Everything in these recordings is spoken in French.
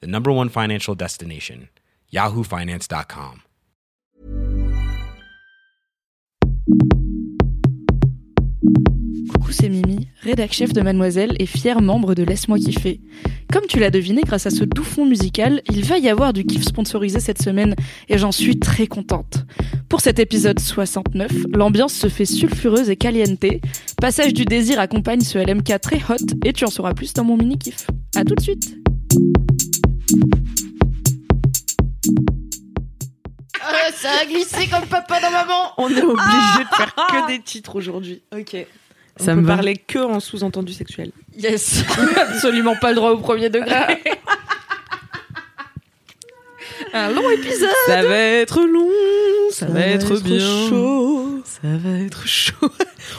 the number one financial destination, yahoofinance.com. Coucou, c'est Mimi, rédac chef de Mademoiselle et fier membre de Laisse-moi kiffer. Comme tu l'as deviné grâce à ce doux fond musical, il va y avoir du kiff sponsorisé cette semaine et j'en suis très contente. Pour cet épisode 69, l'ambiance se fait sulfureuse et caliente. Passage du désir accompagne ce LMK très hot et tu en sauras plus dans mon mini kiff. À tout de suite. Euh, ça a glissé comme papa dans maman. On est obligé de faire que des titres aujourd'hui. Ok. On Ça peut me va. parler que en sous-entendu sexuel. Yes, absolument pas le droit au premier degré. Un long épisode. Ça va être long, ça, va, être, être bien chaud. Ça va être chaud.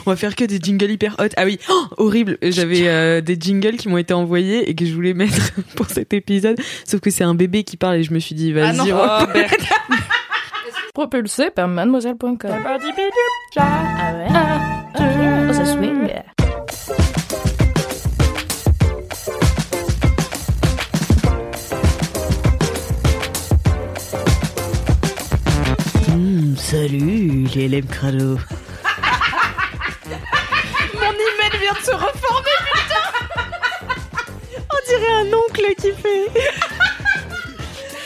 On va faire que des jingles hyper hot. Ah oui, oh, horrible. J'avais euh, des jingles qui m'ont été envoyés et que je voulais mettre pour cet épisode. Sauf que c'est un bébé qui parle et je me suis dit, Ah vas-y. Robert. Propulsé par mademoiselle.com. Hmm, salut, les LM Crado. Mon email vient de se reformer. On dirait un oncle qui fait.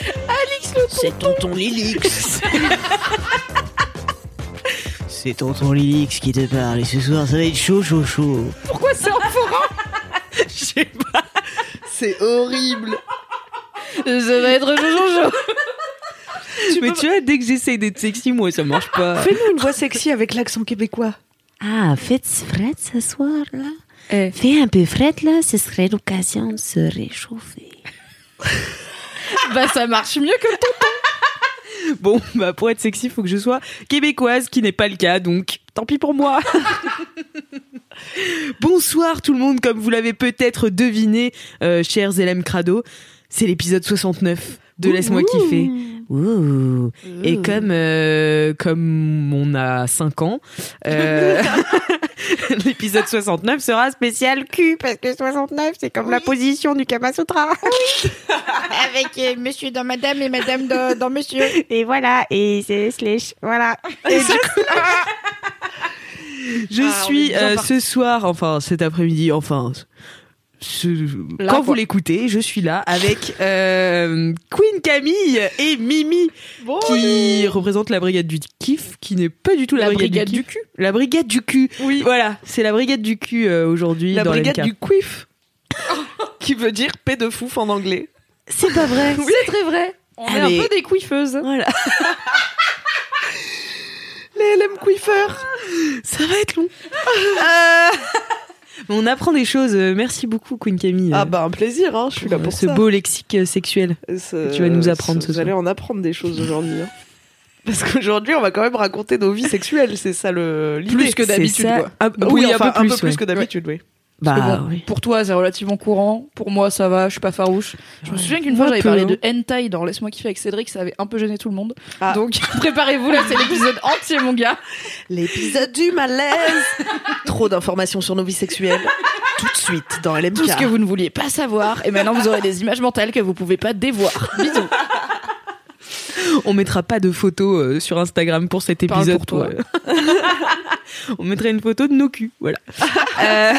Alix le C'est tonton Lilix. C'est tonton Lilix qui te parle et ce soir ça va être chaud, chaud, chaud. Pourquoi c'est un forain Je sais pas. C'est horrible. Ça va être jojo. Mais tu vois, dès que j'essaye d'être sexy, moi ça marche pas. Fais-nous une voix sexy avec l'accent québécois. Ah, faites fret ce soir, là? Eh. Fais un peu fret, là, ce serait l'occasion de se réchauffer. Bah ça marche mieux que le ton. Bon, bah pour être sexy, faut que je sois québécoise, qui n'est pas le cas, donc tant pis pour moi. Bonsoir tout le monde, comme vous l'avez peut-être deviné, euh, chers LM Crado, c'est l'épisode 69 de Laisse-moi kiffer. Ouh. Et comme euh, comme on a 5 ans, euh, l'épisode 69 sera spécial cul parce que 69 c'est comme la position du Kama Sutra. Avec euh, monsieur dans madame et madame dans, dans monsieur. Et voilà, et c'est slash, voilà. Et du coup, je Ah, suis ce soir, enfin cet après-midi, enfin ce- Là, quand vous l'écoutez, je suis là avec euh, Queen Camille et Mimi qui représente la brigade du kiff, qui n'est pas du tout la, La brigade du, du kiff. La brigade du cul. Oui. Voilà, c'est la brigade du cul euh, aujourd'hui La dans brigade du quiff. qui veut dire paix de fouf en anglais. C'est pas vrai. C'est très vrai. On est un peu des couiffeuses. Voilà. Les LM quiffeurs. Ça va être long. Euh, on apprend des choses. Euh, Merci beaucoup, Queen Camille. Ah euh, bah un plaisir, hein. je suis là pour ce ça. beau lexique euh, sexuel. Ce- tu vas nous apprendre ce Vous soir. allez en apprendre des choses aujourd'hui. hein. Parce qu'aujourd'hui, on va quand même raconter nos vies sexuelles, c'est ça le l'idée. Plus que d'habitude, quoi. Ah, oui, oui, enfin, un peu plus. ouais. que d'habitude, oui. Bah, bon, oui. Pour toi, c'est relativement courant. Pour moi, ça va. Je suis pas farouche. Je me souviens qu'une fois, j'avais parlé de hentai dans Laisse-moi kiffer avec Cédric. Ça avait un peu gêné tout le monde. Ah. Donc, préparez-vous. Là, c'est l'épisode entier, mon gars. L'épisode du malaise. Trop d'informations sur nos vies sexuelles. Tout de suite dans LMK. Tout ce que vous ne vouliez pas savoir. Et maintenant, vous aurez des images mentales que vous pouvez pas dévoir. Bisous. On mettra pas de photos euh, sur Instagram pour cet épisode. pour toi. on mettrait une photo de nos culs. Voilà. Euh,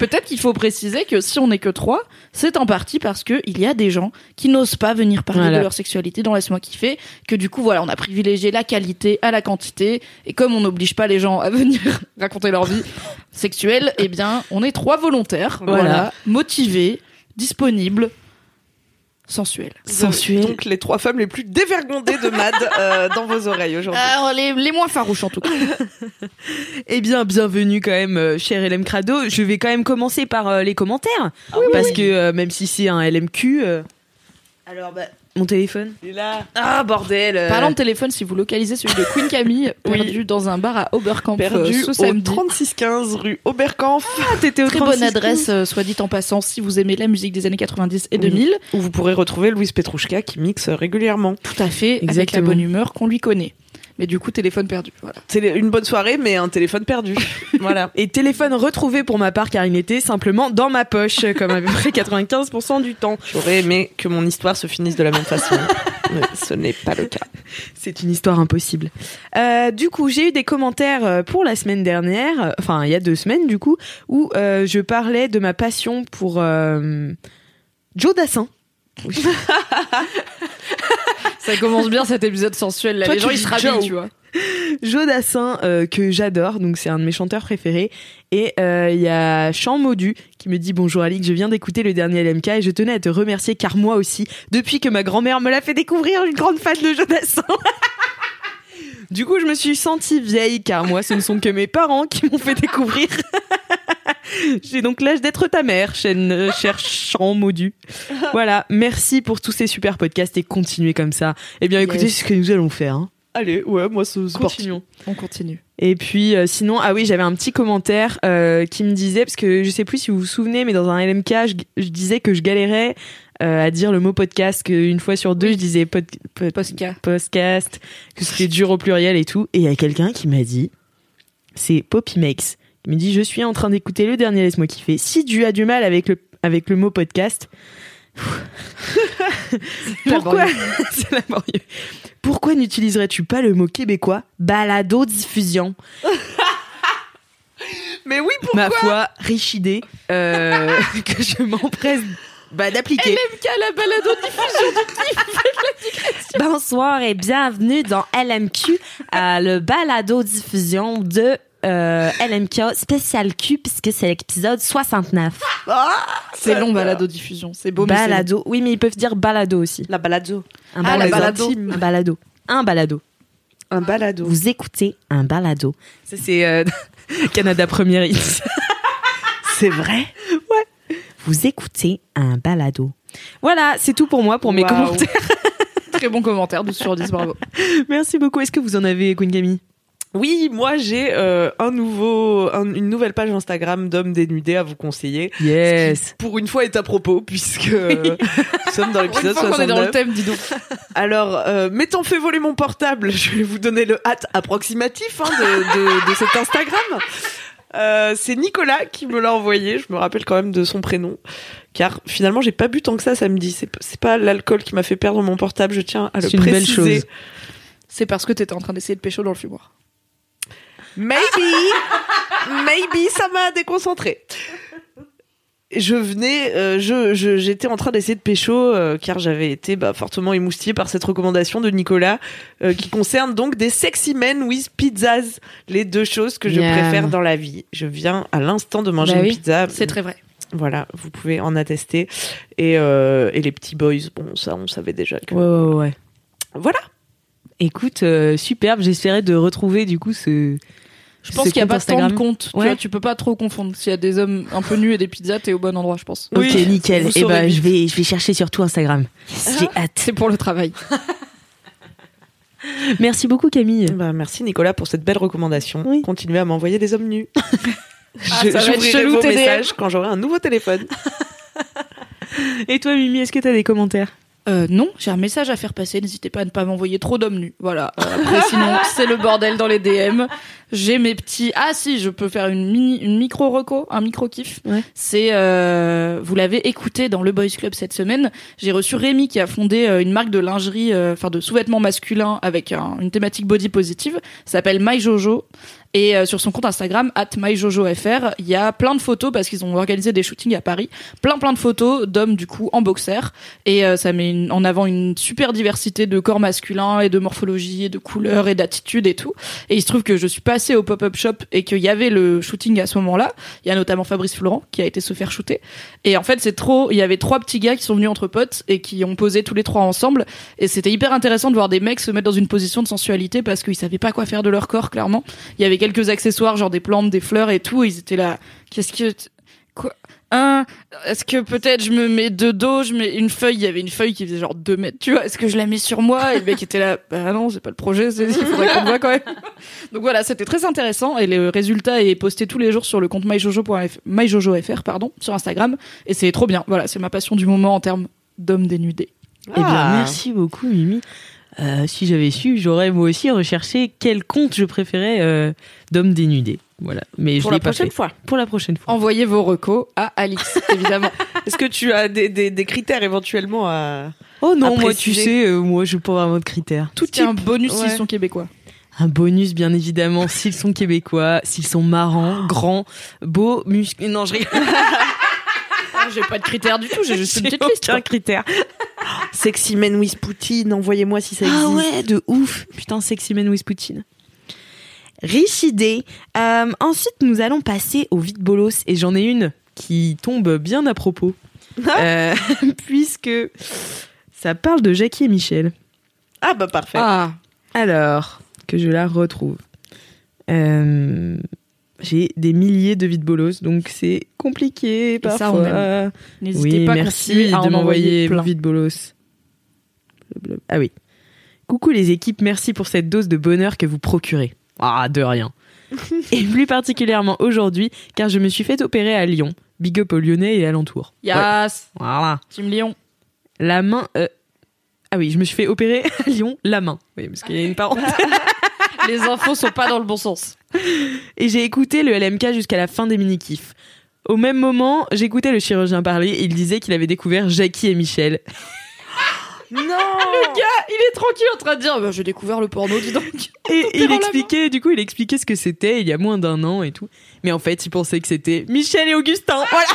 Peut-être qu'il faut préciser que si on n'est que trois, c'est en partie parce que il y a des gens qui n'osent pas venir parler Voilà. de leur sexualité dans Laisse-moi kiffer, que du coup, voilà, on a privilégié la qualité à la quantité, et comme on n'oblige pas les gens à venir raconter leur vie sexuelle, eh bien, on est trois volontaires, voilà, Voilà. motivés, disponibles, sensuel. Donc les trois femmes les plus dévergondées de Mad euh, dans vos oreilles aujourd'hui. Alors, les, les moins farouches en tout cas. Eh bien, bienvenue quand même, euh, cher LM Crado. Je vais quand même commencer par euh, les commentaires. parce que euh, même si c'est un LMQ, euh, Alors, bah, Mon téléphone. il est là. Ah, bordel. euh, Parlant de téléphone, si vous localisez celui de Queen Camille, Oui. perdu dans un bar à Oberkampf euh, perdu ce au samedi. 3615 rue Oberkampf. Ah, t'étais au Très 36. bonne adresse, euh, soit dit en passant, si vous aimez la musique des années 90 et Oui. 2000. Où vous pourrez retrouver Louise Petrouchka qui mixe régulièrement. Tout à fait, avec la Exactement. bonne humeur qu'on lui connaît. Mais du coup, téléphone perdu. Voilà. Une bonne soirée, mais un téléphone perdu. voilà. Et téléphone retrouvé pour ma part car il était simplement dans ma poche, comme à peu près 95% du temps. J'aurais aimé que mon histoire se finisse de la même façon. mais ce n'est pas le cas. C'est une histoire impossible. Euh, du coup, j'ai eu des commentaires euh, pour la semaine dernière, euh, enfin il y a deux semaines du coup, où euh, je parlais de ma passion pour euh, Joe Dassin. Ça commence bien cet épisode sensuel. Là. Toi, Les gens, ils se rhabillent, tu vois. Joe Dassin euh, que j'adore, donc c'est un de mes chanteurs préférés. Et euh, il y a Chant Maudu qui me dit bonjour Alix, je viens d'écouter le dernier LMK et je tenais à te remercier car moi aussi, depuis que ma grand-mère me l'a fait découvrir, une grande fan de Joe Dassin. Du coup, je me suis sentie vieille car moi, ce ne sont que mes parents qui m'ont fait découvrir. J'ai donc l'âge d'être ta mère, chaîne, euh, cher Chant Maudu. Voilà, merci pour tous ces super podcasts et continuez comme ça. Eh bien, écoutez, Yes. c'est ce que nous allons faire. Hein. Allez, ouais, moi, c'est. Continuons. On continue. Et puis euh, sinon, ah oui, j'avais un petit commentaire euh, qui me disait, parce que je sais plus si vous vous souvenez, mais dans un LMK, je, je disais que je galérais euh, à dire le mot podcast, qu'une fois sur deux, je disais pod, pod- podcast, que c'était dur au pluriel et tout. Et il y a quelqu'un qui m'a dit, c'est Poppy Makes, qui me dit, je suis en train d'écouter le dernier Laisse-moi kiffer. Si tu as du mal avec le, avec le mot podcast, pourquoi, c'est laborieux. Pourquoi n'utiliserais-tu pas le mot québécois balado diffusion Mais oui, pourquoi? Ma foi, riche idée euh, que je m'empresse bah, d'appliquer. LMK, la balado diffusion. Bonsoir et bienvenue dans LMQ, euh, le balado diffusion de euh, LMK spécial Q puisque c'est l'épisode 69. C'est long, balado diffusion. C'est beau, mais balado. Oui, mais ils peuvent dire balado aussi. La balado. Un Ah, la balado. Un balado. Un balado. Un balado. Vous écoutez un balado. Ça, c'est euh, Canada Première Hit. C'est vrai? Vous écoutez un balado. Voilà, c'est tout pour moi, pour mes commentaires. Très bon commentaire, 12 sur 10, bravo. Merci beaucoup. Est-ce que vous en avez, Queen Camille? Oui, moi j'ai euh, un nouveau, un- une nouvelle page Instagram d'hommes dénudés à vous conseiller. Yes. Pour une fois est à propos puisque euh, nous sommes dans l'épisode fois qu'on est dans le 69. thème, dis donc. Alors, euh, m'étant fait voler mon portable, je vais vous donner le hâte approximatif hein, de, de, de cet Instagram. Euh, c'est Nicolas qui me l'a envoyé. Je me rappelle quand même de son prénom, car finalement j'ai pas bu tant que ça samedi. C'est c'est pas l'alcool qui m'a fait perdre mon portable. Je tiens à le C'est une belle préciser. chose. C'est parce que t'étais en train d'essayer de pécho dans le fumoir. Maybe, maybe, ça m'a déconcentré. Je venais, euh, je, je- j'étais en train d'essayer de pécho euh, car j'avais été bah, fortement émoustillée par cette recommandation de Nicolas euh, qui concerne donc des sexy men with pizzas, les deux choses que je préfère dans la vie. Je viens à l'instant de manger Bah une oui, pizza. C'est très vrai. Voilà, vous pouvez en attester. Et, euh, et les petits boys, bon, ça, on savait déjà que. Ouais, ouais, ouais. Voilà. Écoute, euh, superbe. J'espérais de retrouver du coup ce. Je pense qu'il n'y a pas tant de comptes. Tu, vois, tu peux pas trop confondre. S'il y a des hommes un peu nus et des pizzas, t'es au bon endroit, je pense. Oui, ok, nickel. Et saurez ben, je vais, je vais chercher sur tout Instagram. J'ai hâte. C'est pour le travail. Merci beaucoup, Camille. Bah, merci Nicolas pour cette belle recommandation. Oui. Continuez à m'envoyer des hommes nus. Ah, Je- ça va être chelou, vos messages quand j'aurai un nouveau téléphone. Et toi, Mimi, est-ce que t'as des commentaires? Euh, non, j'ai un message à faire passer. N'hésitez pas à ne pas m'envoyer trop d'hommes nus. Voilà. Euh, après, sinon, c'est le bordel dans les DM. J'ai mes petits. Ah si, je peux faire une mini, une micro reco, un micro kiff. Ouais. C'est, euh, vous l'avez écouté dans le Boys Club cette semaine. J'ai reçu Rémi qui a fondé euh, une marque de lingerie, euh, enfin de sous-vêtements masculins avec un- une thématique body positive. Ça s'appelle My Jojo. Et euh, sur son compte Instagram, at myjojofr, il y a plein de photos parce qu'ils ont organisé des shootings à Paris. Plein plein de photos d'hommes du coup en boxer. Et euh, ça met en avant une super diversité de corps masculins et de morphologie et de couleurs et d'attitudes et tout. Et il se trouve que je suis passée au pop-up shop et qu'il y avait le shooting à ce moment-là. Il y a notamment Fabrice Florent qui a été se faire shooter. Et en fait, c'est trop. Il y avait trois petits gars qui sont venus entre potes et qui ont posé tous les trois ensemble. Et c'était hyper intéressant de voir des mecs se mettre dans une position de sensualité parce qu'ils savaient pas quoi faire de leur corps, clairement. Il y avait quelques accessoires, genre des plantes, des fleurs et tout. Et ils étaient là. Qu'est-ce que. Quoi Hein, est-ce que peut-être je me mets de dos, je mets une feuille, il y avait une feuille qui faisait genre 2 mètres, tu vois, est-ce que je la mets sur moi Et le mec était là, bah non, c'est pas le projet, c'est, il faudrait qu'on voit quand même. Donc voilà, c'était très intéressant et le résultat est posté tous les jours sur le compte myjojo.fr, myjojo.fr, pardon, sur Instagram et c'est trop bien. Voilà, c'est ma passion du moment en termes d'hommes dénudés. Eh bien, Ah. merci beaucoup, Mimi. Euh, si j'avais su, j'aurais moi aussi recherché quel compte je préférais euh, d'hommes dénudés. Voilà, mais Pour je la l'ai pas prochaine fait. fois. Pour la prochaine fois. Envoyez vos recos à Alix, évidemment. Est-ce que tu as des, des, des critères éventuellement à... Oh non, à moi tu sais, euh, moi je pas vraiment de critères. Tout est un bonus Ouais. s'ils sont québécois. Un bonus, bien évidemment, s'ils sont québécois, s'ils sont marrants, grands, beaux, musclés. Non, je rigole. Ah, J'ai pas de critères du tout, j'ai juste une petite liste. aucun critère. Sexy Men with Poutine, envoyez-moi si ça existe. Ah ouais, de ouf. Putain, Sexy Man with Poutine. Riche idée. Euh, ensuite, nous allons passer au vide bolos et j'en ai une qui tombe bien à propos. Euh, puisque ça parle de Jackie et Michel. Ah bah parfait. Ah, Alors, que je la retrouve. Euh, J'ai des milliers de vide bolos, donc c'est compliqué parfois. n'hésitez oui, pas à merci à de m'envoyer plein. vos vide bolos. Ah oui. Coucou les équipes, merci pour cette dose de bonheur que vous procurez. Ah, de rien. et plus particulièrement aujourd'hui, car je me suis fait opérer à Lyon. Big up aux Lyonnais et alentours. Yes, Voilà. Team Lyon. La main. euh, Ah oui, je me suis fait opérer à Lyon, la main. Oui, parce qu'il y a une parenthèse. Les infos sont pas dans le bon sens. et j'ai écouté le LMK jusqu'à la fin des mini-kifs. Au même moment, j'écoutais le chirurgien parler et il disait qu'il avait découvert Jackie et Michel. Non Le gars, il est tranquille en train de dire bah, J'ai découvert le porno, dis donc. Et il expliquait, du coup, il expliquait ce que c'était il y a moins d'un an et tout. Mais en fait, il pensait que c'était Michel et Augustin. Voilà.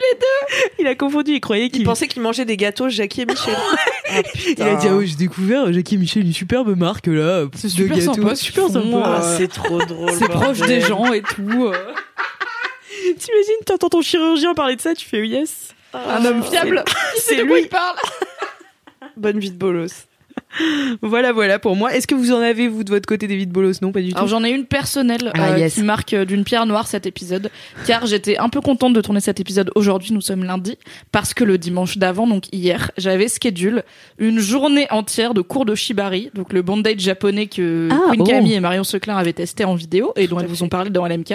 Il a confondu les deux. Il a confondu, il croyait Il qu'il pensait qu'il mangeait des gâteaux Jackie et Michel. Ah, Il a dit, ah ouais, j'ai découvert Jackie et Michel, une superbe marque là. C'est super gâteaux. sympa, super sympa. Ah, c'est trop drôle. C'est proche des gens et tout. euh. T'imagines, t'entends ton chirurgien parler de ça, tu fais yes. Un homme fiable. Il c'est de quoi lui. il parle. Bonne vie de bolos. Voilà, voilà pour moi. Est-ce que vous en avez, vous, de votre côté, des vides bolos? Non, pas du tout. Alors j'en ai une personnelle Ah, euh, yes. qui marque euh, d'une pierre noire cet épisode, car j'étais un peu contente de tourner cet épisode aujourd'hui, nous sommes lundi, parce que le dimanche d'avant, donc hier, j'avais schedule une journée entière de cours de shibari, donc le bondage japonais que Ah, Queen oh. Camille et Marion Seclin avaient testé en vidéo et dont elles vous ont parlé dans LMK.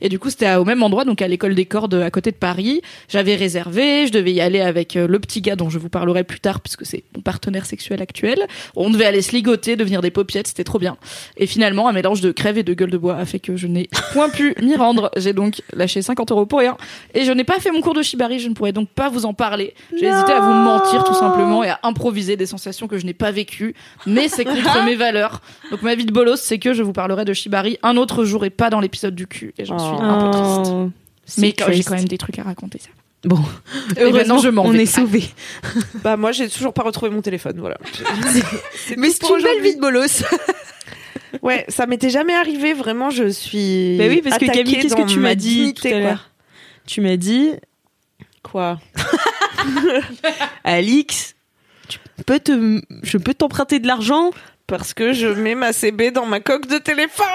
Et du coup, c'était au même endroit, donc à l'école des cordes à côté de Paris. J'avais réservé, je devais y aller avec euh, le petit gars dont je vous parlerai plus tard, puisque c'est mon partenaire sexuel actuel. On devait aller se ligoter, devenir des paupiettes, c'était trop bien. Et finalement, un mélange de crève et de gueule de bois a fait que je n'ai point pu m'y rendre. J'ai donc lâché 50 euros pour rien. Et je n'ai pas fait mon cours de shibari, je ne pourrais donc pas vous en parler. J'ai hésité à vous mentir tout simplement et à improviser des sensations que je n'ai pas vécues. Mais c'est contre mes valeurs. Donc ma vie de bolos, c'est que je vous parlerai de shibari un autre jour et pas dans l'épisode du cul. Et j'en suis un peu triste. Oh, Mais c'est quand- j'ai triste. quand même des trucs à raconter ça. Bon, Heureusement, je on vais. est sauvés. Bah moi j'ai toujours pas retrouvé mon téléphone, voilà. C'est Mais c'est une belle vie de bolos. Ouais, ça m'était jamais arrivé, vraiment je suis Bah oui, parce que Camille, qu'est-ce que tu ma m'as dit tout à l'heure? Tu m'as dit, Quoi? Alix, tu peux te, je peux t'emprunter de l'argent? Parce que je mets ma CB dans ma coque de téléphone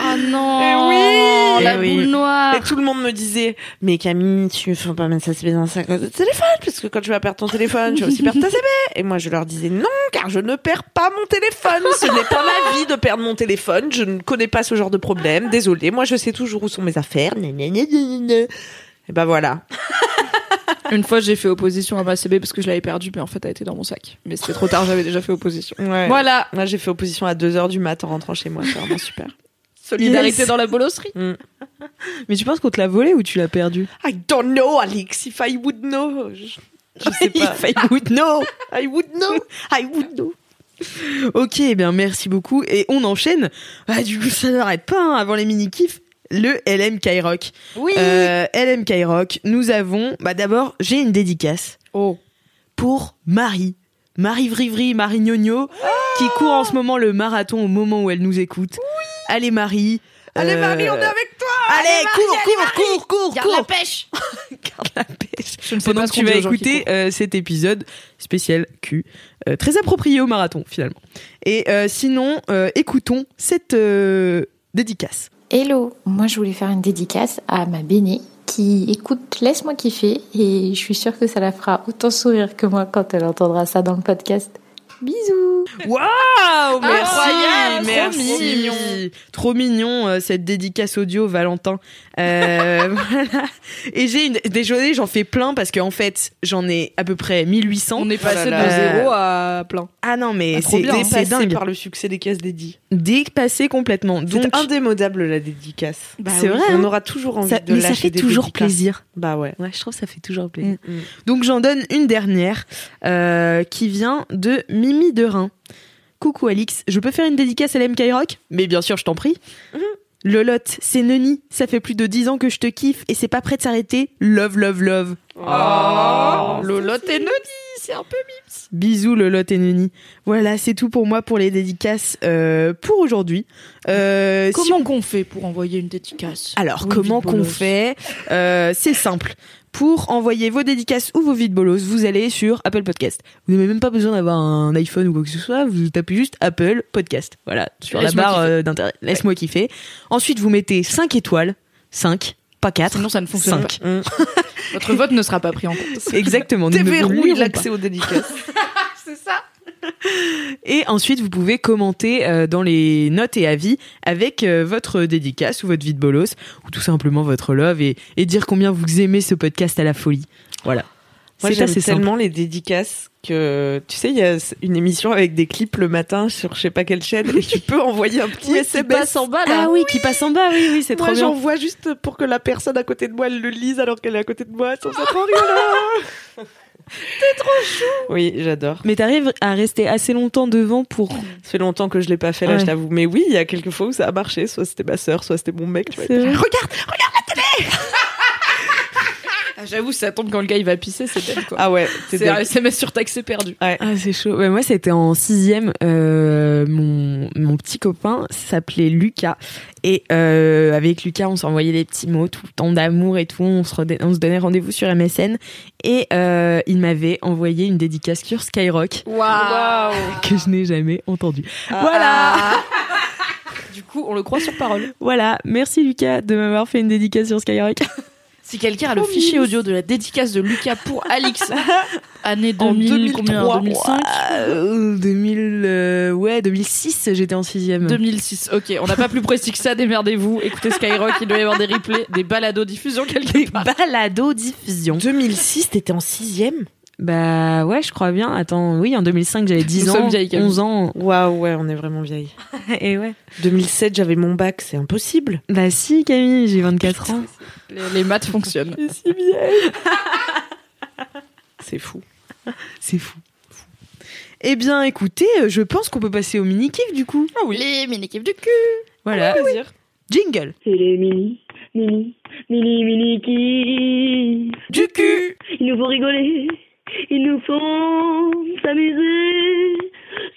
Oh non Eh oui La Eh oui. boule noire. Et tout le monde me disait Mais Camille, tu faut pas mettre sa CB dans sa coque de téléphone Parce que quand tu vas perdre ton téléphone, tu vas aussi perdre ta CB Et moi je leur disais non, car je ne perds pas mon téléphone. Ce n'est pas ma vie de perdre mon téléphone. Je ne connais pas ce genre de problème. Désolée, moi je sais toujours où sont mes affaires. Et ben voilà. Une fois, j'ai fait opposition à ma CB parce que je l'avais perdue, mais en fait, elle était dans mon sac. Mais c'était trop tard, j'avais déjà fait opposition. ouais. Voilà. Moi j'ai fait opposition à 2h du mat en rentrant chez moi. C'est vraiment super Solidarité Yes. dans la bolosserie. Mais tu penses qu'on te l'a volé ou tu l'as perdu I don't know, Alex. If I would know. Je, je sais pas. If I would know. I would know. I would know. Ok, eh bien merci beaucoup. Et on enchaîne. Ah, du coup, ça n'arrête pas hein, avant les mini-kifs. Le LM Rock. Oui Euh, LM Rock, nous avons. Bah d'abord, j'ai une dédicace Oh. pour Marie. Marie Vrivri, Marie Gnogno, qui court en ce moment le marathon au moment où elle nous écoute. Allez Marie. Allez, Euh, Marie, on est avec toi. Allez, cours, cours, cours, cours, Garde la cours. pêche Garde la pêche. Je ne sais Pendant pas que tu vas écouter euh, cet épisode spécial Q, euh, très approprié au marathon finalement. Et euh, sinon, euh, écoutons cette euh, dédicace. Hello, moi je voulais faire une dédicace à ma Béné qui écoute Laisse-moi kiffer et je suis sûre que ça la fera autant sourire que moi quand elle entendra ça dans le podcast. Bisous Waouh Merci, Incroyable, trop merci. mignon. Trop mignon euh, cette dédicace audio Valentin. Euh, voilà. Et j'ai une désolé, j'en fais plein parce qu'en fait, j'en ai à peu près 1800. On est passé Oh là de là. zéro à plein. Ah non mais Ah, c'est Dépassé dingue. par le succès des caisses dédiées. Dépassé complètement. Donc C'est indémodable la dédicace. Bah c'est oui. vrai. On hein. aura toujours envie Ça- de mais ça fait des toujours dédicaces. plaisir. Bah ouais. Ouais, je trouve que ça fait toujours plaisir. Mm. Donc j'en donne une dernière euh, qui vient de Mimi de Rhin. Coucou Alix, je peux faire une dédicace à l'MK Rock Mais bien sûr, je t'en prie. Lolotte, c'est Neni, ça fait plus de 10 ans que je te kiffe et c'est pas prêt de s'arrêter. Love, love, love. Oh, Lolotte et Noni, c'est un peu Bisous Lolotte et Neni. Voilà, c'est tout pour moi pour les dédicaces euh, pour aujourd'hui. Euh, si Comment qu'on fait pour envoyer une dédicace? Alors, Oui, comment qu'on fait? Euh, C'est simple. Pour envoyer vos dédicaces ou vos vides bolos, vous allez sur Apple Podcast. Vous n'avez même pas besoin d'avoir un iPhone ou quoi que ce soit. Vous tapez juste Apple Podcast. Voilà, sur la barre euh, d'internet. Laisse-moi kiffer. Ensuite, vous mettez 5 étoiles. 5, pas 4. Sinon, ça ne fonctionne Cinq. Pas. Votre vote ne sera pas pris en compte. Exactement. Déverrouille l'accès aux dédicaces. C'est ça. Et ensuite, vous pouvez commenter euh, dans les notes et avis avec euh, votre dédicace ou votre vide bolos ou tout simplement votre love et, et dire combien vous aimez ce podcast à la folie. Voilà. Moi, C'est j'aime simple. tellement les dédicaces que, tu sais, il y a une émission avec des clips le matin sur je sais pas quelle chaîne et tu peux envoyer un petit Oui, qui SMS. passe en bas là. Ah oui, qui passe en bas, oui, oui, c'est Moi, trop bien. j'envoie juste pour que la personne à côté de moi elle le lise alors qu'elle est à côté de moi. Ça fait trop rigoler. T'es trop chou. Oui, j'adore. Mais t'arrives à rester assez longtemps devant pour. Ça fait longtemps que je l'ai pas fait là, Ouais. je t'avoue. Mais oui, il y a quelques fois où ça a marché. Soit c'était ma sœur, soit c'était mon mec. Tu vois. C'est vrai. Regarde. Ah, J'avoue, ça tombe quand le gars il va pisser, c'est dead quoi. Ah ouais. c'est un. SMS sur taxe, c'est perdu. Ah, c'est chaud. Ouais, moi, c'était en sixième. Euh, mon, mon petit copain s'appelait Lucas. Et euh, avec Lucas, on s'envoyait des petits mots tout le temps d'amour et tout. On se, on se donnait rendez-vous sur MSN. Et euh, il m'avait envoyé une dédicace sur Skyrock Waouh. que je n'ai jamais entendue. Ah, Voilà. Du coup, on le croit sur parole. Voilà. Merci Lucas de m'avoir fait une dédicace sur Skyrock. Si quelqu'un a le fichier audio de la dédicace de Lucas pour Alix, année 2000, 2003, combien 2005 Euh, 2000, euh, ouais, 2006, j'étais en sixième. 2006. Ok, on n'a pas plus précis que ça, démerdez-vous. Écoutez Skyrock, il doit y avoir des replays, des balados diffusion quelque part. Balado diffusion. 2006, t'étais en sixième? Bah ouais, je crois bien. Attends, oui, en 2005, j'avais 10 Nous ans, sommes vieilles, Camille. 11 ans. Waouh, ouais, on est vraiment vieille. Et ouais. 2007, j'avais mon bac, c'est impossible. Bah si, Camille, j'ai 24 ans. Les, les maths fonctionnent. si vieille. c'est fou. C'est fou. Eh bien, écoutez, euh, je pense qu'on peut passer au mini-kiff du coup. Ah oui. Les mini-kiffs du cul. Voilà. Jingle. C'est les mini, mini, mini, mini qui. Du cul. Ils nous font rigoler, ils nous font s'amuser.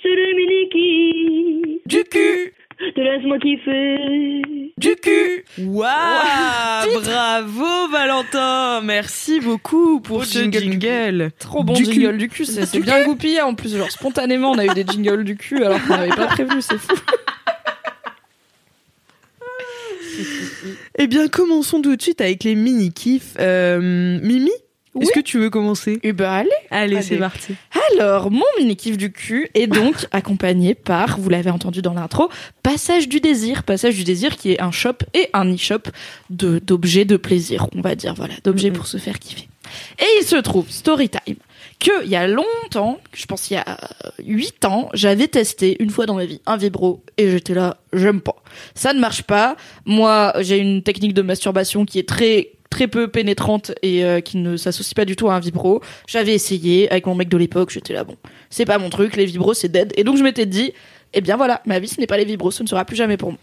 C'est les mini qui. Du cul. Te laisse-moi kiffer. Du cul. Waouh Bravo Valentin Merci beaucoup pour ce jingle jingle. Trop bon Du jingle cul. du cul. C'est c'est bien goupillé en plus. Genre spontanément, on a eu des jingles du cul alors qu'on n'avait pas prévu. C'est fou. Eh bien, commençons tout de suite avec les mini-kifs. Euh, Mimi Oui. Est-ce que tu veux commencer? Et bah allez. Allez, Allez. c'est parti. Alors, mon mini-kiff du cul est donc accompagné par, vous l'avez entendu dans l'intro, Passage du désir. Passage du désir qui est un shop et un e-shop d'objets de plaisir, on va dire, voilà, d'objets pour se faire kiffer. Et il se trouve, story time, que il y a longtemps, je pense il y a 8 ans, j'avais testé une fois dans ma vie un vibro et j'étais là, j'aime pas. Ça ne marche pas. Moi, j'ai une technique de masturbation qui est très très peu pénétrante et euh, qui ne s'associe pas du tout à un vibro. J'avais essayé avec mon mec de l'époque, j'étais là bon, c'est pas mon truc, les vibros c'est dead. Et donc je m'étais dit, eh bien voilà, ma vie ce n'est pas les vibros, ce ne sera plus jamais pour moi.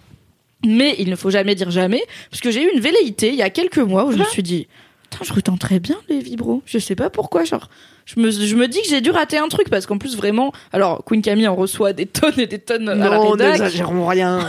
Mais il ne faut jamais dire jamais, parce que j'ai eu une velléité il y a quelques mois où je me suis dit, Putain, je retenterais bien les vibros. Je sais pas pourquoi, genre. Je me, je me dis que j'ai dû rater un truc parce qu'en plus vraiment, alors Queen Camille en reçoit des tonnes et des tonnes à la Non, rédac. rien.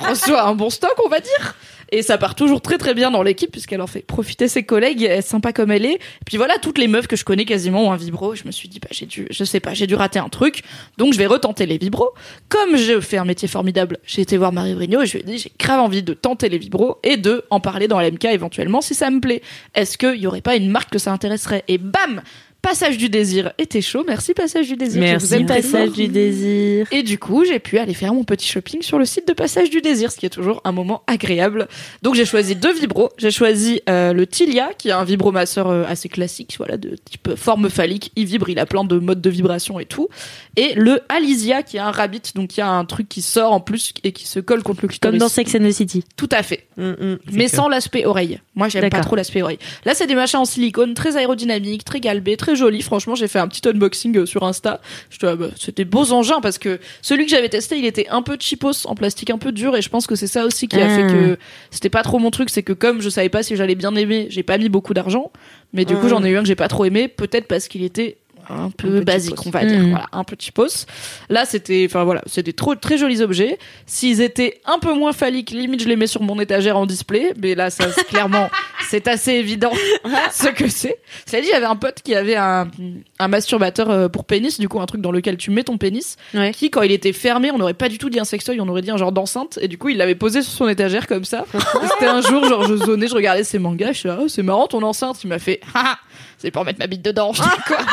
On reçoit un bon stock, on va dire. Et ça part toujours très très bien dans l'équipe puisqu'elle en fait profiter ses collègues, elle est sympa comme elle est. Et puis voilà, toutes les meufs que je connais quasiment ont un vibro. Je me suis dit, bah, j'ai dû, je sais pas, j'ai dû rater un truc. Donc je vais retenter les vibros. Comme je fais un métier formidable, j'ai été voir Marie Vrigno et je lui ai dit, j'ai grave envie de tenter les vibros et de en parler dans LMK éventuellement si ça me plaît. Est-ce qu'il y aurait pas une marque que ça intéresserait? Et bam! Passage du désir était chaud. Merci Passage du désir. Je vous Merci, aime passage du désir. Et du coup, j'ai pu aller faire mon petit shopping sur le site de Passage du Désir, ce qui est toujours un moment agréable. Donc j'ai choisi deux vibros. J'ai choisi euh, le Tilia, qui est un vibromasseur euh, assez classique, voilà, de type forme phallique. Il vibre, il a plein de modes de vibration et tout. Et le Alizia, qui est un rabbit, donc il y a un truc qui sort en plus et qui se colle contre le clitoris. Comme dans Sex and the City. Tout à fait. Mm, mm. Mais sans l'aspect oreille. Moi, j'aime pas trop l'aspect oreille. Là, c'est des machins en silicone, très aérodynamiques, très galbés, très jolis. Franchement, j'ai fait un petit unboxing euh, sur Insta. Je te- ah bah, C'était beaux engins parce que celui que j'avais testé, il était un peu cheapos, en plastique un peu dur, et je pense que c'est ça aussi qui a fait que c'était pas trop mon truc. C'est que comme je savais pas si j'allais bien aimer, j'ai pas mis beaucoup d'argent. Mais du coup, Ah. j'en ai eu un que j'ai pas trop aimé, peut-être parce qu'il était un peu peu basique, on va dire. Mhm. Voilà, un peu cheapos. Là, c'était, enfin voilà, c'était trop très jolis objets. S'ils étaient un peu moins phalliques, limite je les mets sur mon étagère en display. Mais là, ça, c'est clairement, c'est assez évident ce que c'est. Cela dit, j'avais un pote qui avait un, un masturbateur euh, pour pénis, du coup un truc dans lequel tu mets ton pénis, Ouais. qui quand il était fermé, on n'aurait pas du tout dit un sextoy, on aurait dit un genre d'enceinte. Et du coup, il l'avait posé sur son étagère comme ça. C'était un jour, genre je zonnais, je regardais ses mangas, je suis là, oh, c'est marrant ton enceinte. Il m'a fait, ah, c'est pour mettre ma bite dedans. Je dis, quoi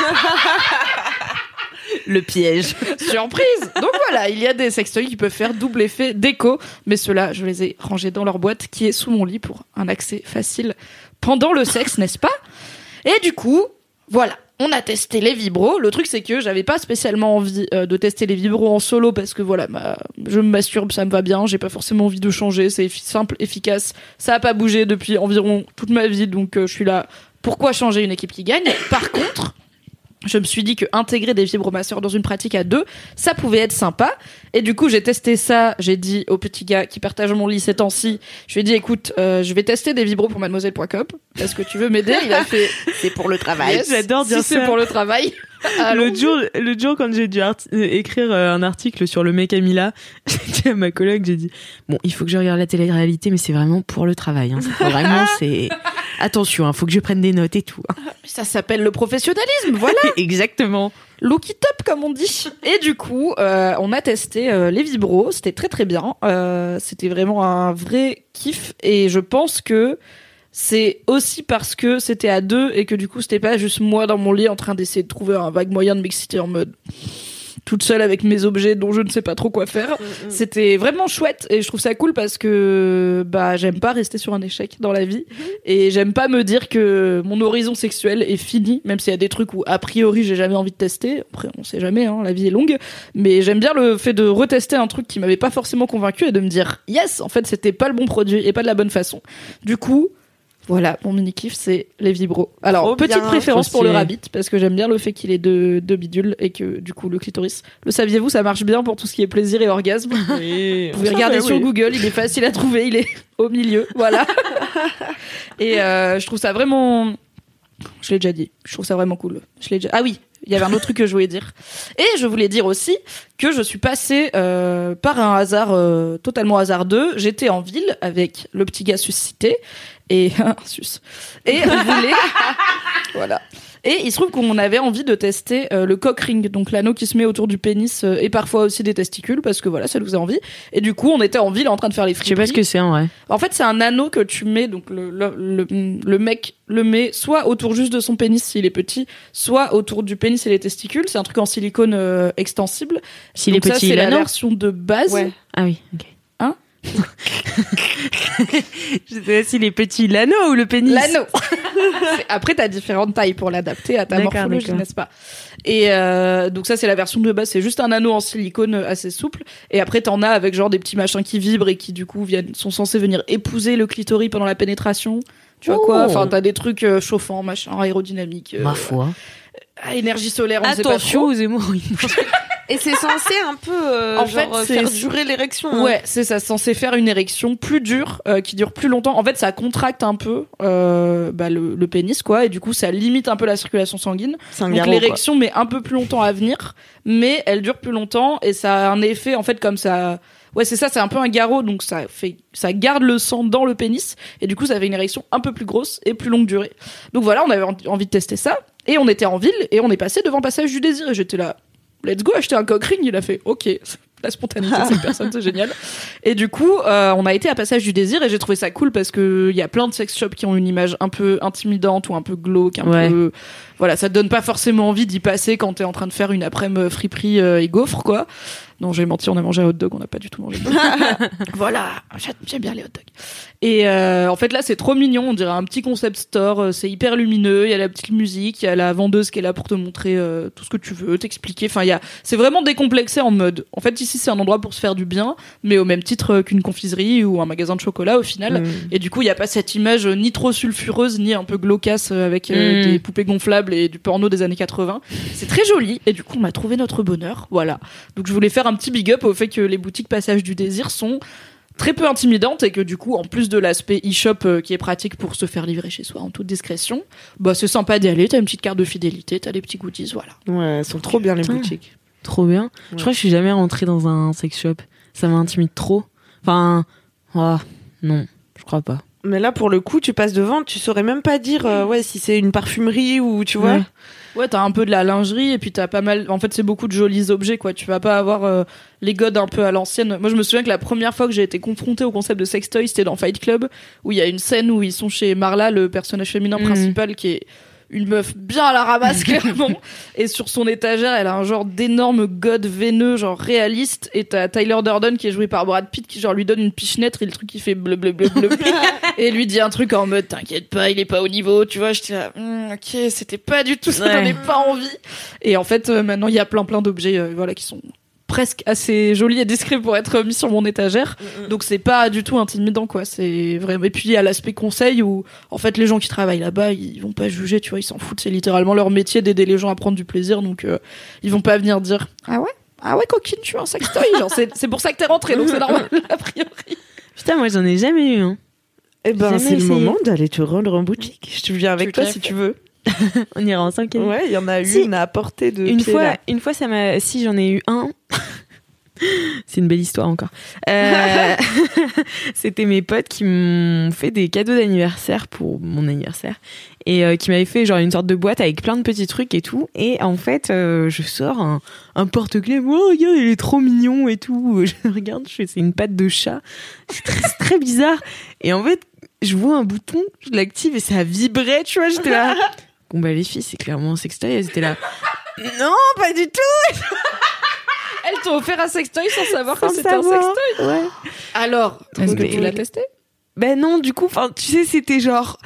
Le piège. Surprise Donc voilà, il y a des sextoys qui peuvent faire double effet déco, mais ceux-là, je les ai rangés dans leur boîte qui est sous mon lit pour un accès facile pendant le sexe, n'est-ce pas? Et du coup, voilà. On a testé les vibros. Le truc, c'est que j'avais pas spécialement envie euh, de tester les vibros en solo parce que voilà, ma- je me masturbe, ça me va bien. J'ai pas forcément envie de changer. C'est effi- simple, efficace. Ça a pas bougé depuis environ toute ma vie, donc euh, je suis là. Pourquoi changer une équipe qui gagne Par contre, je me suis dit que intégrer des vibromasseurs dans une pratique à deux, ça pouvait être sympa. Et du coup, j'ai testé ça. J'ai dit au petit gars qui partage mon lit ces temps-ci, je lui ai dit, écoute, euh, je vais tester des vibros pour mademoiselle.com. Est-ce que tu veux m'aider? Il a fait, c'est pour le travail. Yes. J'adore dire si c'est pour le travail. L'autre jour, l'autre jour, quand j'ai dû écrire euh, un article sur le mec Camilla, j'ai dit à ma collègue, j'ai dit, bon, il faut que je regarde la télé-réalité, mais c'est vraiment pour le travail. Hein. Vraiment, c'est attention, il faut que je prenne des notes et tout. hein. Ça s'appelle le professionnalisme, voilà. Exactement. Look it up comme on dit. Et du coup, euh, on a testé euh, les vibros, c'était très très bien. Euh, c'était vraiment un vrai kiff et je pense que c'est aussi parce que c'était à deux et que du coup c'était pas juste moi dans mon lit en train d'essayer de trouver un vague moyen de m'exciter en mode toute seule avec mes objets dont je ne sais pas trop quoi faire. C'était vraiment chouette et je trouve ça cool parce que bah j'aime pas rester sur un échec dans la vie et j'aime pas me dire que mon horizon sexuel est fini même s'il y a des trucs où a priori j'ai jamais envie de tester. Après on sait jamais hein, la vie est longue mais j'aime bien le fait de retester un truc qui m'avait pas forcément convaincu et de me dire yes en fait c'était pas le bon produit et pas de la bonne façon. Du coup voilà, mon mini kiff, c'est les vibros. Alors, Trop petite bien. préférence pour le rabbit, parce que j'aime bien le fait qu'il ait deux, deux bidules et que, du coup, le clitoris. Le saviez-vous, ça marche bien pour tout ce qui est plaisir et orgasme? Vous pouvez regarder sur Google, il est facile à trouver, il est au milieu, voilà. et euh, je trouve ça vraiment. Je l'ai déjà dit, je trouve ça vraiment cool. Je l'ai déjà. Ah oui, il y avait un autre truc que je voulais dire. Et je voulais dire aussi que je suis passée euh, par un hasard euh, totalement hasardeux. J'étais en ville avec le petit gars suscité et sus. Et on voulait. voilà. Et il se trouve qu'on avait envie de tester euh, le cock ring, donc l'anneau qui se met autour du pénis euh, et parfois aussi des testicules parce que voilà, ça nous a envie. Et du coup, on était en ville en train de faire les Je sais pas ce friperies. que c'est en vrai. En fait, c'est un anneau que tu mets, donc le, le, le, le mec le met soit autour juste de son pénis s'il est petit, soit autour du pénis et les testicules. C'est un truc en silicone euh, extensible. S'il est petit, c'est la version de base. Ouais. Ah oui, ok. Je sais pas s'il est petit, l'anneau ou le pénis. L'anneau. Après, t'as différentes tailles pour l'adapter à ta morphologie, n'est-ce pas? Et euh, donc ça, c'est la version de base. C'est juste un anneau en silicone assez souple. Et après, t'en as avec genre des petits machins qui vibrent et qui du coup viennent, sont censés venir épouser le clitoris pendant la pénétration. Tu vois quoi? Enfin, t'as des trucs euh, chauffants, machin, aérodynamiques. euh, Ma foi. à énergie solaire, on sait pas Attention trop. aux hémorroïdes. Et c'est censé un peu euh, En genre, fait, faire c'est- durer l'érection. hein. Ouais, c'est ça, c'est censé faire une érection plus dure, euh, qui dure plus longtemps. En fait, ça contracte un peu euh, bah, le, le pénis, quoi, et du coup, ça limite un peu la circulation sanguine. C'est un Donc l'érection met un peu plus longtemps à venir, mais elle dure plus longtemps et ça a un effet en fait comme ça. Ouais, c'est ça, c'est un peu un garrot, donc ça fait, ça garde le sang dans le pénis, et du coup, ça fait une érection un peu plus grosse et plus longue durée. Donc voilà, on avait en- envie de tester ça, et on était en ville, et on est passé devant Passage du Désir, et j'étais là, let's go acheter un cock ring. Il a fait, ok, la spontanéité de cette personne, c'est génial. Et du coup, euh, on a été à Passage du Désir, et j'ai trouvé ça cool parce que il y a plein de sex shops qui ont une image un peu intimidante ou un peu glauque, un Ouais. peu, voilà, ça te donne pas forcément envie d'y passer quand t'es en train de faire une après-midi friperie euh, et gaufre, quoi. Non, j'ai menti, on a mangé un hot dog, on n'a pas du tout mangé de Voilà, j'aime- bien les hot dogs. Et euh, en fait, là, c'est trop mignon, on dirait un petit concept store, euh, c'est hyper lumineux, il y a la petite musique, il y a la vendeuse qui est là pour te montrer euh, tout ce que tu veux, t'expliquer. Enfin, il y a, c'est vraiment décomplexé en mode. En fait, ici, c'est un endroit pour se faire du bien, mais au même titre qu'une confiserie ou un magasin de chocolat au final. Mm. Et du coup, il n'y a pas cette image ni trop sulfureuse, ni un peu glaucasse avec euh, Mm. des poupées gonflables et du porno des années 80. C'est très joli. Et du coup, on a trouvé notre bonheur. Voilà. Donc, je voulais faire un petit big up au fait que les boutiques Passage du Désir sont très peu intimidantes et que du coup, en plus de l'aspect e-shop euh, qui est pratique pour se faire livrer chez soi en toute discrétion, bah, c'est sympa d'y aller. T'as une petite carte de fidélité, t'as des petits goodies, voilà. Ouais, elles sont trop bien les Putain. boutiques. Trop bien. Je crois que je suis jamais rentrée dans un sex shop. Ça m'intimide trop. Enfin, ah, non, je crois pas. Mais là, pour le coup, tu passes devant, tu saurais même pas dire euh, ouais si c'est une parfumerie ou tu vois. Ouais. Ouais, t'as un peu de la lingerie et puis t'as pas mal. En fait, c'est beaucoup de jolis objets, quoi. Tu vas pas avoir euh, les godes un peu à l'ancienne. Moi, je me souviens que la première fois que j'ai été confrontée au concept de sextoy, c'était dans Fight Club, où il y a une scène où ils sont chez Marla, le personnage féminin Mhm. principal, qui est une meuf bien à la ramasse, clairement. Et sur son étagère, elle a un genre d'énorme god veineux, genre réaliste. Et t'as Tyler Durden qui est joué par Brad Pitt, qui genre lui donne une pichenette et le truc qui fait bleu bleu bleu bleu. bleu. et lui dit un truc en mode t'inquiète pas, il est pas au niveau, tu vois. J'étais là, Hum, ok, c'était pas du tout ça, Ouais. j'en ai pas envie. Et en fait, euh, maintenant, il y a plein plein d'objets, euh, voilà, qui sont presque assez jolis et discrets pour être mis sur mon étagère. Donc c'est pas du tout intimidant, quoi. C'est vraiment. Et puis il y a l'aspect conseil où, en fait, les gens qui travaillent là-bas, ils vont pas juger, tu vois, ils s'en foutent. C'est littéralement leur métier d'aider les gens à prendre du plaisir, donc euh, ils vont pas venir dire ah ouais? Ah ouais, coquine, tu as un sextoy. Genre, c'est, c'est pour ça que t'es rentrée, donc c'est normal, a priori. Putain, moi j'en ai jamais eu. Hein. Eh ben, c'est le moment d'aller te rendre en boutique. Je te viens avec Tu toi si tu veux. On ira en cinquième. Ouais, il y en a Si. une à portée de une pied, fois, là. une fois, ça m'a. Si j'en ai eu un. C'est une belle histoire encore. Euh, C'était mes potes qui m'ont fait des cadeaux d'anniversaire pour mon anniversaire et euh, qui m'avaient fait genre une sorte de boîte avec plein de petits trucs et tout. Et en fait, euh, je sors un, un porte-clés. Oh regarde, il est trop mignon et tout. Je regarde, je c'est une patte de chat. C'est très, c'est très bizarre. Et en fait, je vois un bouton, je l'active et ça vibrait. Tu vois, j'étais là. Bon bah les filles, c'est clairement un sextoy. Elles étaient là. Non, pas du tout. Elle t'a offert un sextoy sans savoir Sans que c'était un sextoy. Ouais. Alors, est-ce que tu l'as testé? Ben non, du coup, enfin, tu sais, c'était genre.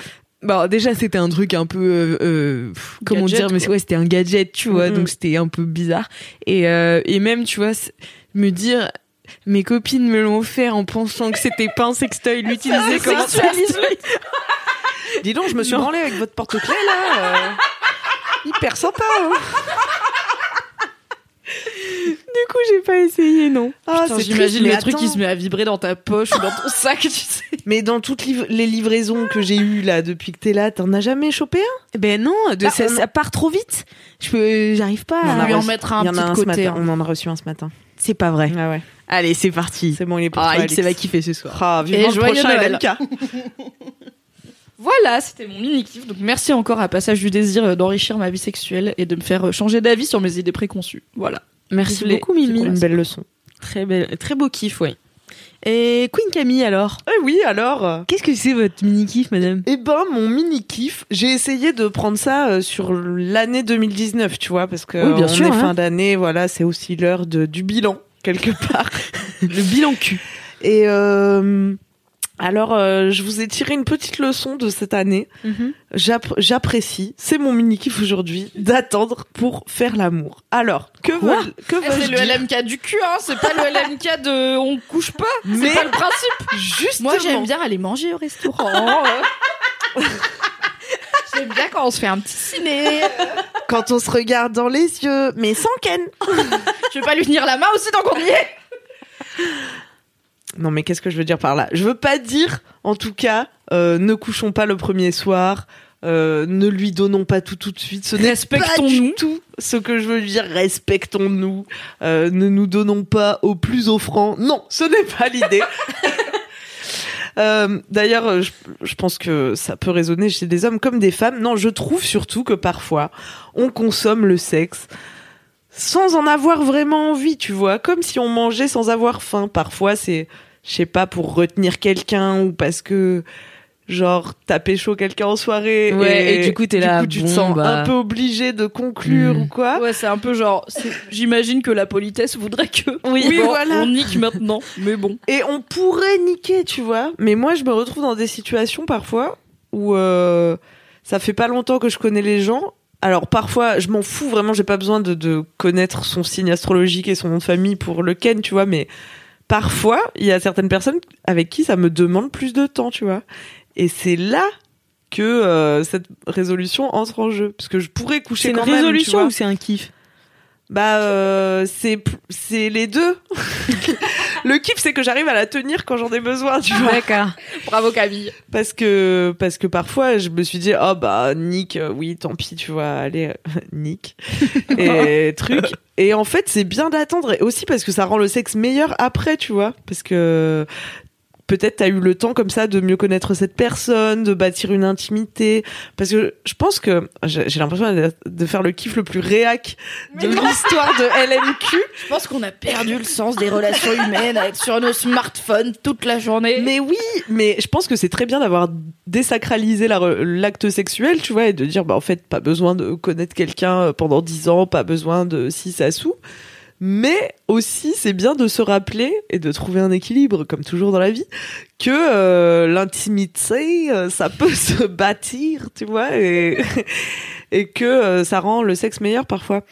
Bon, déjà, c'était un truc un peu. euh, euh, pff, comment Gadget, dire Mais quoi. ouais, c'était un gadget, tu vois, Mhm. donc c'était un peu bizarre. Et, euh, et même, tu vois, me dire. Mes copines me l'ont offert en pensant que c'était pas un sextoy, l'utiliser comme un sextoy. Dis donc, je me suis Non. branlé avec votre porte-clés là. euh, Hyper sympa. hein. Du coup, j'ai pas essayé, non. Ah, J'imagine le truc qui se met à vibrer dans ta poche ou dans ton sac, tu sais. Mais dans toutes liv- les livraisons que j'ai eues là depuis que t'es là, t'en as jamais chopé un? Ben non, de, Bah, ça, on- ça part trop vite. Je peux, j'arrive pas. On à... a lui en reçu- mettre un Il y en petit a un ce côté, matin. hein. On en a reçu un ce matin. C'est pas vrai. Ah ouais. Allez, c'est parti. C'est bon, il est pour Ah, toi, va kiffer ce soir. Ah, vivement Et le joyeux prochain Noël. LMK. Voilà, c'était mon mini kiff. Donc merci encore à Passage du désir euh, d'enrichir ma vie sexuelle et de me faire euh, changer d'avis sur mes idées préconçues. Voilà. Merci les- beaucoup, Mimi. Une belle leçon. Très belle, très beau kiff, oui. Et Queen Camille, alors? Eh oui, alors Qu'est-ce que c'est votre mini kiff, madame? Eh ben, mon mini kiff, j'ai essayé de prendre ça euh, sur l'année 2019, tu vois, parce que Oui, bien on sûr, est hein. fin d'année, voilà, c'est aussi l'heure de- du bilan quelque part. Le bilan cul. Et euh, alors, euh, je vous ai tiré une petite leçon de cette année. J'app- J'apprécie, c'est mon mini kiff aujourd'hui, d'attendre pour faire l'amour. Alors, que Quoi veulent que Eh, c'est le LMK du cul, hein. C'est pas le LMK de on couche pas. Mais- C'est pas le principe. Justement, Moi, j'aime bien aller manger au restaurant. j'aime bien quand on se fait un petit ciné. quand on se regarde dans les yeux, mais sans ken. Je vais pas lui tenir la main aussi tant qu'on y est. Non, mais qu'est-ce que je veux dire par là? Je veux pas dire, en tout cas, euh, ne couchons pas le premier soir. Euh, ne lui donnons pas tout tout de suite. Ce Respectons-nous. tout ce que je veux dire. Respectons-nous. Euh, ne nous donnons pas au plus offrant. Non, ce n'est pas l'idée. Euh, D'ailleurs, je, je pense que ça peut résonner chez des hommes comme des femmes. Non, je trouve surtout que parfois, on consomme le sexe sans en avoir vraiment envie, tu vois, comme si on mangeait sans avoir faim. Parfois, c'est, je sais pas, pour retenir quelqu'un ou parce que, genre, t'as pécho quelqu'un en soirée Ouais, et du coup, t'es là, tu te sens bah. un peu obligé de conclure Mm. ou quoi. Ouais, c'est un peu genre. J'imagine que la politesse voudrait que. Oui, bon, voilà. On nique maintenant, mais bon. Et on pourrait niquer, tu vois. Mais moi, je me retrouve dans des situations parfois où euh, ça fait pas longtemps que je connais les gens. Alors parfois, je m'en fous vraiment. J'ai pas besoin de, de connaître son signe astrologique et son nom de famille pour le ken, tu vois. Mais parfois, il y a certaines personnes avec qui ça me demande plus de temps, tu vois. Et c'est là que euh, cette résolution entre en jeu, parce que je pourrais coucher C'est une quand même, tu résolution vois. ou c'est un kiff Bah, euh, c'est c'est les deux. le kiff, c'est que j'arrive à la tenir quand j'en ai besoin, tu vois. D'accord. Bravo Camille. Parce que parce que parfois, je me suis dit, oh bah Nick, euh, oui, tant pis, tu vois, allez, Nick et truc. Et en fait, c'est bien d'attendre, et aussi parce que ça rend le sexe meilleur après, tu vois, parce que peut-être t'as eu le temps comme ça de mieux connaître cette personne, de bâtir une intimité. Parce que je pense que j'ai l'impression de- faire le kiff le plus réac de l'histoire de LMQ. Je pense qu'on a perdu le sens des relations humaines à être sur nos smartphones toute la journée. Mais oui, mais je pense que c'est très bien d'avoir désacralisé la l'acte sexuel, tu vois, et de dire, bah, en fait, pas besoin de connaître quelqu'un euh, pendant dix ans, pas besoin de si ça sous. Mais aussi, c'est bien de se rappeler et de trouver un équilibre, comme toujours dans la vie, que euh, l'intimité, euh, ça peut se bâtir, tu vois, et, et que euh, ça rend le sexe meilleur parfois.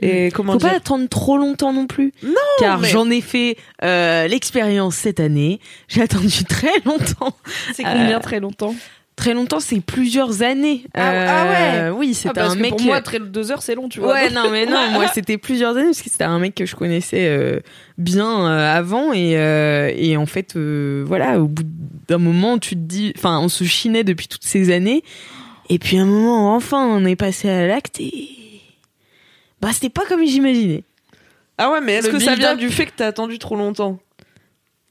Et comment Faut dire pas attendre trop longtemps non plus. Non, Car mais- j'en ai fait euh, l'expérience cette année. J'ai attendu très longtemps. c'est Euh, combien très longtemps? Très longtemps, c'est plusieurs années. Ah- ah Euh, Oui, Ah, c'était un que mec. pour moi, très deux heures, c'est long, tu vois. Ouais, non, mais non, moi c'était plusieurs années parce que c'était un mec que je connaissais euh, bien euh, avant et, et en fait, voilà, au bout d'un moment, tu te dis, enfin, on se chinait depuis toutes ces années et puis à un moment, enfin, on est passé à l'acte et bah c'était pas comme j'imaginais. Ah ouais, mais est-ce que ça vient du fait que t'as attendu trop longtemps?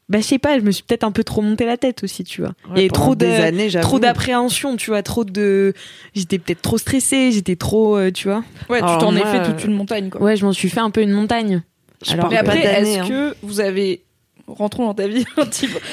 Bah je sais pas, je me suis peut-être un peu trop monté la tête aussi, tu vois. Il y avait pendant trop de des années, j'avoue. trop d'appréhension, tu vois, trop de j'étais peut-être trop stressée, j'étais trop euh, tu vois. Ouais, tu t'en es fait euh, toute une montagne, quoi. Ouais, je m'en suis fait un peu une montagne. Je Alors, Mais après, est-ce hein. que vous avez. Rentrons dans ta vie.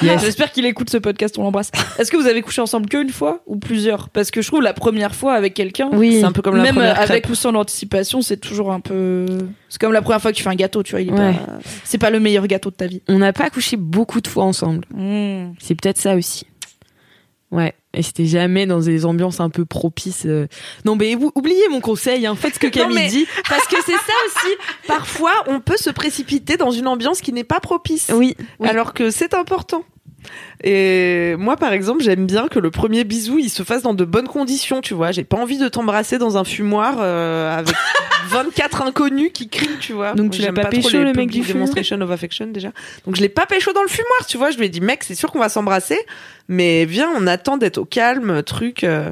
Yes. J'espère qu'il écoute ce podcast, on l'embrasse. Est-ce que vous avez couché ensemble qu'une fois ou plusieurs? Parce que je trouve la première fois avec quelqu'un, Oui. C'est un peu comme la même première avec crêpe. ou sans l'anticipation, c'est toujours un peu. C'est comme la première fois que tu fais un gâteau, tu vois. il est Ouais. pas- C'est pas le meilleur gâteau de ta vie. On n'a pas couché beaucoup de fois ensemble. Mmh. C'est peut-être ça aussi. Ouais, et c'était jamais dans des ambiances un peu propices. euh. Non, mais ou- oubliez mon conseil, hein, faites ce que Camille dit. Parce que c'est ça aussi. Parfois, on peut se précipiter dans une ambiance qui n'est pas propice. Oui, Alors que c'est important. Et moi, par exemple, j'aime bien que le premier bisou, il se fasse dans de bonnes conditions, tu vois. J'ai pas envie de t'embrasser dans un fumoir euh, avec 24 inconnus qui crient, tu vois. Donc tu l'as pas pécho, le mec du fumoir demonstration of affection déjà. Donc je l'ai pas pécho dans le fumoir, tu vois. Je lui ai dit, mec, c'est sûr qu'on va s'embrasser, mais viens, on attend d'être au calme, truc, euh,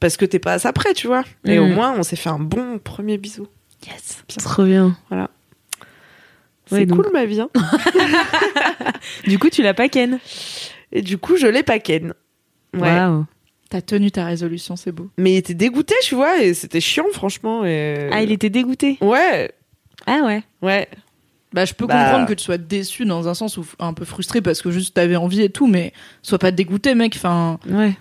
parce que t'es pas à ça près, tu vois. Et Mm. au moins, on s'est fait un bon premier bisou. yes, trop bien. C'est Ouais, donc- cool ma vie. hein. Du coup, tu l'as pas ken? Et du coup, je l'ai pas ken. Ouais. Waouh. T'as tenu ta résolution, c'est beau. Mais il était dégoûté, tu vois, et c'était chiant, franchement. Et... Ah, il était dégoûté. Ouais, Ah ouais. ouais. Bah, je peux Bah. comprendre que tu sois déçu dans un sens ou un peu frustré parce que juste t'avais envie et tout, mais sois pas dégoûté, mec. Enfin, Ouais.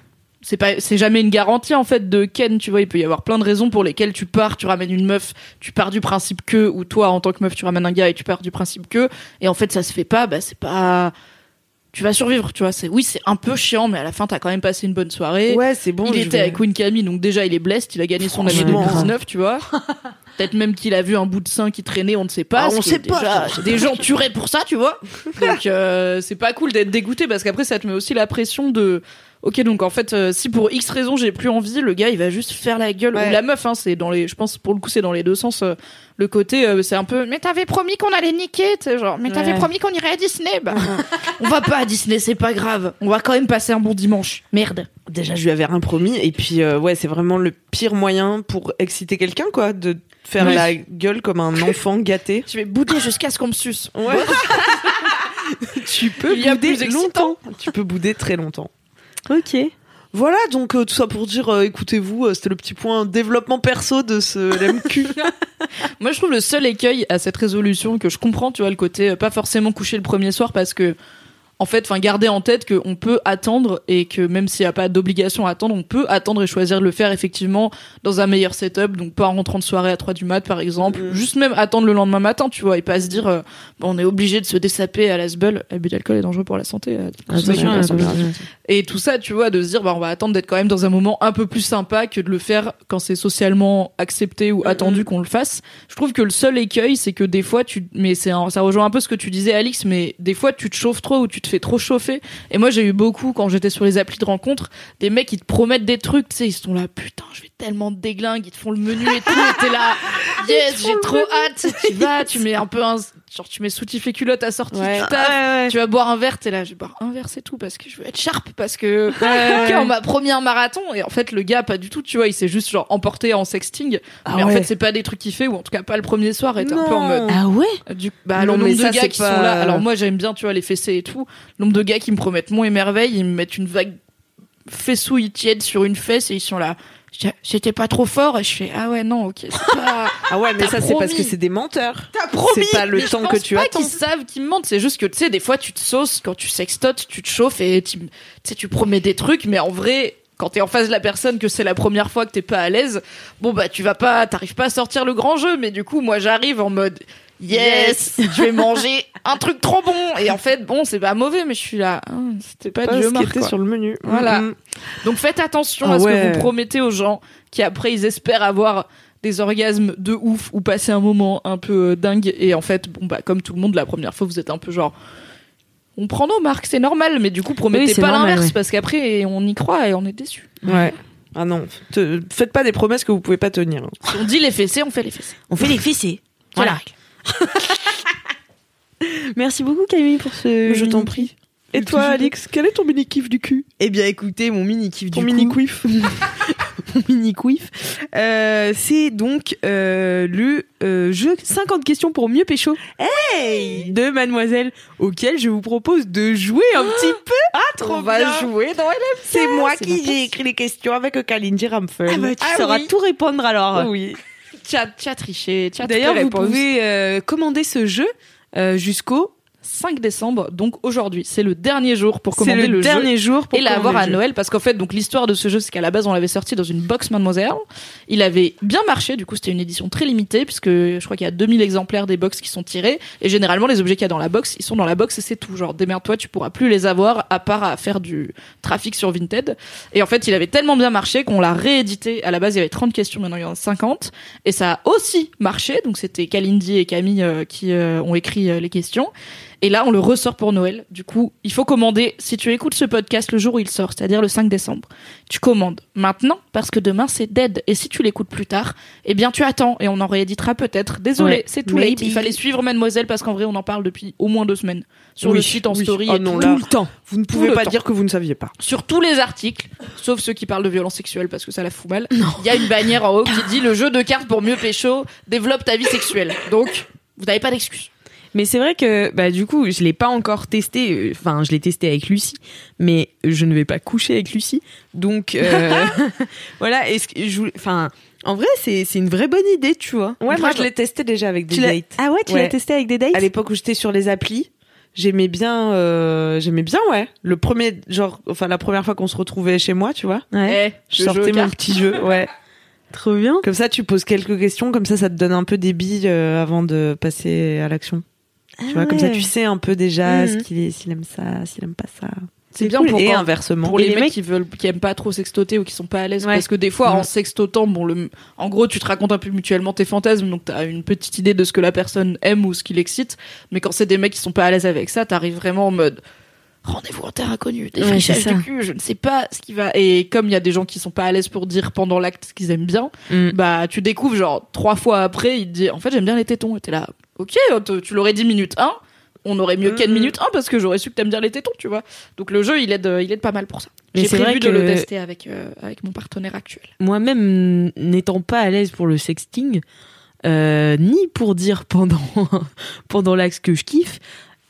C'est pas, c'est jamais une garantie en fait de Ken. Tu vois, il peut y avoir plein de raisons pour lesquelles tu pars, tu ramènes une meuf, tu pars du principe que, ou toi en tant que meuf, tu ramènes un gars et tu pars du principe que, et en fait ça se fait pas. Bah, c'est pas, tu vas survivre, tu vois. C'est oui, c'est un peu chiant, mais à la fin t'as quand même passé une bonne soirée. Ouais, c'est bon. il était vais- avec Queen Camille, donc déjà il est blessed, il a gagné son année Franchement. 2019, tu vois. Peut-être même qu'il a vu un bout de sein qui traînait, on ne sait pas. Ah, on sait pas. déjà- Des gens tueraient pour ça, tu vois. Donc euh, c'est pas cool d'être dégoûté parce qu'après ça te met aussi la pression de Ok, donc en fait, euh, si pour X raison j'ai plus envie, le gars il va juste faire la gueule Ouais. ou la meuf. Hein, c'est dans les, je pense pour le coup c'est dans les deux sens. euh, le côté, euh, c'est un peu. Mais t'avais promis qu'on allait niquer, tu genre. Mais t'avais Ouais. promis qu'on irait à Disney. Bah, on va pas à Disney, c'est pas grave. On va quand même passer un bon dimanche. Merde. Déjà, je lui avais rien promis. Et puis, ouais, c'est vraiment le pire moyen pour exciter quelqu'un, quoi, de faire Oui. la gueule comme un enfant gâté. Je vais bouder jusqu'à ce qu'on me suce. Ouais. tu peux Il y a bouder longtemps. Tu peux bouder très longtemps. Ok. Voilà, donc euh, tout ça pour dire, euh, écoutez-vous, euh, c'était le petit point développement perso de ce LMQ. Moi, je trouve le seul écueil à cette résolution que je comprends, tu vois, le côté pas forcément coucher le premier soir parce que, en fait, enfin, garder en tête qu'on peut attendre et que même s'il n'y a pas d'obligation à attendre, on peut attendre et choisir de le faire effectivement dans un meilleur setup, donc pas en rentrant de soirée à 3 du mat, par exemple, Mhm. juste même attendre le lendemain matin, tu vois, et pas se dire, euh, bon, on est obligé de se dessaper à la sbulle. L'abus d'alcool est dangereux pour la santé. euh, Attention, attention. et tout ça, tu vois, de se dire, bah, on va attendre d'être quand même dans un moment un peu plus sympa que de le faire quand c'est socialement accepté ou attendu qu'on le fasse. Je trouve que le seul écueil, c'est que des fois, tu, mais c'est un- ça rejoint un peu ce que tu disais, Alix, mais des fois, tu te chauffes trop ou tu te fais trop chauffer. Et moi, j'ai eu beaucoup, quand j'étais sur les applis de rencontre, des mecs qui te promettent des trucs, tu sais, ils sont là, putain, je vais tellement te déglingue, ils te font le menu et tout, et t'es là, yes, j'ai trop hâte, tu vas, tu mets un peu un, genre, tu mets soutif et culotte assorti, Ouais. tu taffes, tu vas boire un verre, t'es là, je vais boire un verre, c'est tout, parce que je veux être sharp, parce que on m'a promis un marathon, et en fait, le gars, pas du tout, tu vois, il s'est juste genre emporté en sexting, Ah mais en ouais. fait, c'est pas des trucs qu'il fait, ou en tout cas pas le premier soir, et t'es un peu en mode, Ah ouais? du, bah, Non, le nombre ça, de gars qui pas- sont là, alors moi, j'aime bien, tu vois, les fessées et tout, le nombre de gars qui me promettent mon émerveil, ils me mettent une vague fessouille tiède sur une fesse, et ils sont là, c'était pas trop fort, et je fais, ah ouais, non, ok, c'est pas... Ah ouais, mais ça, c'est parce que c'est des menteurs. T'as promis C'est pas le Mais je temps pense que tu pas attends. qu'ils savent qu'ils me mentent. C'est juste que, tu sais, des fois, tu te sauces quand tu sextotes, tu te chauffes et tu, tu sais, tu promets des trucs, mais en vrai, quand t'es en face de la personne, que c'est la première fois que t'es pas à l'aise, bon, bah, tu vas pas, t'arrives pas à sortir le grand jeu, mais du coup, moi, j'arrive en mode, yes, je vais manger un truc trop bon. Et en fait, bon, c'est pas mauvais, mais je suis là, Ah, c'était pas, Pas du ce qui homard, était quoi. sur le menu. Voilà. Mm, mm. Donc faites attention Ah à ce ouais. que vous promettez aux gens qui après ils espèrent avoir des orgasmes de ouf ou passer un moment un peu euh, dingue et en fait bon bah comme tout le monde la première fois vous êtes un peu genre on prend nos marques c'est normal mais du coup promettez Oui, pas l'inverse ouais. parce qu'après on y croit et on est déçu. Ouais. Ah non, te- faites pas des promesses que vous pouvez pas tenir. hein. Si on dit les fessées on fait les fessées. On fait les fessées. Voilà. Merci beaucoup Camille pour ce. Je t'en prie. Et toi, Alix, quel est ton mini kiff du cul? Eh bien, écoutez, mon mini kiff Ton du mini coup, quiff mon mini quiff, euh, c'est donc euh, le euh, jeu 50 questions pour mieux pécho Hey de Mademoiselle, auquel je vous propose de jouer un petit peu. Ah, trop On va jouer dans C'est moi c'est qui j'ai écrit les questions avec Kalindi Ramphel. Ah bah, tu Ah sauras oui. tout répondre alors. oui. Tu as, triché, D'ailleurs, vous pouvez euh, commander ce jeu euh, jusqu'au 5 décembre donc aujourd'hui. C'est le dernier jour pour commander le, le, jeu. dernier jour pour et l'avoir à jeu. Noël parce qu'en fait donc l'histoire de ce jeu c'est qu'à la base on l'avait sorti dans une box Mademoiselle. Il avait bien marché du coup c'était une édition très limitée puisque je crois qu'il y a 2000 exemplaires des box qui sont tirés. Et généralement les objets qu'il y a dans la box ils sont dans la box et c'est tout. Genre démerde-toi tu pourras plus les avoir à part à faire du trafic sur Vinted. Et en fait il avait tellement bien marché qu'on l'a réédité. À la base il y avait 30 questions maintenant il y en a 50 et ça a aussi marché. Donc c'était Kalindi et Camille euh, qui euh, ont écrit euh, les questions et là, on le ressort pour Noël. Du coup, il faut commander. Si tu écoutes ce podcast le jour où il sort, c'est-à-dire le 5 décembre, tu commandes maintenant parce que demain c'est dead. Et si tu l'écoutes plus tard, eh bien tu attends et on en rééditera peut-être. Désolé, Ouais. c'est tout late. Il fallait suivre Mademoiselle parce qu'en vrai, on en parle depuis au moins deux semaines sur le site en oui. story Oh et non, tout. là. Le temps. Vous ne pouvez pas temps. dire que vous ne saviez pas. sur tous les articles, sauf ceux qui parlent de violence sexuelle parce que ça la fout mal. Il y a une bannière en haut qui dit le jeu de cartes pour mieux pécho développe ta vie sexuelle. Donc, vous n'avez pas d'excuse. Mais c'est vrai que bah du coup, je l'ai pas encore testé. euh, Enfin, je l'ai testé avec Lucie, mais je ne vais pas coucher avec Lucie. Donc euh, voilà. Est-ce que je voulais- Enfin, en vrai, c'est c'est une vraie bonne idée, tu vois. Ouais, moi je l'ai testé déjà avec des Tu dates. Ah ouais, tu Ouais. l'as testé avec des dates À l'époque où j'étais sur les applis, j'aimais bien, euh, j'aimais bien, ouais. Le premier, genre, enfin la première fois qu'on se retrouvait chez moi, tu vois. Ouais. Eh, Je sortais mon petit jeu, ouais. Trop bien. Comme ça, tu poses quelques questions, comme ça, ça te donne un peu des billes euh, avant de passer à l'action. Tu vois, comme ça, tu sais un peu déjà Mhm. ce qu'il est, s'il aime ça, s'il aime pas ça. C'est bien cool. pour Et quand- inversement. pour Et les, les mecs mecs- qui veulent qui aiment pas trop sextoter ou qui sont pas à l'aise Ouais. parce que des fois Mm. en sextotant bon le en gros tu te racontes un peu mutuellement tes fantasmes donc t'as une petite idée de ce que la personne aime ou ce qui l'excite mais quand c'est des mecs qui sont pas à l'aise avec ça t'arrives vraiment en mode rendez-vous en terre inconnue, des Ouais, du cul, je ne sais pas ce qui va. Et comme il y a des gens qui sont pas à l'aise pour dire pendant l'acte ce qu'ils aiment bien, Mm. bah tu découvres genre trois fois après, il te dit en fait j'aime bien les tétons. Et t'es là, ok, te- tu l'aurais dit minute 1, on aurait mieux qu'à Mhm. minute 1 parce que j'aurais su que t'aimes bien les tétons, tu vois. Donc le jeu il aide, il aide pas mal pour ça. J'ai prévu vrai de le tester avec, euh, avec mon partenaire actuel. Moi-même, n'étant pas à l'aise pour le sexting, euh, ni pour dire pendant, pendant l'axe que je kiffe,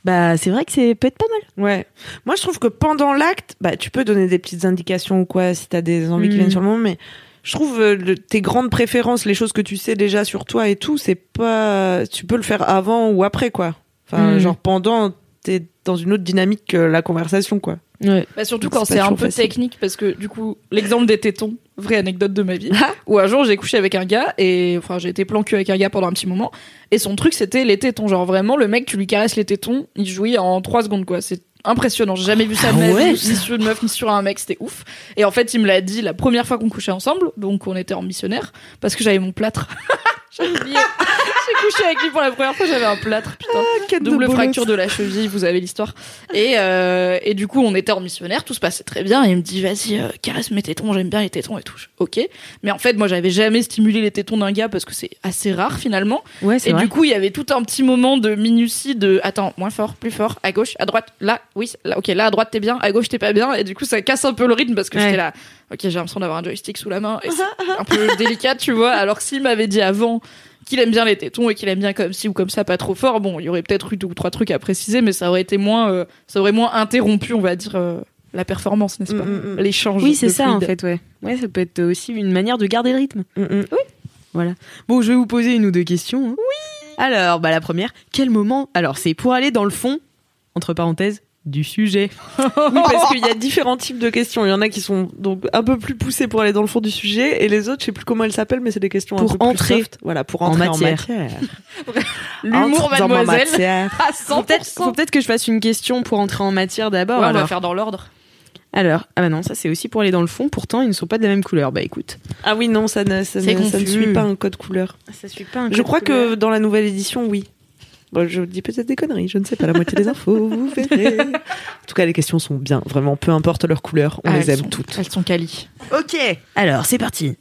bah, c'est vrai que c'est peut être pas mal. Ouais. Moi, je trouve que pendant l'acte, bah, tu peux donner des petites indications ou quoi si t'as des envies qui Mm. viennent sur le moment, mais je trouve euh, le- tes grandes préférences, les choses que tu sais déjà sur toi et tout, c'est pas. Tu peux le faire avant ou après, quoi. Enfin, Mm. genre pendant, t'es dans une autre dynamique que la conversation, quoi. Ouais. Bah surtout quand c'est un peu facile. technique parce que du coup l'exemple des tétons vraie anecdote de ma vie où un jour j'ai couché avec un gars et enfin j'ai été plan cul avec un gars pendant un petit moment et son truc c'était les tétons genre vraiment le mec tu lui caresses les tétons il jouit en 3 secondes quoi c'est impressionnant. J'ai jamais vu ça de Ah ma vie ni sur une meuf ni sur un mec. C'était ouf. Et en fait il me l'a dit la première fois qu'on couchait ensemble. Donc on était en missionnaire parce que j'avais mon plâtre oublié j'ai couché avec lui pour la première fois j'avais un plâtre putain double fracture de la cheville, vous avez l'histoire. Et, euh, et du coup, on était en missionnaire, tout se passait très bien. Et il me dit, vas-y, euh, caresse mes tétons, j'aime bien les tétons et tout. Je- Ok. Mais en fait, moi, j'avais jamais stimulé les tétons d'un gars parce que c'est assez rare finalement. Ouais, c'est Et vrai. du coup, il y avait tout un petit moment de minutie de, attends, moins fort, plus fort, à gauche, à droite, là, oui, là, ok, là, à droite, t'es bien, à gauche, t'es pas bien. Et du coup, ça casse un peu le rythme parce que Ouais. j'étais là, ok, j'ai l'impression d'avoir un joystick sous la main et c'est un peu délicat, tu vois. Alors que s'il m'avait dit avant, qu'il aime bien les tétons et qu'il aime bien comme ci ou comme ça, pas trop fort. Bon, il y aurait peut-être eu deux ou trois trucs à préciser, mais ça aurait été moins, euh, ça aurait moins interrompu, on va dire, euh, la performance, n'est-ce pas Mm, mm, mm. L'échange. Oui, c'est de ça en fait, ouais. Ouais, ça peut être aussi une manière de garder le rythme. Mm, mm. Bon, je vais vous poser une ou deux questions. Oui. Alors, bah la première, quel moment Alors, c'est pour aller dans le fond, entre parenthèses, du sujet. Oui, parce qu'il y a différents types de questions. Il y en a qui sont donc un peu plus poussées pour aller dans le fond du sujet, et les autres, je sais plus comment elles s'appellent, mais c'est des questions Pour un peu entrer plus soft. Voilà, pour en entrer en matière. matière. L'humour, mademoiselle. matière. À Faut peut-être, 100%. faut peut-être que je fasse une question pour entrer en matière d'abord. Ouais, on va faire dans l'ordre. alors, ah bah non, ça c'est aussi pour aller dans le fond. Pourtant, ils ne sont pas de la même couleur. Bah écoute, Ah oui, non, ça ne, ça ne, ça ne confus. suit pas un code couleur. ça suit pas un Je crois que dans la nouvelle édition, oui. Bon, je dis peut-être des conneries, je ne sais pas la moitié des infos, vous verrez. En tout cas, les questions sont bien, vraiment, peu importe leur couleur, on Ah, les aime sont- toutes. Elles sont quali. Ok, alors c'est parti.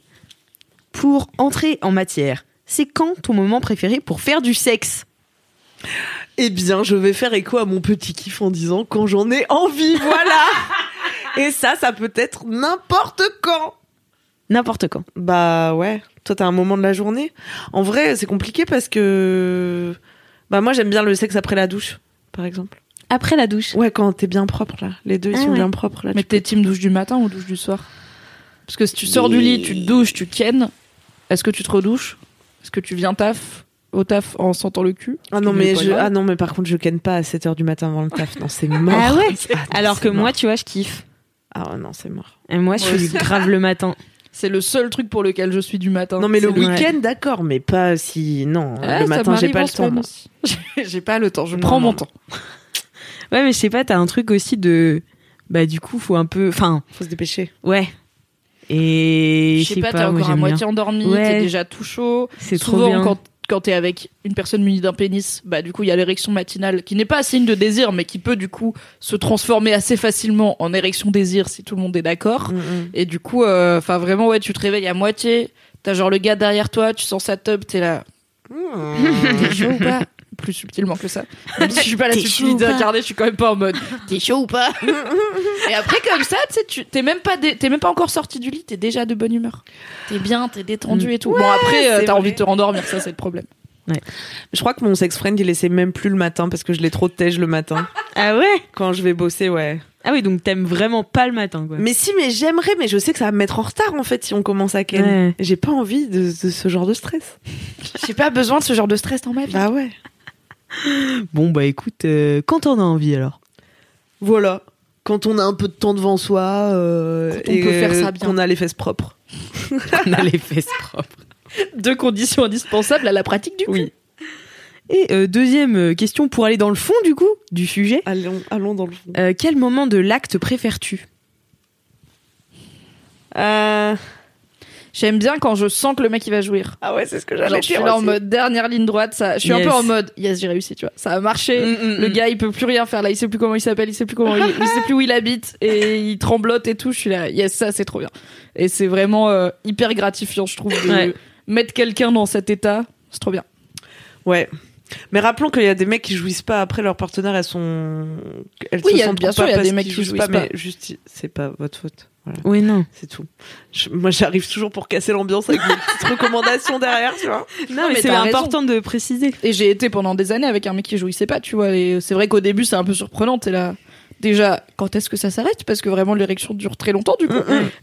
Pour entrer en matière, c'est quand ton moment préféré pour faire du sexe? Eh bien, je vais faire écho à mon petit kiff en disant quand j'en ai envie, voilà. Et ça, ça peut être n'importe quand. N'importe quand. Bah ouais. Toi, t'as un moment de la journée? En vrai, c'est compliqué parce que bah moi, j'aime bien le sexe après la douche, par exemple. Après la douche. Ouais, quand t'es bien propre là, les deux ils Ah sont ouais. bien propres là. Mais t'es team douche du matin ou douche du soir? Parce que si tu sors du lit, tu te douches, tu kennes, est-ce que tu te redouches? Est-ce que tu viens taf au taf en sentant le cul? Ah non mais je ah non mais par contre je ken pas à 7h du matin avant le taf. Non, c'est mort. Ah ouais Ah, Alors que moi, tu vois, je kiffe. Ah non, c'est mort. Et moi, je suis grave le matin. C'est le seul truc pour lequel je suis du matin. Non mais le week-end d'accord, mais pas si non, Ouais, le ça matin j'ai pas le temps. J'ai pas le temps, je Non, prends non, mon temps. Ouais, mais je sais pas, t'as un truc aussi de. Bah, du coup, faut un peu. Enfin, Faut se dépêcher. ouais. Et. Je sais pas, t'es moi, encore à moitié endormi, Ouais. t'es déjà tout chaud. C'est trop Souvent, bien. quand, quand t'es avec une personne munie d'un pénis, bah du coup, il y a l'érection matinale qui n'est pas un signe de désir, mais qui peut du coup se transformer assez facilement en érection désir si tout le monde est d'accord. Mm, mm. Et du coup, euh, enfin vraiment, ouais, tu te réveilles à moitié, t'as genre le gars derrière toi, tu sens sa tub, t'es là, t'es chaud ou pas? Plus subtilement que ça. Même si je suis pas la subtilité incarnée, je suis quand même pas en mode t'es chaud ou pas Et après comme ça, tu sais, tu t'es même pas dé- t'es même pas encore sorti du lit, t'es déjà de bonne humeur. T'es bien, t'es détendu et tout. bon après, euh, t'as envie de te rendormir, ça c'est le problème. Je crois que mon sex friend il essaie même plus le matin parce que je l'ai trop tège le matin Ah ouais quand je vais bosser ouais. Ah oui, donc t'aimes vraiment pas le matin, quoi. Mais si mais j'aimerais mais je sais que ça va me mettre en retard en fait si on commence à ken. Ouais. J'ai pas envie de, de ce genre de stress. J'ai pas besoin de ce genre de stress dans ma vie. Bah ouais. Bon, bah écoute, euh, quand on a envie alors Voilà. Quand on a un peu de temps devant soi euh, on et peut faire ça bien. qu'on a les fesses propres. On a les fesses propres. Deux conditions indispensables à la pratique du cul. Oui. Et euh, deuxième question pour aller dans le fond, du coup, du sujet. Allons allons dans le fond. Quel moment de l'acte préfères-tu? Euh, J'aime bien quand je sens que le mec il va jouir. Ah ouais, c'est ce que j'allais je suis dire là en mode dernière ligne droite, ça. Je suis un Yes. peu en mode yes, j'ai réussi, tu vois. Ça a marché. Mm, Le gars, il peut plus rien faire là. Il sait plus comment il s'appelle, il sait plus comment il, il sait plus où il habite et il tremblote et tout. Je suis là, yes, ça c'est trop bien. Et c'est vraiment euh, hyper gratifiant, je trouve, de Ouais. mettre quelqu'un dans cet état. C'est trop bien. Ouais. Mais rappelons qu'il y a des mecs qui jouissent pas après leur partenaire, elles sont. Elles Oui, se il y a- sentent bien sûr, il y a des mecs qui jouissent jouissent pas, pas. mais juste, c'est pas votre faute. Voilà, Oui, non. c'est tout. Je- moi, j'arrive toujours pour casser l'ambiance avec mes petites recommandations derrière, tu vois. Non, mais mais c'est raison. important de préciser. Et j'ai été pendant des années avec un mec qui jouissait pas, tu vois. Et c'est vrai qu'au début, c'est un peu surprenant. T'es là. Déjà, quand est-ce que ça s'arrête? Parce que vraiment, l'érection dure très longtemps, du coup.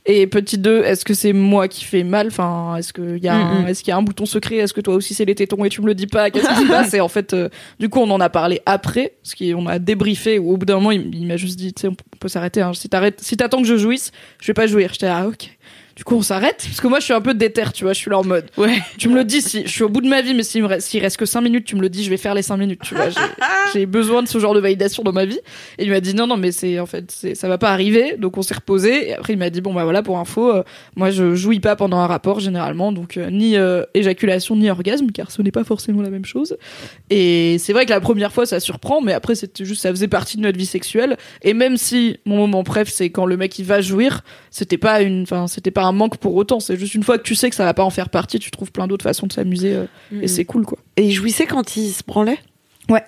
Et petit 2, est-ce que c'est moi qui fais mal? Enfin, est-ce qu'il y, a un- Mm, mm. est-ce qu'il y a un bouton secret? Est-ce que toi aussi c'est les tétons et tu me le dis pas? Qu'est-ce qui se passe? Et en fait, euh, du coup, on en a parlé après, parce qu'on a débriefé. Où au bout d'un moment, il, il m'a juste dit, tu sais, on peut s'arrêter. Hein. Si t'attends que je jouisse, je vais pas jouir. J'étais là, ah, ok. Du coup, on s'arrête parce que moi, je suis un peu déter, tu vois. Je suis là en mode, Ouais. tu me le dis si je suis au bout de ma vie, mais s'il me reste, s'il reste que 5 minutes, tu me le dis, je vais faire les 5 minutes, tu vois. J'ai- J'ai besoin de ce genre de validation dans ma vie. Et il m'a dit non, non, mais c'est en fait, c'est, ça va pas arriver. Donc on s'est reposé. Et après, il m'a dit bon bah voilà pour info, euh, moi je jouis pas pendant un rapport généralement, donc euh, ni euh, éjaculation ni orgasme, car ce n'est pas forcément la même chose. Et c'est vrai que la première fois ça surprend, mais après c'était juste ça faisait partie de notre vie sexuelle. Et même si mon moment préf c'est quand le mec il va jouir, c'était pas une, enfin c'était pas un manque pour autant. C'est juste une fois que tu sais que ça va pas en faire partie, tu trouves plein d'autres façons de s'amuser euh, et c'est cool quoi. Et il jouissait quand il se branlait? Ouais.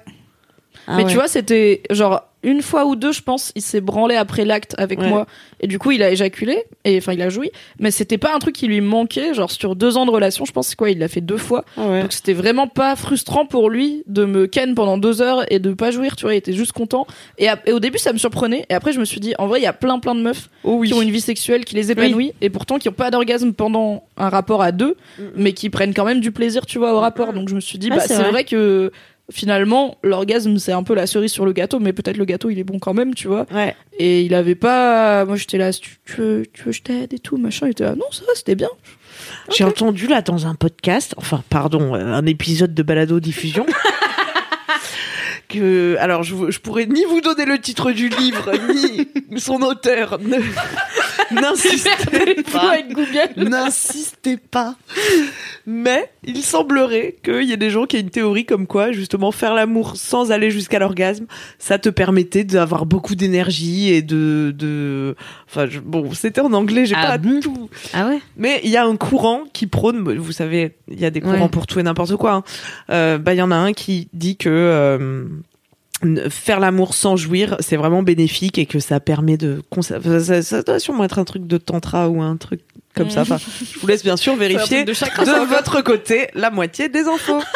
Ah mais ouais. tu vois, c'était genre une fois ou deux, je pense, il s'est branlé après l'acte avec Ouais. moi. Et du coup, il a éjaculé. Et enfin, il a joui. Mais c'était pas un truc qui lui manquait. Genre, sur deux ans de relation, je pense, quoi, il l'a fait deux fois. Ah ouais. Donc c'était vraiment pas frustrant pour lui de me ken pendant deux heures et de pas jouir, tu vois, il était juste content. Et, au début ça me surprenait, et après je me suis dit, en vrai il y a plein plein de meufs Oh oui. qui ont une vie sexuelle qui les épanouit, et pourtant qui ont pas d'orgasme pendant un rapport à deux, mais qui prennent quand même du plaisir, tu vois, au rapport. Donc je me suis dit, Ah, bah c'est c'est vrai. vrai que finalement l'orgasme c'est un peu la cerise sur le gâteau, mais peut-être le gâteau il est bon quand même, tu vois. Ouais. Et il avait pas, moi j'étais là, tu, tu veux, tu veux que je t'aide et tout, machin, il était là, non ça va, c'était bien. J'ai entendu là dans un podcast, enfin pardon, un épisode de Balado Diffusion. que alors je, je pourrais ni vous donner le titre du livre ni son auteur. N'insistez pas. avec Google. N'insistez pas. Mais il semblerait qu'il y ait des gens qui aient une théorie comme quoi, justement, faire l'amour sans aller jusqu'à l'orgasme, ça te permettait d'avoir beaucoup d'énergie et de, de, enfin, je- bon, c'était en anglais, j'ai Ah pas bon? tout. Ah ouais? Mais il y a un courant qui prône, vous savez, il y a des courants Ouais. pour tout et n'importe quoi. hein. Euh, bah, il y en a un qui dit que euh, faire l'amour sans jouir, c'est vraiment bénéfique et que ça permet de. Ça, ça doit sûrement être un truc de tantra ou un truc comme ça. Enfin, je vous laisse bien sûr vérifier de votre côté la moitié des infos.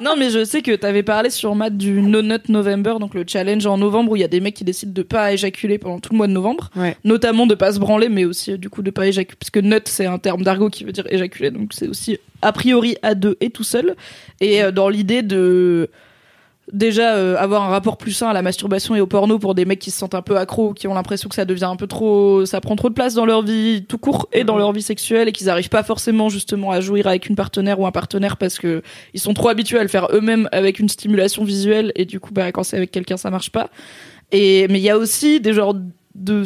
Non, mais je sais que t'avais parlé sur Matt du No Nut November, donc le challenge en novembre où il y a des mecs qui décident de pas éjaculer pendant tout le mois de novembre. Ouais. Notamment de pas se branler, mais aussi euh, du coup de pas éjaculer. Parce que nut, c'est un terme d'argot qui veut dire éjaculer, donc c'est aussi a priori à deux et tout seul. Et euh, dans l'idée de déjà euh, avoir un rapport plus sain à la masturbation et au porno pour des mecs qui se sentent un peu accros, qui ont l'impression que ça devient un peu trop, ça prend trop de place dans leur vie tout court et dans leur vie sexuelle et qu'ils n'arrivent pas forcément justement à jouir avec une partenaire ou un partenaire parce que ils sont trop habitués à le faire eux-mêmes avec une stimulation visuelle et du coup bah quand c'est avec quelqu'un ça marche pas. Et mais il y a aussi des genres de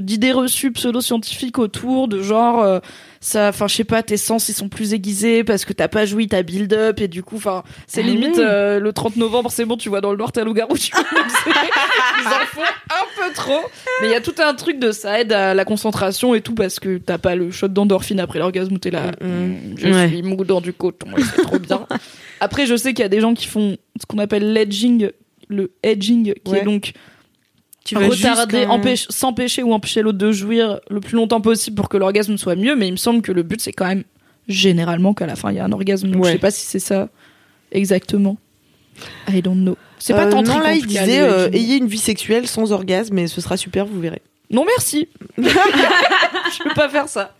d'idées reçues pseudo-scientifiques autour de genre euh, ça enfin je sais pas tes sens ils sont plus aiguisés parce que t'as pas joui ta build up et du coup enfin c'est Ah limite oui. euh, le 30 novembre c'est bon tu vois dans le noir t'as loup-garou tu vois ils en font un peu trop mais il y a tout un truc de ça aide à la concentration et tout parce que t'as pas le shot d'endorphine après l'orgasme où t'es là mm, je Ouais. suis mou dans du coton c'est trop bien après je sais qu'il y a des gens qui font ce qu'on appelle l'edging le edging qui Ouais. est donc Tu vas retarder, empêche- s'empêcher ou empêcher l'autre de jouir le plus longtemps possible pour que l'orgasme soit mieux, mais il me semble que le but c'est quand même généralement qu'à la fin il y a un orgasme. Donc Ouais. je sais pas si c'est ça exactement. I don't know. C'est pas Euh, tantrique. Non, là, il disait euh, ayez une vie sexuelle sans orgasme et ce sera super, vous verrez. Non merci. je peux pas faire ça.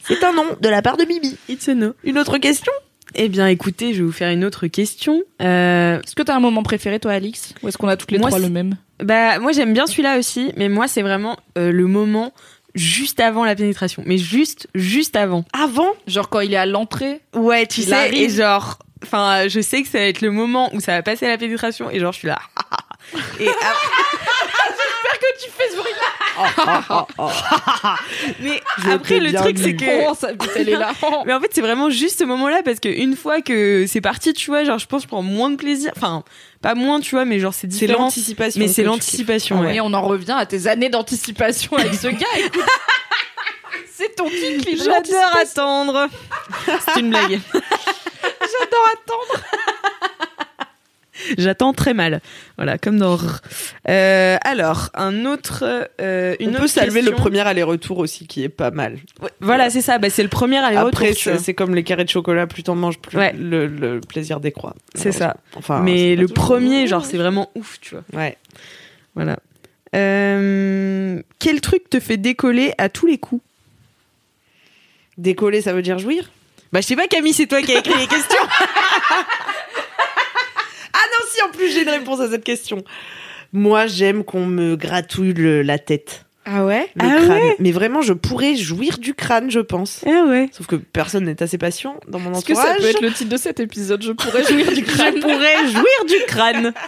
C'est un nom de la part de Bibi. It's a no. Une autre question? Eh bien, écoutez, je vais vous faire une autre question. Euh, Est-ce que t'as un moment préféré toi Alix? Ou est-ce qu'on a toutes les Moi, trois le même? Bah, moi, j'aime bien celui-là aussi, mais moi, c'est vraiment euh, le moment juste avant la pénétration. Mais juste, juste avant. Avant? Genre quand il est à l'entrée Ouais, tu Il sais, arrive. et genre, enfin, je sais que ça va être le moment où ça va passer à la pénétration, et genre, je suis là. et après- que tu fais ce bruit Mais Je après, le truc, c'est que. Oh, elle est là. Mais en fait, c'est vraiment juste ce moment-là parce qu'une fois que c'est parti, tu vois, genre, je pense que je prends moins de plaisir. Enfin, pas moins, tu vois, mais genre, c'est C'est différent. l'anticipation. Mais que c'est l'anticipation, kiffes. ouais. Et on en revient à tes années d'anticipation avec ce gars. Écoute, c'est ton gens J'adore attendre. C'est une blague. J'adore attendre. J'attends très mal. Voilà, comme dans. Euh, alors, un autre. euh, une On autre peut saluer le premier aller-retour aussi qui est pas mal. Ouais, Voilà, c'est ça. Bah, c'est le premier aller-retour. Après, c'est comme les carrés de chocolat, plus t'en manges, plus Ouais. le, le plaisir décroît. C'est ça. Enfin, Mais le premier, genre, c'est vraiment ouf, tu vois. Ouais. Voilà. Euh, quel truc te fait décoller à tous les coups? Décoller, ça veut dire jouir? Bah, je sais pas, Camille, c'est toi qui as écrit les questions. Non, si, en plus, j'ai une réponse à cette question. Moi, j'aime qu'on me gratouille le- la tête, Ah ouais? Le Ah crâne. Mais vraiment, je pourrais jouir du crâne, je pense. ah ouais. Sauf que personne n'est assez patient dans mon Est-ce que ça peut être le titre de cet épisode? Je pourrais jouir du crâne. Je pourrais jouir du crâne.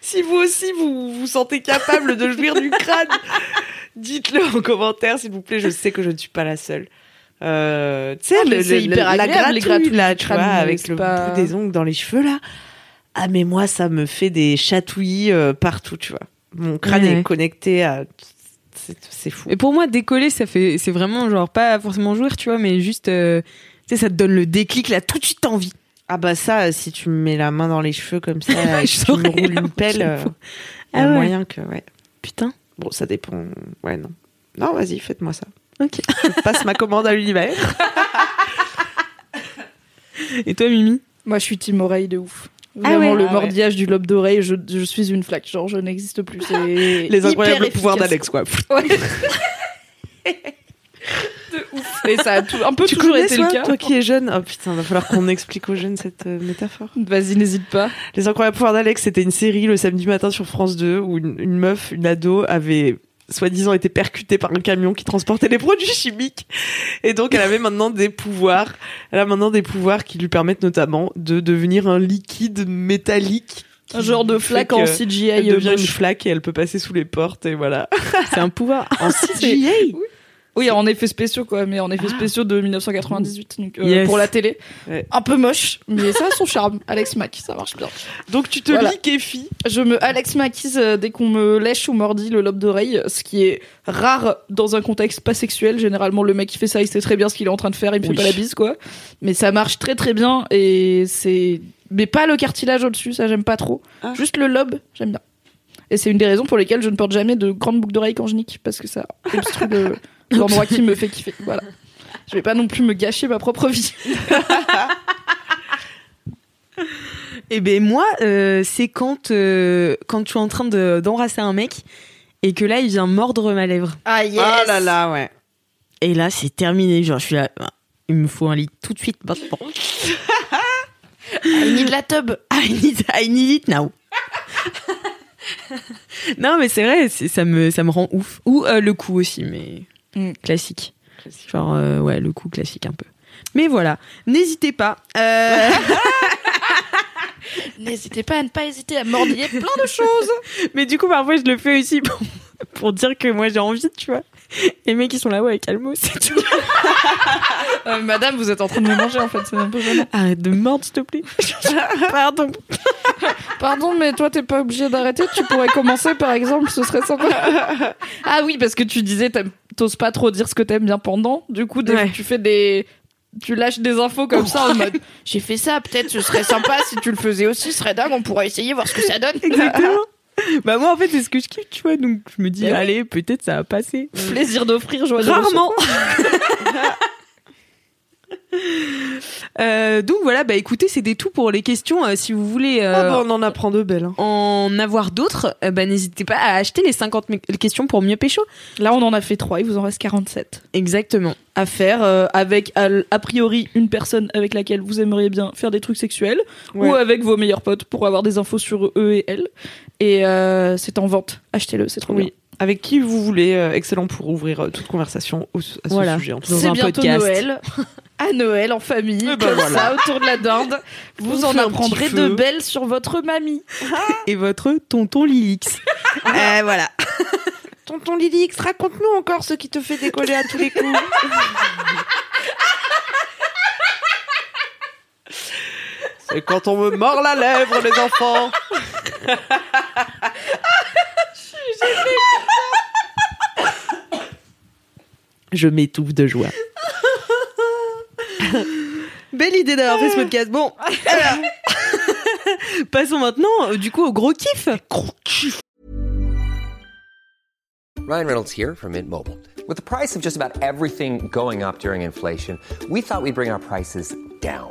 Si vous aussi, vous vous sentez capable de jouir du crâne, dites-le en commentaire, s'il vous plaît. Je sais que je ne suis pas la seule. Euh, tu sais, Ah, le- le- hyper la agréable, gratouille, là, tu vois, avec le pas- bout des ongles dans les cheveux, là. Ah, mais moi, ça me fait des chatouilles euh, partout, tu vois. Mon crâne Ouais. est connecté à... C'est fou. Et pour moi, décoller, ça fait, c'est vraiment genre pas forcément jouir, tu vois, mais juste, euh, tu sais, ça te donne le déclic là, tout de suite envie. Ah bah ça, si tu me mets la main dans les cheveux comme ça, et que Je tu me roules une pelle, euh, y a Ah ouais. moyen que... Ouais. Putain. Bon, ça dépend... Ouais, non. Non, vas-y, faites-moi ça. Ok. Je passe ma commande à l'univers. Et toi, Mimi? Moi, je suis team oreille de ouf. Ah Vraiment, ouais. le Ah mordillage du lobe d'oreille, je, je suis une flaque. Genre, je n'existe plus. Les incroyables pouvoirs d'Alex, quoi. Ouais. de ouf. Et ça a tout, un peu Tu toujours été le cas. toi qui es jeune Oh putain, va falloir qu'on explique aux jeunes cette euh, métaphore. Vas-y, n'hésite pas. Les incroyables pouvoirs d'Alex, c'était une série le samedi matin sur France 2 où une, une meuf, une ado, avait soi-disant été percutée par un camion qui transportait des produits chimiques. Et donc, elle avait maintenant des pouvoirs. Elle a maintenant des pouvoirs qui lui permettent notamment de devenir un liquide métallique. Un genre de flaque que en CGI. Elle devient une flaque et elle peut passer sous les portes et voilà. C'est un pouvoir. En CGI Oui, en effets spéciaux, quoi, mais en effets spéciaux de 1998, donc, euh, Yes. pour la télé. Ouais. Un peu moche, mais ça a son charme. Alex Mack, ça marche bien. Donc tu te Voilà. lis. Je me Alex Mackise euh, dès qu'on me lèche ou mordit le lobe d'oreille, ce qui est rare dans un contexte pas sexuel. Généralement, le mec qui fait ça, il sait très bien ce qu'il est en train de faire, il me Oui. fait pas la bise, quoi. Mais ça marche très très bien et c'est. Mais pas le cartilage au-dessus, ça j'aime pas trop. Ah. Juste le lobe, j'aime bien. Et c'est une des raisons pour lesquelles je ne porte jamais de grande boucle d'oreille quand je nique, parce que ça obstrue le- l'endroit qui me fait kiffer. Voilà. Je vais pas non plus me gâcher ma propre vie. Et ben moi, euh, c'est quand euh, quand tu es en train de- d'embrasser un mec et que là il vient mordre ma lèvre. Ah yes Ah là là, ouais. Et là c'est terminé. Genre je suis là, il me faut un lit tout de suite maintenant. I need la tub I need, I need it now. non mais c'est vrai, c'est- ça me ça me rend ouf. Ou euh, le coup aussi, mais Mm. classique. Genre euh, ouais le coup classique un peu. Mais voilà, n'hésitez pas. Euh, N'hésitez pas à ne pas hésiter à mordiller plein de choses mais du coup parfois je le fais aussi pour, pour dire que moi j'ai envie, tu vois. Les mecs ils sont là ouais calmos, c'est tout. Euh, Madame, vous êtes en train de me manger en fait, c'est un peu gênant. Arrête de mordre s'il te plaît. Pardon. Pardon, mais toi t'es pas obligé d'arrêter, tu pourrais commencer par exemple, ce serait sympa. ah oui, parce que tu disais t'oses pas trop dire ce que t'aimes bien pendant, du coup des- Ouais. tu fais des... Tu lâches des infos comme ça en mode j'ai fait ça, peut-être ce serait sympa si tu le faisais aussi, ce serait dingue, on pourrait essayer, voir ce que ça donne. Exactement. bah moi en fait c'est ce que je kiffe, tu vois. Donc je me dis Bah allez peut-être ça va passer. Plaisir d'offrir, joie de Rarement. Euh, donc voilà, bah écoutez, c'était tout pour les questions. Euh, si vous voulez euh, Ah bah, on en apprend de belles. hein. en avoir d'autres, euh, bah, n'hésitez pas à acheter les 50 mé- questions pour mieux pécho. Là on en a fait trois, il vous en reste 47. Exactement. à faire euh, avec a, a priori une personne avec laquelle vous aimeriez bien faire des trucs sexuels Ouais. ou avec vos meilleurs potes pour avoir des infos sur eux et elles. Et euh, c'est en vente. Achetez-le, c'est trop Oui. bien. Avec qui vous voulez, euh, excellent pour ouvrir euh, toute conversation au- à ce Voilà. sujet. C'est bientôt podcast. Noël. À Noël en famille, Eh ben comme voilà. ça, autour de la dinde. Vous On en apprendrez de belles sur votre mamie. Et votre tonton Lilix. Euh, voilà. Tonton Lilix, raconte-nous encore ce qui te fait décoller à tous les coups. C'est quand on me mord la lèvre, les enfants. Je m'étouffe de joie. Belle idée d'avoir fait ce podcast. Bon, alors, passons maintenant, euh, du coup, au gros kiff. Ryan Reynolds here from Mint Mobile. With the price of just about everything going up during inflation, we thought we'd bring our prices down.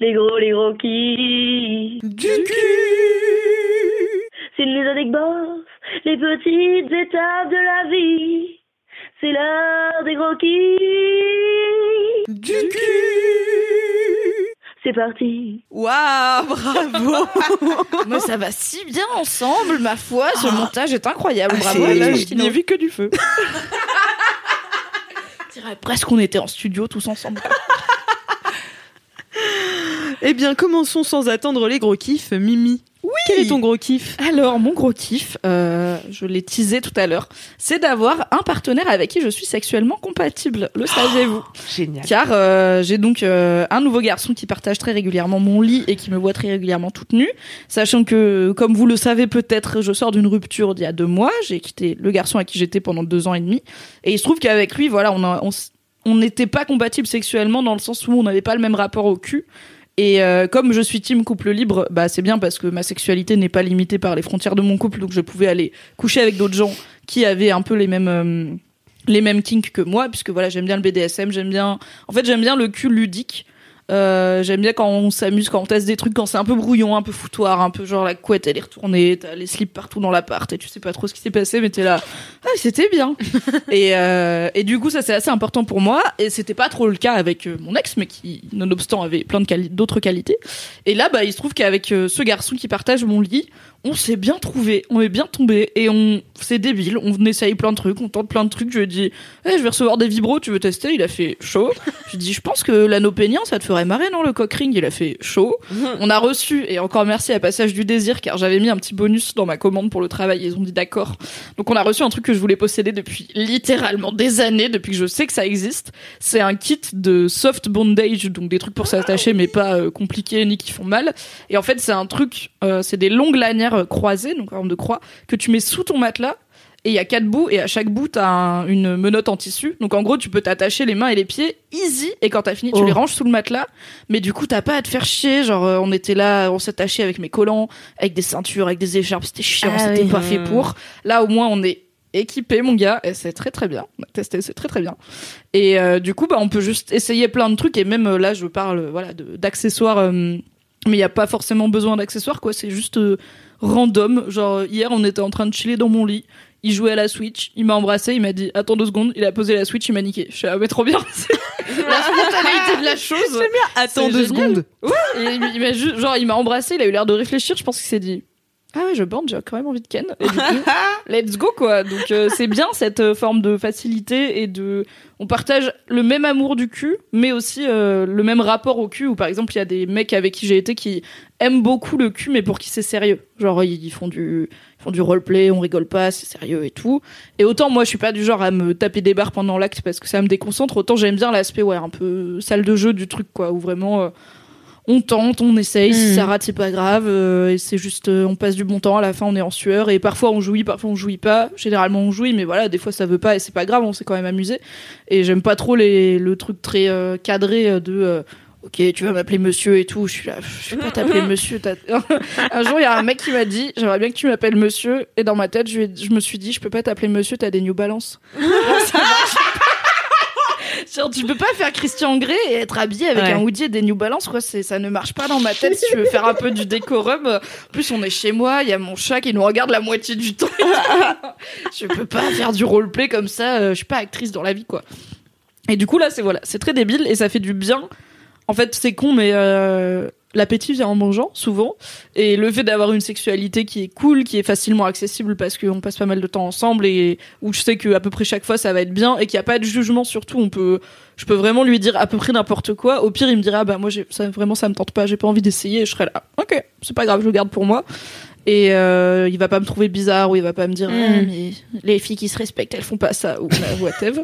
les gros, les gros qui. Du cul. C'est les anecdotes, les petites étapes de la vie. C'est l'heure des gros qui. Du cul. C'est parti. Waouh, bravo. Moi, ça va si bien ensemble, ma foi. Ce montage est incroyable. Bravo. c'est- Là, je je n'y ai vu que du feu. dirais presque qu'on était en studio tous ensemble. Eh bien, commençons sans attendre les gros kiffs. Mimi, oui. quel est ton gros kiff? Alors, mon gros kiff, euh, je l'ai teasé tout à l'heure, c'est d'avoir un partenaire avec qui je suis sexuellement compatible. Le saviez-vous? Génial. Car euh, j'ai donc euh, un nouveau garçon qui partage très régulièrement mon lit et qui me voit très régulièrement toute nue, sachant que, comme vous le savez peut-être, je sors d'une rupture d'il y a deux mois. J'ai quitté le garçon avec qui j'étais pendant deux ans et demi, et il se trouve qu'avec lui, voilà, on a- on on n'était pas compatibles sexuellement dans le sens où on n'avait pas le même rapport au cul. Et euh, comme je suis team couple libre, bah c'est bien parce que ma sexualité n'est pas limitée par les frontières de mon couple, donc je pouvais aller coucher avec d'autres gens qui avaient un peu les mêmes euh, les mêmes kinks que moi, puisque voilà j'aime bien le BDSM, j'aime bien, en fait j'aime bien le cul ludique. Euh, j'aime bien quand on s'amuse, quand on teste des trucs, quand c'est un peu brouillon, un peu foutoir, un peu genre la couette elle est retournée, t'as les slips partout dans l'appart et tu sais pas trop ce qui s'est passé, mais t'es là, ah c'était bien. et, euh, et du coup ça c'est assez important pour moi et c'était pas trop le cas avec euh, mon ex, mais qui nonobstant avait plein quali- d'autres qualités. Et là bah il se trouve qu'avec ce garçon qui partage mon lit, on s'est bien trouvé, on est bien tombé et on c'est débile, on essaye plein de trucs, on tente plein de trucs. Je lui ai dit, Eh, je vais recevoir des vibros, tu veux tester? Il a fait chaud. je lui ai dit, je pense que l'anneau pénien, ça te ferait marrer, non Le cock ring, il a fait chaud. on a reçu et encore merci à Passage du Désir car j'avais mis un petit bonus dans ma commande pour le travail. Ils ont dit d'accord. Donc on a reçu un truc que je voulais posséder depuis littéralement des années, depuis que je sais que ça existe. C'est un kit de soft bondage, donc des trucs pour s'attacher mais pas euh, compliqués ni qui font mal. Et en fait, c'est un truc, euh, c'est des longues lanières euh, croisées, donc en forme de croix, que tu mets sous ton matelas. Et il y a quatre bouts, et à chaque bout, t'as un- une menotte en tissu. Donc en gros, tu peux t'attacher les mains et les pieds easy, et quand t'as fini, tu Oh. les ranges sous le matelas. Mais du coup, t'as pas à te faire chier. Genre, euh, on était là, on s'attachait avec mes collants, avec des ceintures, avec des écharpes, c'était chiant, Ah c'était oui. pas fait pour. Là, au moins, on est équipé, mon gars, et c'est très très bien. On a testé, c'est très très bien. Et euh, du coup, bah, on peut juste essayer plein de trucs, et même euh, là, je parle, voilà, d'accessoires. euh, mais il n'y a pas forcément besoin d'accessoires, quoi. C'est juste euh, random. Genre, hier, on était en train de chiller dans mon lit. Il jouait à la Switch. Il m'a embrassé. Il m'a dit Attends deux secondes. Il a posé la Switch. Il m'a niqué. Je suis ah, mais trop bien. C'est la spontanéité de la chose. Attends deux génial. secondes. Et il, il m'a juste, genre, il m'a embrassé. Il a eu l'air de réfléchir. Je pense qu'il s'est dit Ah ouais, je bande. J'ai quand même envie de Ken. Et du coup, let's go, quoi. Donc, euh, c'est bien cette euh, forme de facilité et de. On partage le même amour du cul, mais aussi euh, le même rapport au cul. Où par exemple, il y a des mecs avec qui j'ai été qui aiment beaucoup le cul, mais pour qui c'est sérieux. Genre, ils, ils font du, ils font du roleplay, on rigole pas, c'est sérieux et tout. Et autant moi, je suis pas du genre à me taper des barres pendant l'acte parce que ça me déconcentre. Autant j'aime bien l'aspect, ouais, un peu salle de jeu du truc, quoi, où vraiment. On tente, on essaye, si ça rate, c'est pas grave, euh, et c'est juste, euh, on passe du bon temps, à la fin on est en sueur, et parfois on jouit, parfois on jouit pas, généralement on jouit, mais voilà, des fois ça veut pas, et c'est pas grave, on s'est quand même amusé, et j'aime pas trop les, le truc très euh, cadré euh, de, euh, ok, tu vas m'appeler monsieur et tout, je suis là, je vais pas t'appeler monsieur, un jour il y a un mec qui m'a dit, j'aimerais bien que tu m'appelles monsieur, et dans ma tête, je, je me suis dit, je peux pas t'appeler monsieur, t'as des New Balance. Ça marche pas. Genre, tu peux pas faire Christian Grey et être habillé avec Ouais. un hoodie et des New Balance, quoi. C'est, ça ne marche pas dans ma tête si tu veux faire un peu du décorum. En plus, on est chez moi, il y a mon chat qui nous regarde la moitié du temps. je peux pas faire du roleplay comme ça. euh, Je suis pas actrice dans la vie, quoi. Et du coup, là, c'est voilà, c'est très débile et ça fait du bien. En fait, c'est con, mais euh, l'appétit vient en mangeant, souvent. Et le fait d'avoir une sexualité qui est cool, qui est facilement accessible parce qu'on passe pas mal de temps ensemble et où je sais que à peu près chaque fois ça va être bien et qu'il n'y a pas de jugement surtout, on peut, je peux vraiment lui dire à peu près n'importe quoi. Au pire, il me dira, bah moi, j'ai, ça, vraiment, ça me tente pas, j'ai pas envie d'essayer. Et je serai là, ok, c'est pas grave, je le garde pour moi. Et euh, il va pas me trouver bizarre ou il va pas me dire, Ah, mais les filles qui se respectent, elles font pas ça ou whatever.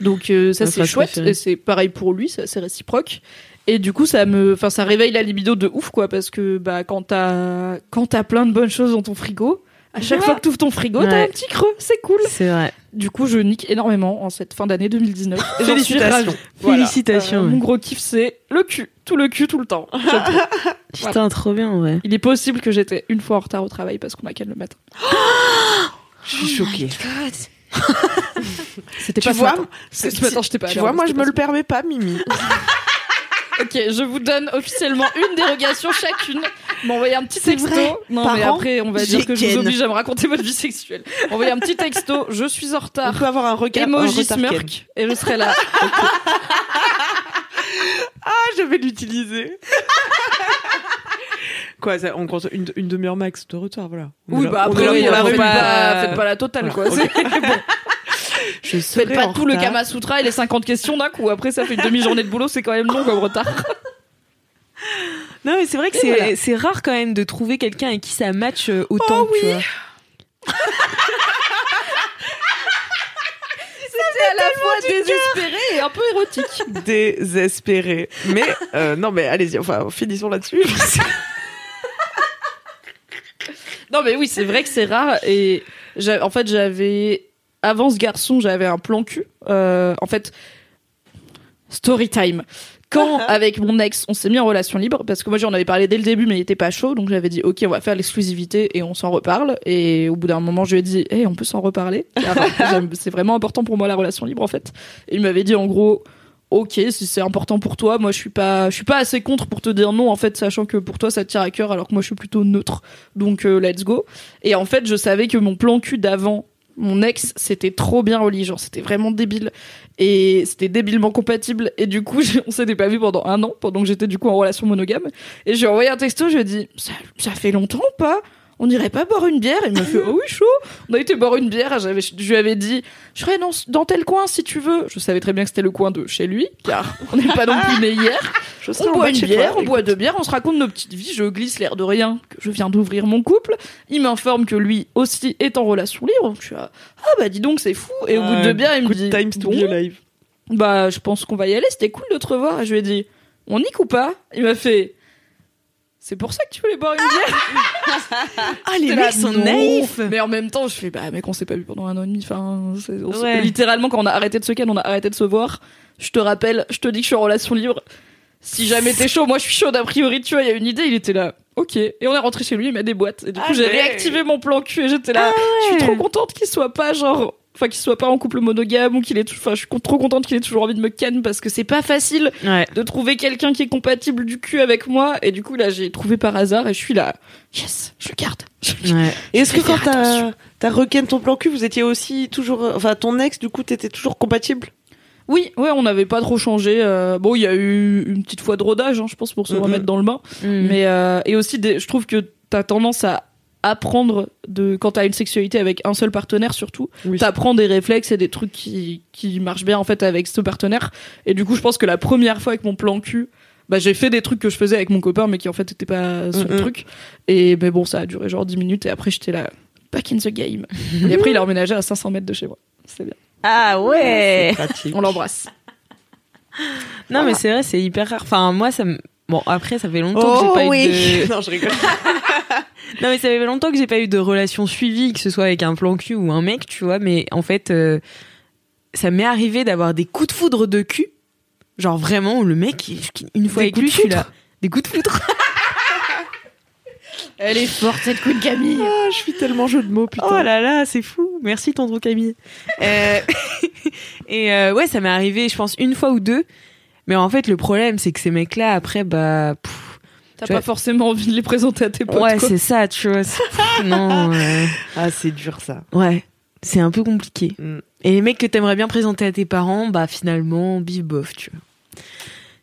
Donc euh, ça Ma c'est chouette et c'est pareil pour lui, ça, c'est réciproque. Et du coup, ça me, enfin, ça réveille la libido de ouf, quoi, parce que, bah, quand t'as, quand t'as plein de bonnes choses dans ton frigo, à chaque fois que t'ouvres ton frigo, t'as un petit creux, c'est cool. C'est vrai. Du coup, je nique énormément en cette fin d'année 2019. Et j'en suis Félicitations. Voilà. Félicitations. Euh, ouais. Mon gros kiff, c'est le cul. Tout le cul, tout le temps. Putain, trop bien, ouais. Il est possible que j'étais une fois en retard au travail parce qu'on a qu'à le matin. Je suis choquée. C'était Tu pas ce vois, matin. ce matin, pas Tu vois, moi, je me le permets pas, Mimi. Ok, je vous donne officiellement une dérogation chacune. M'envoyer un petit texto. vrai non, mais an, après, on va dire que je vous oblige à me raconter votre vie sexuelle. Envoyer un petit texto. Je suis en On retard. peut avoir un regard. un Emoji retard ken. smirk. Et je serai là. Ah, je vais l'utiliser. Quoi, ça, on compte une, une demi-heure max de retard, voilà. On Oui, bah on après, là oui, pour la faites, revue. pas, faites pas la totale, quoi. Ok. Je Faites pas tout le. Kama Sutra et les 50 questions d'un coup. Après, ça fait une demi-journée de boulot, c'est quand même long comme retard. Non, mais c'est vrai que c'est voilà. rare quand même de trouver quelqu'un avec qui ça match euh, autant. tu vois. C'était à la fois désespéré et un peu érotique. Désespéré. Mais, euh, non, mais allez-y, enfin, finissons là-dessus. Non, mais oui, c'est vrai que c'est rare. Et en fait, j'avais. Avant ce garçon, j'avais un plan cul. Euh, en fait, story time. Quand, avec mon ex, on s'est mis en relation libre, parce que moi j'en avais parlé dès le début, mais il était pas chaud, donc j'avais dit, ok, on va faire l'exclusivité et on s'en reparle. Et au bout d'un moment, je lui ai dit, hey, on peut s'en reparler. C'est vraiment important pour moi la relation libre, en fait. Et il m'avait dit, en gros, ok, si c'est important pour toi, moi je suis pas, je suis pas assez contre pour te dire non, en fait, sachant que pour toi ça te tire à cœur, alors que moi je suis plutôt neutre. Donc euh, let's go. Et en fait, je savais que mon plan cul d'avant, mon ex, c'était trop bien relié, genre c'était vraiment débile et c'était débilement compatible. Et du coup, on s'était pas vu pendant un an, pendant que j'étais du coup en relation monogame. Et j'ai envoyé un texto, je lui ai dit, ça, ça fait longtemps ou pas? On irait pas boire une bière? Il m'a fait oh oui chaud. On a été boire une bière. J'avais, je lui avais dit je serais dans, dans tel coin si tu veux. Je savais très bien que c'était le coin de chez lui, car on n'est pas non plus né hier. Je On boit une bière, toi, on boit deux bières, on se raconte nos petites vies. Je glisse l'air de rien que je viens d'ouvrir mon couple. Il m'informe que lui aussi est en relation libre. Je suis là, ah bah dis donc c'est fou. Et au bout de deux bières, il me dit times to bon, alive. bah je pense qu'on va y aller. C'était cool de te revoir. Et je lui ai dit on nique ou pas? Il m'a fait c'est pour ça que tu voulais boire une bière Ah, les mecs sont naïfs. Mais en même temps, je fais, bah, mec, on s'est pas vu pendant un an et demi. Enfin, on Ouais. littéralement, quand on a arrêté de se ken, on a arrêté de se voir. Je te rappelle, je te dis que je suis en relation libre. Si jamais t'es chaud, moi je suis chaude a priori, tu vois, il y a une idée, il était là. Ok. Et on est rentré chez lui, il m'a des boîtes. Et du coup, Ah j'ai ouais. réactivé mon plan cul et j'étais là. Je suis trop contente qu'il soit pas genre. Enfin, qu'il soit pas en couple monogame ou qu'il tout. Enfin, je suis trop contente qu'il ait toujours envie de me ken parce que c'est pas facile Ouais. de trouver quelqu'un qui est compatible du cul avec moi. Et du coup, là, j'ai trouvé par hasard et je suis là. Yes, je garde. Ouais. Et est-ce que quand t'as t'as requin ton plan cul, vous étiez aussi toujours, enfin ton ex, du coup, t'étais toujours compatible? Oui, ouais, on n'avait pas trop changé. euh, bon, il y a eu une petite fois de rodage, hein, je pense, pour se Mhm. remettre dans le bain. Mm. Mais euh, et aussi, des- je trouve que t'as tendance à apprendre de quand t'as une sexualité avec un seul partenaire surtout Oui. t'apprends des réflexes et des trucs qui qui marchent bien en fait avec ce partenaire et du coup je pense que la première fois avec mon plan cul bah j'ai fait des trucs que je faisais avec mon copain mais qui en fait étaient pas son truc et mais bon ça a duré genre 10 minutes et après j'étais là back in the game et après il a emménagé à 500 mètres de chez moi c'est bien Ah ouais. On l'embrasse Non, mais c'est vrai, c'est hyper rare. Enfin, moi, ça me. Bon, après, ça fait longtemps que j'ai Oh pas eu oui de. Non, je rigole. Non, mais ça fait longtemps que j'ai pas eu de relation suivie, que ce soit avec un plan cul ou un mec, tu vois. Mais en fait, euh, ça m'est arrivé d'avoir des coups de foudre de cul. Genre vraiment, où le mec, une fois Des avec lui, de je suis là. Des coups de foudre. Elle est forte cette Queen Camille. Ah, je suis tellement jeu de mots, putain. Oh là là, c'est fou. Merci tonton Camille. Euh, et euh, ouais, ça m'est arrivé, je pense, une fois ou deux. Mais en fait, le problème, c'est que ces mecs-là, après, bah... pff, T'as pas vois- forcément envie de les présenter à tes potes. ouais, quoi. c'est ça, tu vois. c'est- non, euh, Ah, c'est dur ça. ouais, c'est un peu compliqué. Mm. Et les mecs que t'aimerais bien présenter à tes parents, bah finalement, bif bof, tu vois.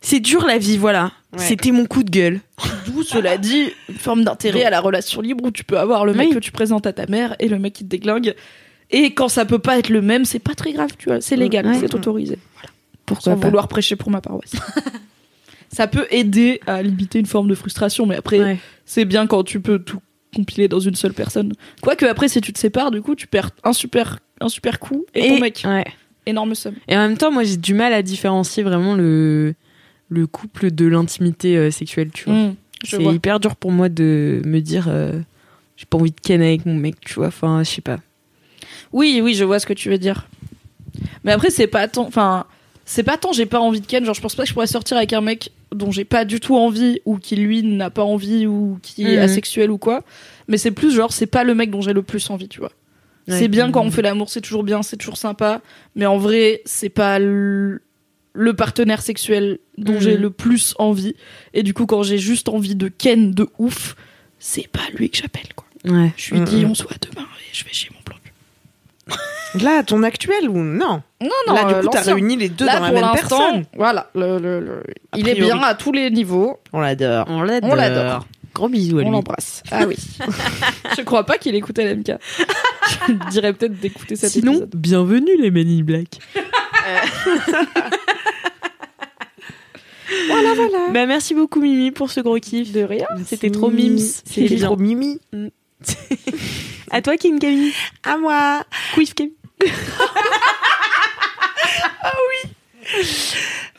C'est dur la vie, voilà. Ouais. C'était mon coup de gueule. D'où, cela dit, une forme d'intérêt à la relation libre où tu peux avoir le mec Oui. que tu présentes à ta mère et le mec qui te déglingue. Et quand ça peut pas être le même, c'est pas très grave, tu vois. C'est légal, Ouais. c'est autorisé. Pourquoi Sans vouloir prêcher pour ma paroisse. ça peut aider à limiter une forme de frustration, mais après, Ouais. c'est bien quand tu peux tout compiler dans une seule personne. Quoique après, si tu te sépares, du coup, tu perds un super, un super coup et, ton mec. ouais. Énorme somme. Et en même temps, moi, j'ai du mal à différencier vraiment le, le couple de l'intimité euh, sexuelle, tu vois. Mmh, c'est hyper dur pour moi de me dire, euh, j'ai pas envie de ken avec mon mec, tu vois. Enfin, je sais pas. Oui, oui, je vois ce que tu veux dire. Mais après, c'est pas tant. Enfin, c'est pas tant j'ai pas envie de Ken. Genre, je pense pas que je pourrais sortir avec un mec dont j'ai pas du tout envie ou qui lui n'a pas envie ou qui est Mhm. asexuel ou quoi. Mais c'est plus genre, c'est pas le mec dont j'ai le plus envie, tu vois. Ouais. C'est bien quand on fait l'amour, c'est toujours bien, c'est toujours sympa. Mais en vrai, c'est pas le, le partenaire sexuel dont Mhm. j'ai le plus envie. Et du coup, quand j'ai juste envie de Ken de ouf, c'est pas lui que j'appelle, quoi. Ouais. Je lui Mhm. dis, on se voit demain et je vais chez cul. Là, ton actuel ou non? Non, non, Là, du euh, coup, t'as réuni les deux Là, dans la pour même personne. Voilà, le, le- le- il est bien à tous les niveaux. On l'adore. On l'adore. On l'adore. Gros bisous à On lui. l'embrasse. Ah oui. je crois pas qu'il écoutait l'MK. je dirais peut-être d'écouter cet Sinon, épisode. bienvenue les Men in Black. Voilà, voilà. Bah, merci beaucoup Mimi pour ce gros kiff. De rien. C'était trop mims. C'était trop mimi. À toi King Camille. À moi. Quiff Camille.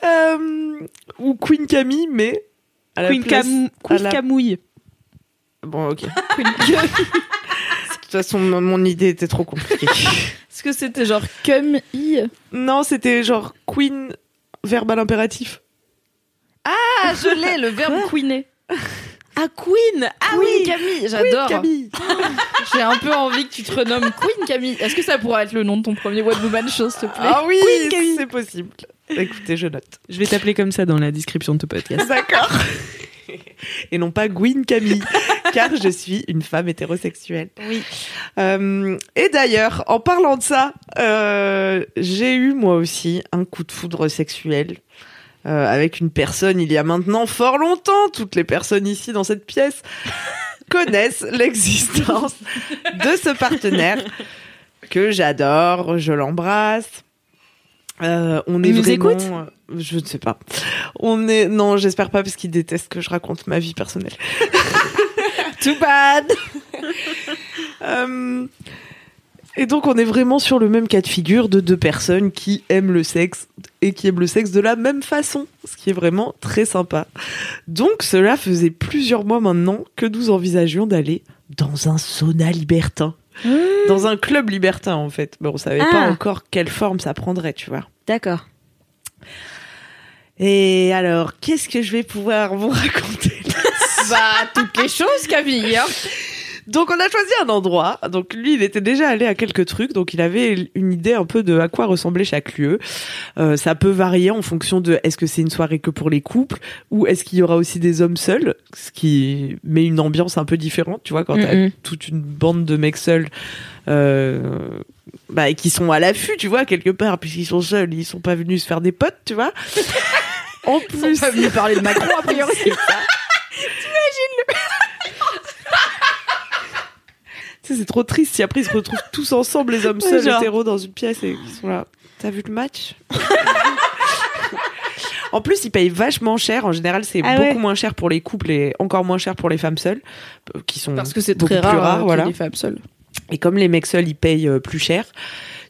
Euh, ou Queen Camille, mais. à la Queen place- Cam... à la- Camouille. Bon, ok. De toute façon, mon mon idée était trop compliquée. Est-ce que c'était genre cum i? Non, c'était genre Queen verbal impératif. Ah, je l'ai, le verbe queener. Ah Queen. Ah Queen Camille, j'adore. Camille. J'ai un peu envie que tu te renommes Queen Camille. Est-ce que ça pourrait être le nom de ton premier One Woman Show, s'il te plaît? Ah oui, c'est possible. Écoutez, je note. Je vais t'appeler comme ça dans la description de ton podcast. D'accord. Et non pas Gwyn Camille, car je suis une femme hétérosexuelle. Oui. Euh, et d'ailleurs, en parlant de ça, euh, j'ai eu moi aussi un coup de foudre sexuel euh, avec une personne il y a maintenant fort longtemps. Toutes les personnes ici dans cette pièce connaissent l'existence de ce partenaire que j'adore, je l'embrasse. Euh, on est nous vraiment, écoute euh, Je ne sais pas. On est non, j'espère pas parce qu'il déteste que je raconte ma vie personnelle. Too bad. Euh, et donc on est vraiment sur le même cas de figure de deux personnes qui aiment le sexe et qui aiment le sexe de la même façon, ce qui est vraiment très sympa. Donc cela faisait plusieurs mois maintenant que nous envisagions d'aller dans un sauna libertin. Dans un club libertin en fait. Mais on savait pas Ah. encore quelle forme ça prendrait, tu vois. D'accord. Et alors, qu'est-ce que je vais pouvoir vous raconter? Bah, toutes les choses, Camille. hein. Donc on a choisi un endroit. Donc lui, il était déjà allé à quelques trucs, donc il avait une idée un peu de à quoi ressemblait chaque lieu. Euh, ça peut varier en fonction de est-ce que c'est une soirée que pour les couples ou est-ce qu'il y aura aussi des hommes seuls, ce qui met une ambiance un peu différente. Tu vois, quand t'as toute une bande de mecs seuls. Euh, bah, et qui sont à l'affût, tu vois, quelque part, puisqu'ils sont seuls, ils sont pas venus se faire des potes, tu vois. En Ils plus, sont pas venus parler de Macron, a priori. Tu sais, c'est trop triste si après ils se retrouvent tous ensemble, les hommes seuls, hétéros, dans une pièce et ils sont là. T'as vu le match? En plus, ils payent vachement cher. En général, c'est Ah beaucoup ouais. moins cher pour les couples et encore moins cher pour les femmes seules, qui sont Parce que c'est beaucoup très plus rare, euh, voilà. des femmes seules. Et comme les mecs seuls, ils payent euh, plus cher,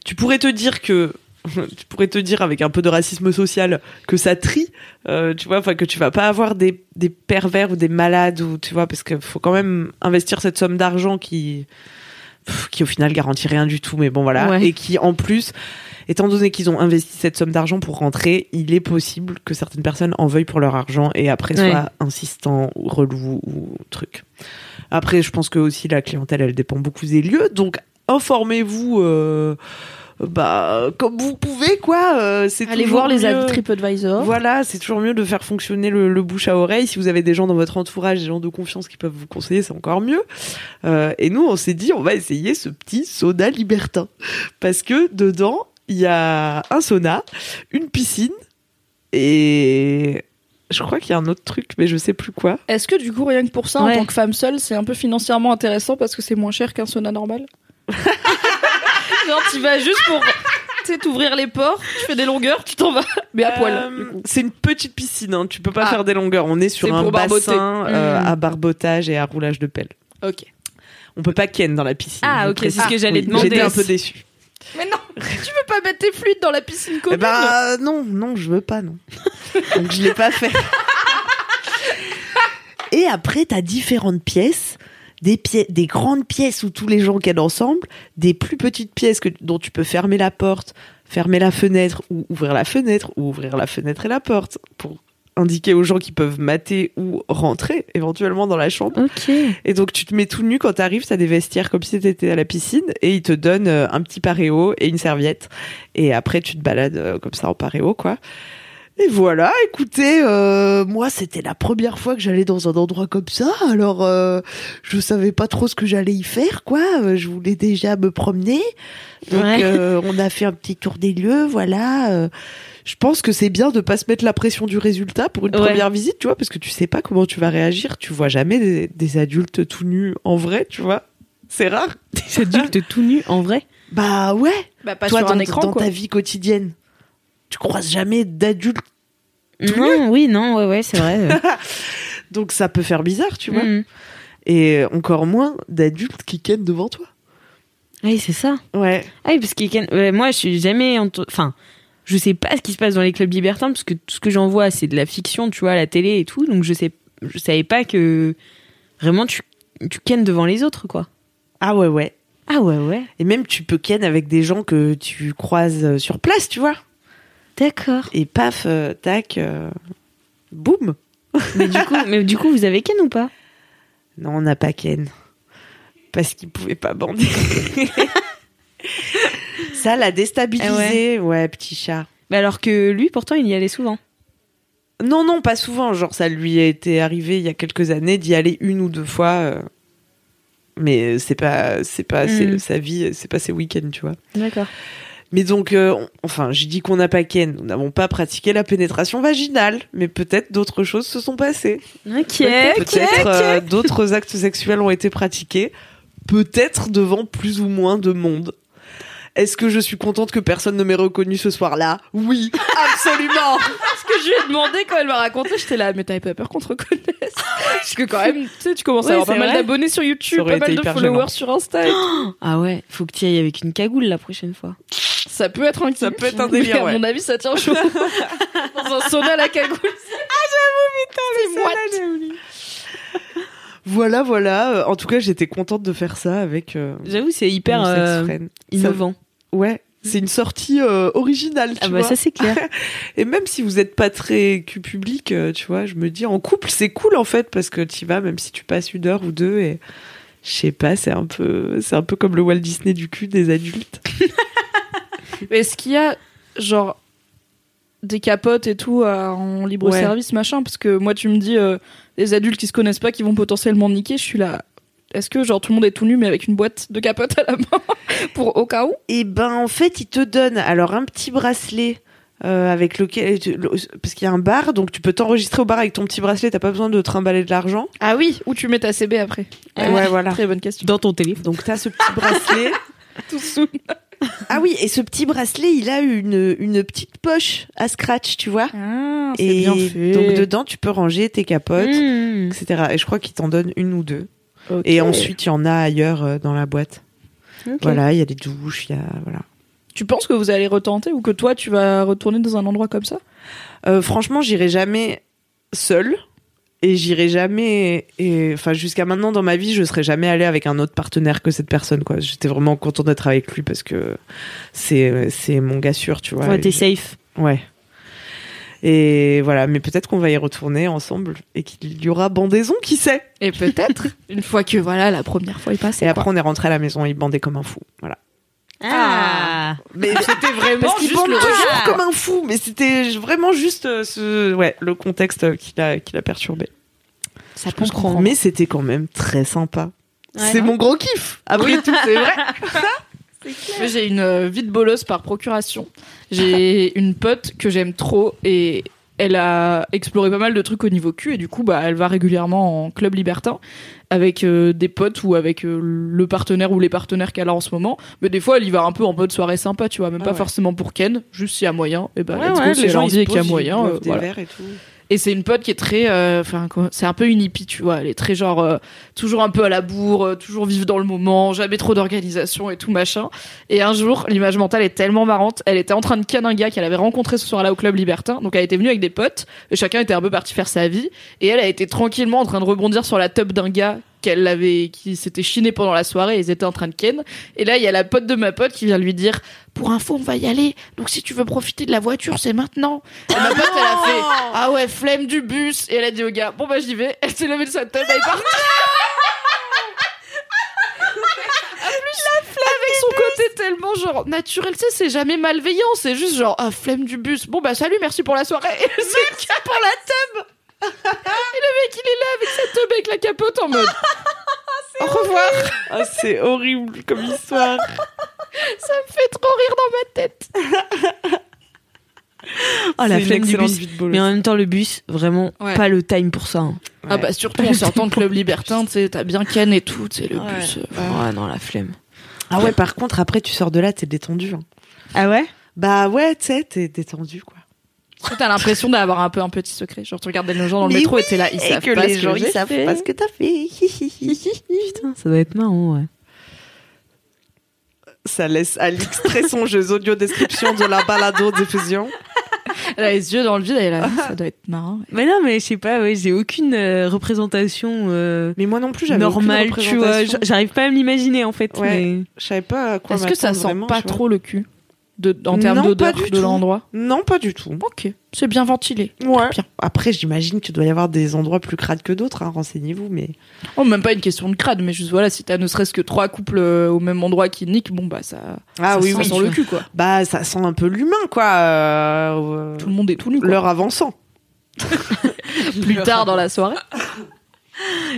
tu pourrais te dire que tu pourrais te dire avec un peu de racisme social que ça trie, euh, tu vois, enfin que tu vas pas avoir des, des pervers ou des malades ou tu vois parce qu'il faut quand même investir cette somme d'argent qui pff, qui au final garantit rien du tout, mais bon voilà, Ouais. et qui en plus, étant donné qu'ils ont investi cette somme d'argent pour rentrer, il est possible que certaines personnes en veuillent pour leur argent et après Ouais. soient insistants ou relous ou truc. Après, je pense que aussi la clientèle, elle dépend beaucoup des lieux, donc informez-vous. euh, bah, comme vous pouvez, quoi. euh, c'est Allez voir les mieux. avis TripAdvisor. Voilà, c'est toujours mieux de faire fonctionner le, le bouche à oreille. Si vous avez des gens dans votre entourage, des gens de confiance qui peuvent vous conseiller, c'est encore mieux. Euh, et nous, on s'est dit, on va essayer ce petit soda libertin. Parce que dedans, il y a un sauna, une piscine et je crois qu'il y a un autre truc, mais je sais plus quoi. Est-ce que du coup, rien que pour ça, Ouais. en tant que femme seule, c'est un peu financièrement intéressant parce que c'est moins cher qu'un sauna normal? Genre, tu vas juste pour tu sais, t'ouvrir les ports, tu fais des longueurs, tu t'en vas, mais à poil. Du coup. c'est une petite piscine, hein. tu peux pas Ah. faire des longueurs. On est sur un pour barboter. bassin euh, Mm. à barbotage et à roulage de pelle. Ok. On peut pas ken dans la piscine. Ah, je ok, précise. c'est ce que j'allais Oui, demander. J'étais un peu déçue. Mais non, tu veux pas mettre tes fluides dans la piscine Eh commune bah non, non, je veux pas, non. Donc je l'ai pas fait. Et après, t'as différentes pièces, des, pièces, des grandes pièces où tous les gens viennent ensemble, des plus petites pièces que, dont tu peux fermer la porte, fermer la fenêtre ou ouvrir la fenêtre ou ouvrir la fenêtre et la porte pour indiquer aux gens qui peuvent mater ou rentrer éventuellement dans la chambre. Et donc tu te mets tout nu quand t'arrives, t'as des vestiaires comme si t'étais à la piscine et ils te donnent euh, un petit paréo et une serviette. Et après tu te balades euh, comme ça en paréo quoi. Et voilà, écoutez, euh, moi c'était la première fois que j'allais dans un endroit comme ça, alors euh, je savais pas trop ce que j'allais y faire quoi. Euh, Je voulais déjà me promener, donc Ouais. euh, on a fait un petit tour des lieux, voilà. euh, je pense que c'est bien de pas se mettre la pression du résultat pour une Ouais. première visite, tu vois, parce que tu sais pas comment tu vas réagir. Tu vois jamais des, des adultes tout nus en vrai, tu vois. C'est rare. Des adultes tout nus, en vrai? Bah ouais. Bah pas Toi, sur dans, un écran dans quoi. ta vie quotidienne, tu croises jamais d'adultes. Non, oui, non, ouais, ouais, c'est vrai. euh. Donc ça peut faire bizarre, tu vois. Mhm. Et encore moins d'adultes qui kennent devant toi. Oui, c'est ça. Ouais. Ah oui, parce que Ken- ouais, moi, je suis jamais. ento- Enfin, je sais pas ce qui se passe dans les clubs libertins, parce que tout ce que j'en vois, c'est de la fiction, tu vois, à la télé et tout. Donc, je sais, je savais pas que vraiment tu, tu kennes devant les autres, quoi. Ah ouais, ouais. Ah ouais, ouais. Et même tu peux ken avec des gens que tu croises euh, sur place, tu vois. D'accord. Et paf, euh, tac, euh, boum. Mais du coup, mais du coup, vous avez ken ou pas? Non, on n'a pas ken. Parce qu'il pouvait pas bander. Ça l'a déstabilisé. ouais. petit chat. Mais alors que lui, pourtant, il y allait souvent. Non, non, pas souvent. Genre, ça lui a été arrivé il y a quelques années d'y aller une ou deux fois. euh, Mais c'est pas, c'est pas c'est- Mm. sa vie, c'est pas ses week-ends, tu vois. D'accord. Mais donc, euh, on- enfin, j'ai dit qu'on n'a pas ken. Nous n'avons pas pratiqué la pénétration vaginale. Mais peut-être d'autres choses se sont passées. Ok, Peut-être euh, d'autres actes sexuels ont été pratiqués, peut-être devant plus ou moins de monde. Est-ce que je suis contente que personne ne m'ait reconnu ce soir-là? Oui, absolument. Ce que je lui ai demandé quand elle m'a raconté, j'étais là, mais t'avais pas peur qu'on te reconnaisse? Parce que quand même, tu sais, tu commences Ouais, à avoir pas mal d'abonnés sur YouTube, pas mal de followers gênant. sur Insta. et tout. Ah ouais, faut que tu y ailles avec une cagoule la prochaine fois. Ça peut être un Ça peut être un mais délire, À ouais. mon avis, ça tient chaud. Dans un sauna à la cagoule. Ah, j'avoue, putain, c'est moite. Voilà, voilà. Euh, En tout cas, j'étais contente de faire ça avec euh, J'avoue, c'est hyper euh, innovant. Ça- ouais, c'est une sortie euh, originale, tu Ah bah vois. ça c'est clair. Et même si vous êtes pas très cul public, tu vois, je me dis en couple c'est cool en fait parce que tu vas même si tu passes une heure ou deux et je sais pas, c'est un peu c'est un peu comme le Walt Disney du cul des adultes. Mais Est-ce qu'il y a, genre, des capotes et tout euh, en libre Ouais. service, machin Parce que moi, tu me dis, euh, des adultes qui se connaissent pas, qui vont potentiellement niquer, je suis là. Est-ce que, genre, tout le monde est tout nu, mais avec une boîte de capotes à la main Pour au cas où? Et ben en fait, ils te donnent alors un petit bracelet euh, avec lequel tu- le- parce qu'il y a un bar donc tu peux t'enregistrer au bar avec ton petit bracelet, t'as pas besoin de trimballer de l'argent. Ah oui, où tu mets ta CB après Ouais, voilà. Très bonne question. Dans ton téléphone. Donc t'as ce petit bracelet. Tout sous. Ah oui, et ce petit bracelet, il a une une petite poche à scratch, tu vois. Ah, c'est bien fait. donc dedans, tu peux ranger tes capotes, Mmh. etc. Et je crois qu'ils t'en donnent une ou deux. Et ensuite, il y en a ailleurs euh, dans la boîte. Voilà, il y a des douches, il y a voilà. Tu penses que vous allez retenter ou que toi, tu vas retourner dans un endroit comme ça? Euh, franchement, j'irai jamais seule. Et j'irai jamais et enfin jusqu'à maintenant dans ma vie je serais jamais allée avec un autre partenaire que cette personne quoi. J'étais vraiment contente d'être avec lui parce que c'est c'est mon gars sûr tu vois. Ouais, t'es safe. ouais. Et voilà mais peut-être qu'on va y retourner ensemble et qu'il y aura bandaison qui sait? Et peut-être, une fois que voilà, la première fois est passée. et après on est rentré à la maison il bandait comme un fou voilà Ah. mais c'était vraiment Parce qu'il juste le toujours comme un fou mais c'était vraiment juste euh, ce ouais le contexte qui l'a qui l'a perturbé ça Je comprends. Mais c'était quand même très sympa. c'est mon gros kiff. Après tout, c'est vrai. J'ai une euh, vie de bolosse par procuration. J'ai une pote que j'aime trop et elle a exploré pas mal de trucs au niveau cul et du coup bah elle va régulièrement en club libertin avec euh, des potes ou avec euh, le partenaire ou les partenaires qu'elle a en ce moment. Mais des fois elle y va un peu en mode soirée sympa, tu vois, même Ah pas ouais. forcément pour Ken, juste s'il y a moyen. Et bah Ouais, let's ouais, les gens, se qu'il y a moyen. euh, voilà. et tout. Et c'est une pote qui est très, euh, enfin, c'est un peu une hippie, tu vois. Elle est très genre, euh, toujours un peu à la bourre, euh, toujours vivre dans le moment, jamais trop d'organisation et tout machin. Et un jour, l'image mentale est tellement marrante. Elle était en train de ken un gars qu'elle avait rencontré ce soir-là au club libertin. Donc elle était venue avec des potes. Et chacun était un peu parti faire sa vie. Et elle a été tranquillement en train de rebondir sur la top d'un gars qu'elle avait, qui s'était chiné pendant la soirée. Et ils étaient en train de ken. Et là, il y a la pote de ma pote qui vient lui dire, pour info, on va y aller. Donc si tu veux profiter de la voiture, c'est maintenant. Et ma pote, elle a fait Ah ouais, flemme du bus. Et elle a dit au gars Bon bah j'y vais. Elle s'est levée de sa tête, elle est partie. Avec son côté tellement genre naturel, tu sais, c'est jamais malveillant, c'est juste genre ah flemme du bus. Bon bah salut, merci pour la soirée. Et c'est pour la tub. Et le mec il est là avec sa tub avec la capote en mode Au revoir. Ah, c'est horrible comme histoire. Ça me fait trop rire dans ma tête. Oh, la flemme du bus. Mais en même temps, le bus, vraiment, Ouais. pas le time pour ça. hein. Ah bah surtout en sortant de club libertin, tu sais, t'as bien Ken et tout, tu sais, le Ouais. bus. euh, Ah non, la flemme. Ah ouais, par contre, après, tu sors de là, t'es détendu. hein. Ah ouais? Bah ouais, tu sais, t'es détendu, quoi. T'as l'impression d'avoir un peu un petit secret. Genre, tu regardes les gens dans le Mais métro oui, et t'es là, ils et savent que pas les ce gens, que ils savent fait. pas ce que t'as fait. Putain, ça doit être marrant, ouais. Ça laisse Alix très songeuse. Audio description de la balado diffusion. Elle a les yeux dans le vide et là, ça doit être marrant. Mais non, mais je sais pas, ouais, j'ai aucune euh, représentation euh, Mais moi non plus, j'avais aucune normale, tu vois. J'arrive pas à me l'imaginer, en fait. Ouais. mais- Je savais pas à quoi Est-ce que ça sent vraiment, pas trop le cul de, en termes Non, d'odeur pas du de tout. l'endroit Non, pas du tout. Ok, c'est bien ventilé. Ouais. Bien. Après, j'imagine qu'il doit y avoir des endroits plus crades que d'autres. Hein, Renseignez-vous, mais Oh, même pas une question de crade, mais juste voilà, si t'as ne serait-ce que trois couples euh, au même endroit qui niquent, bon bah ça, ah ça oui, sent oui, sur tu le cul quoi. bah ça sent un peu l'humain, quoi. euh, Tout le monde est tout nu quoi. L'heure avançant. Plus tard dans la soirée.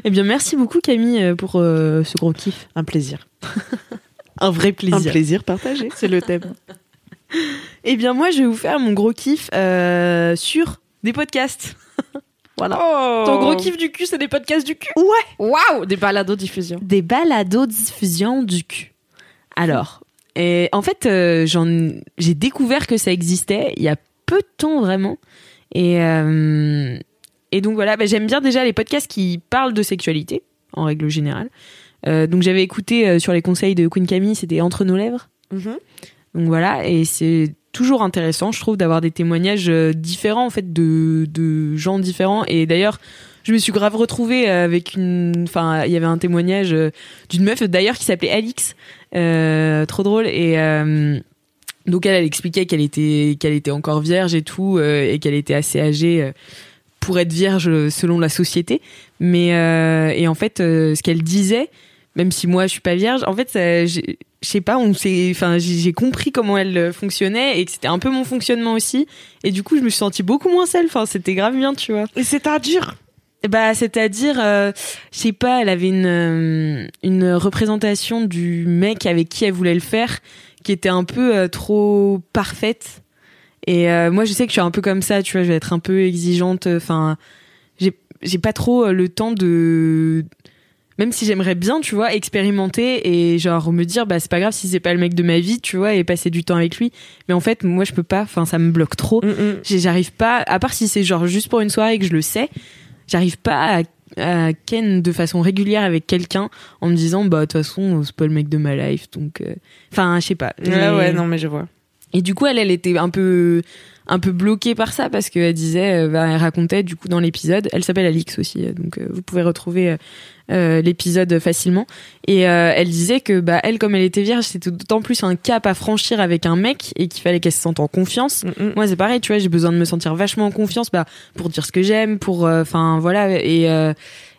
Eh bien, merci beaucoup, Camille, euh, pour euh, ce gros kiff. Un plaisir. Un vrai plaisir. Un plaisir partagé. C'est le thème. Eh bien, moi, je vais vous faire mon gros kiff euh, sur des podcasts. voilà. Oh. Ton gros kiff du cul, c'est des podcasts du cul. Ouais. Waouh, des balados diffusion. Des balados diffusion du cul. Alors, et en fait, euh, j'ai découvert que ça existait il y a peu de temps vraiment. Et, euh, et donc voilà, bah, j'aime bien déjà les podcasts qui parlent de sexualité, en règle générale. Euh, donc j'avais écouté sur les conseils de Queen Camille, c'était Entre nos lèvres. Mhm. Donc voilà, et c'est toujours intéressant, je trouve, d'avoir des témoignages euh, différents, en fait, de, de gens différents. Et d'ailleurs, je me suis grave retrouvée avec une... Enfin, il y avait un témoignage euh, d'une meuf, d'ailleurs, qui s'appelait Alix. Euh, trop drôle. Et... euh, donc elle, elle expliquait qu'elle était, qu'elle était encore vierge et tout, euh, et qu'elle était assez âgée euh, pour être vierge euh, selon la société. Mais euh, et en fait, euh, ce qu'elle disait, même si moi je suis pas vierge, en fait, ça- je sais pas, on s'est, enfin, j'ai compris comment elle euh, fonctionnait et que c'était un peu mon fonctionnement aussi. Et du coup, je me suis sentie beaucoup moins seule. Enfin, c'était grave bien, tu vois. Et c'est-à-dire Bah, c'est-à-dire, euh, je sais pas, elle avait une euh, une représentation du mec avec qui elle voulait le faire qui était un peu euh, trop parfaite. Et moi, je sais que je suis un peu comme ça, tu vois, je vais être un peu exigeante. Enfin, j'ai j'ai pas trop le temps de même si j'aimerais bien, tu vois, expérimenter et genre me dire bah c'est pas grave si c'est pas le mec de ma vie, tu vois, et passer du temps avec lui. Mais en fait, moi je peux pas, enfin ça me bloque trop. Mm, J'ai- J'arrive pas, à part si c'est genre juste pour une soirée et que je le sais, j'arrive pas à, à ken de façon régulière avec quelqu'un en me disant bah de toute façon c'est pas le mec de ma life donc euh, enfin je sais pas Ouais, Mais ouais, non, mais je vois. Et du coup, elle, elle était un peu un peu bloquée par ça parce qu'elle disait, euh, bah, elle racontait du coup dans l'épisode, elle s'appelle Alix aussi, donc euh, vous pouvez retrouver euh, l'épisode facilement. Et euh, elle disait que bah elle, comme elle était vierge, c'était d'autant plus un cap à franchir avec un mec et qu'il fallait qu'elle se sente en confiance. Mm, Moi, c'est pareil, tu vois, j'ai besoin de me sentir vachement en confiance, bah pour dire ce que j'aime, pour, euh, enfin voilà, et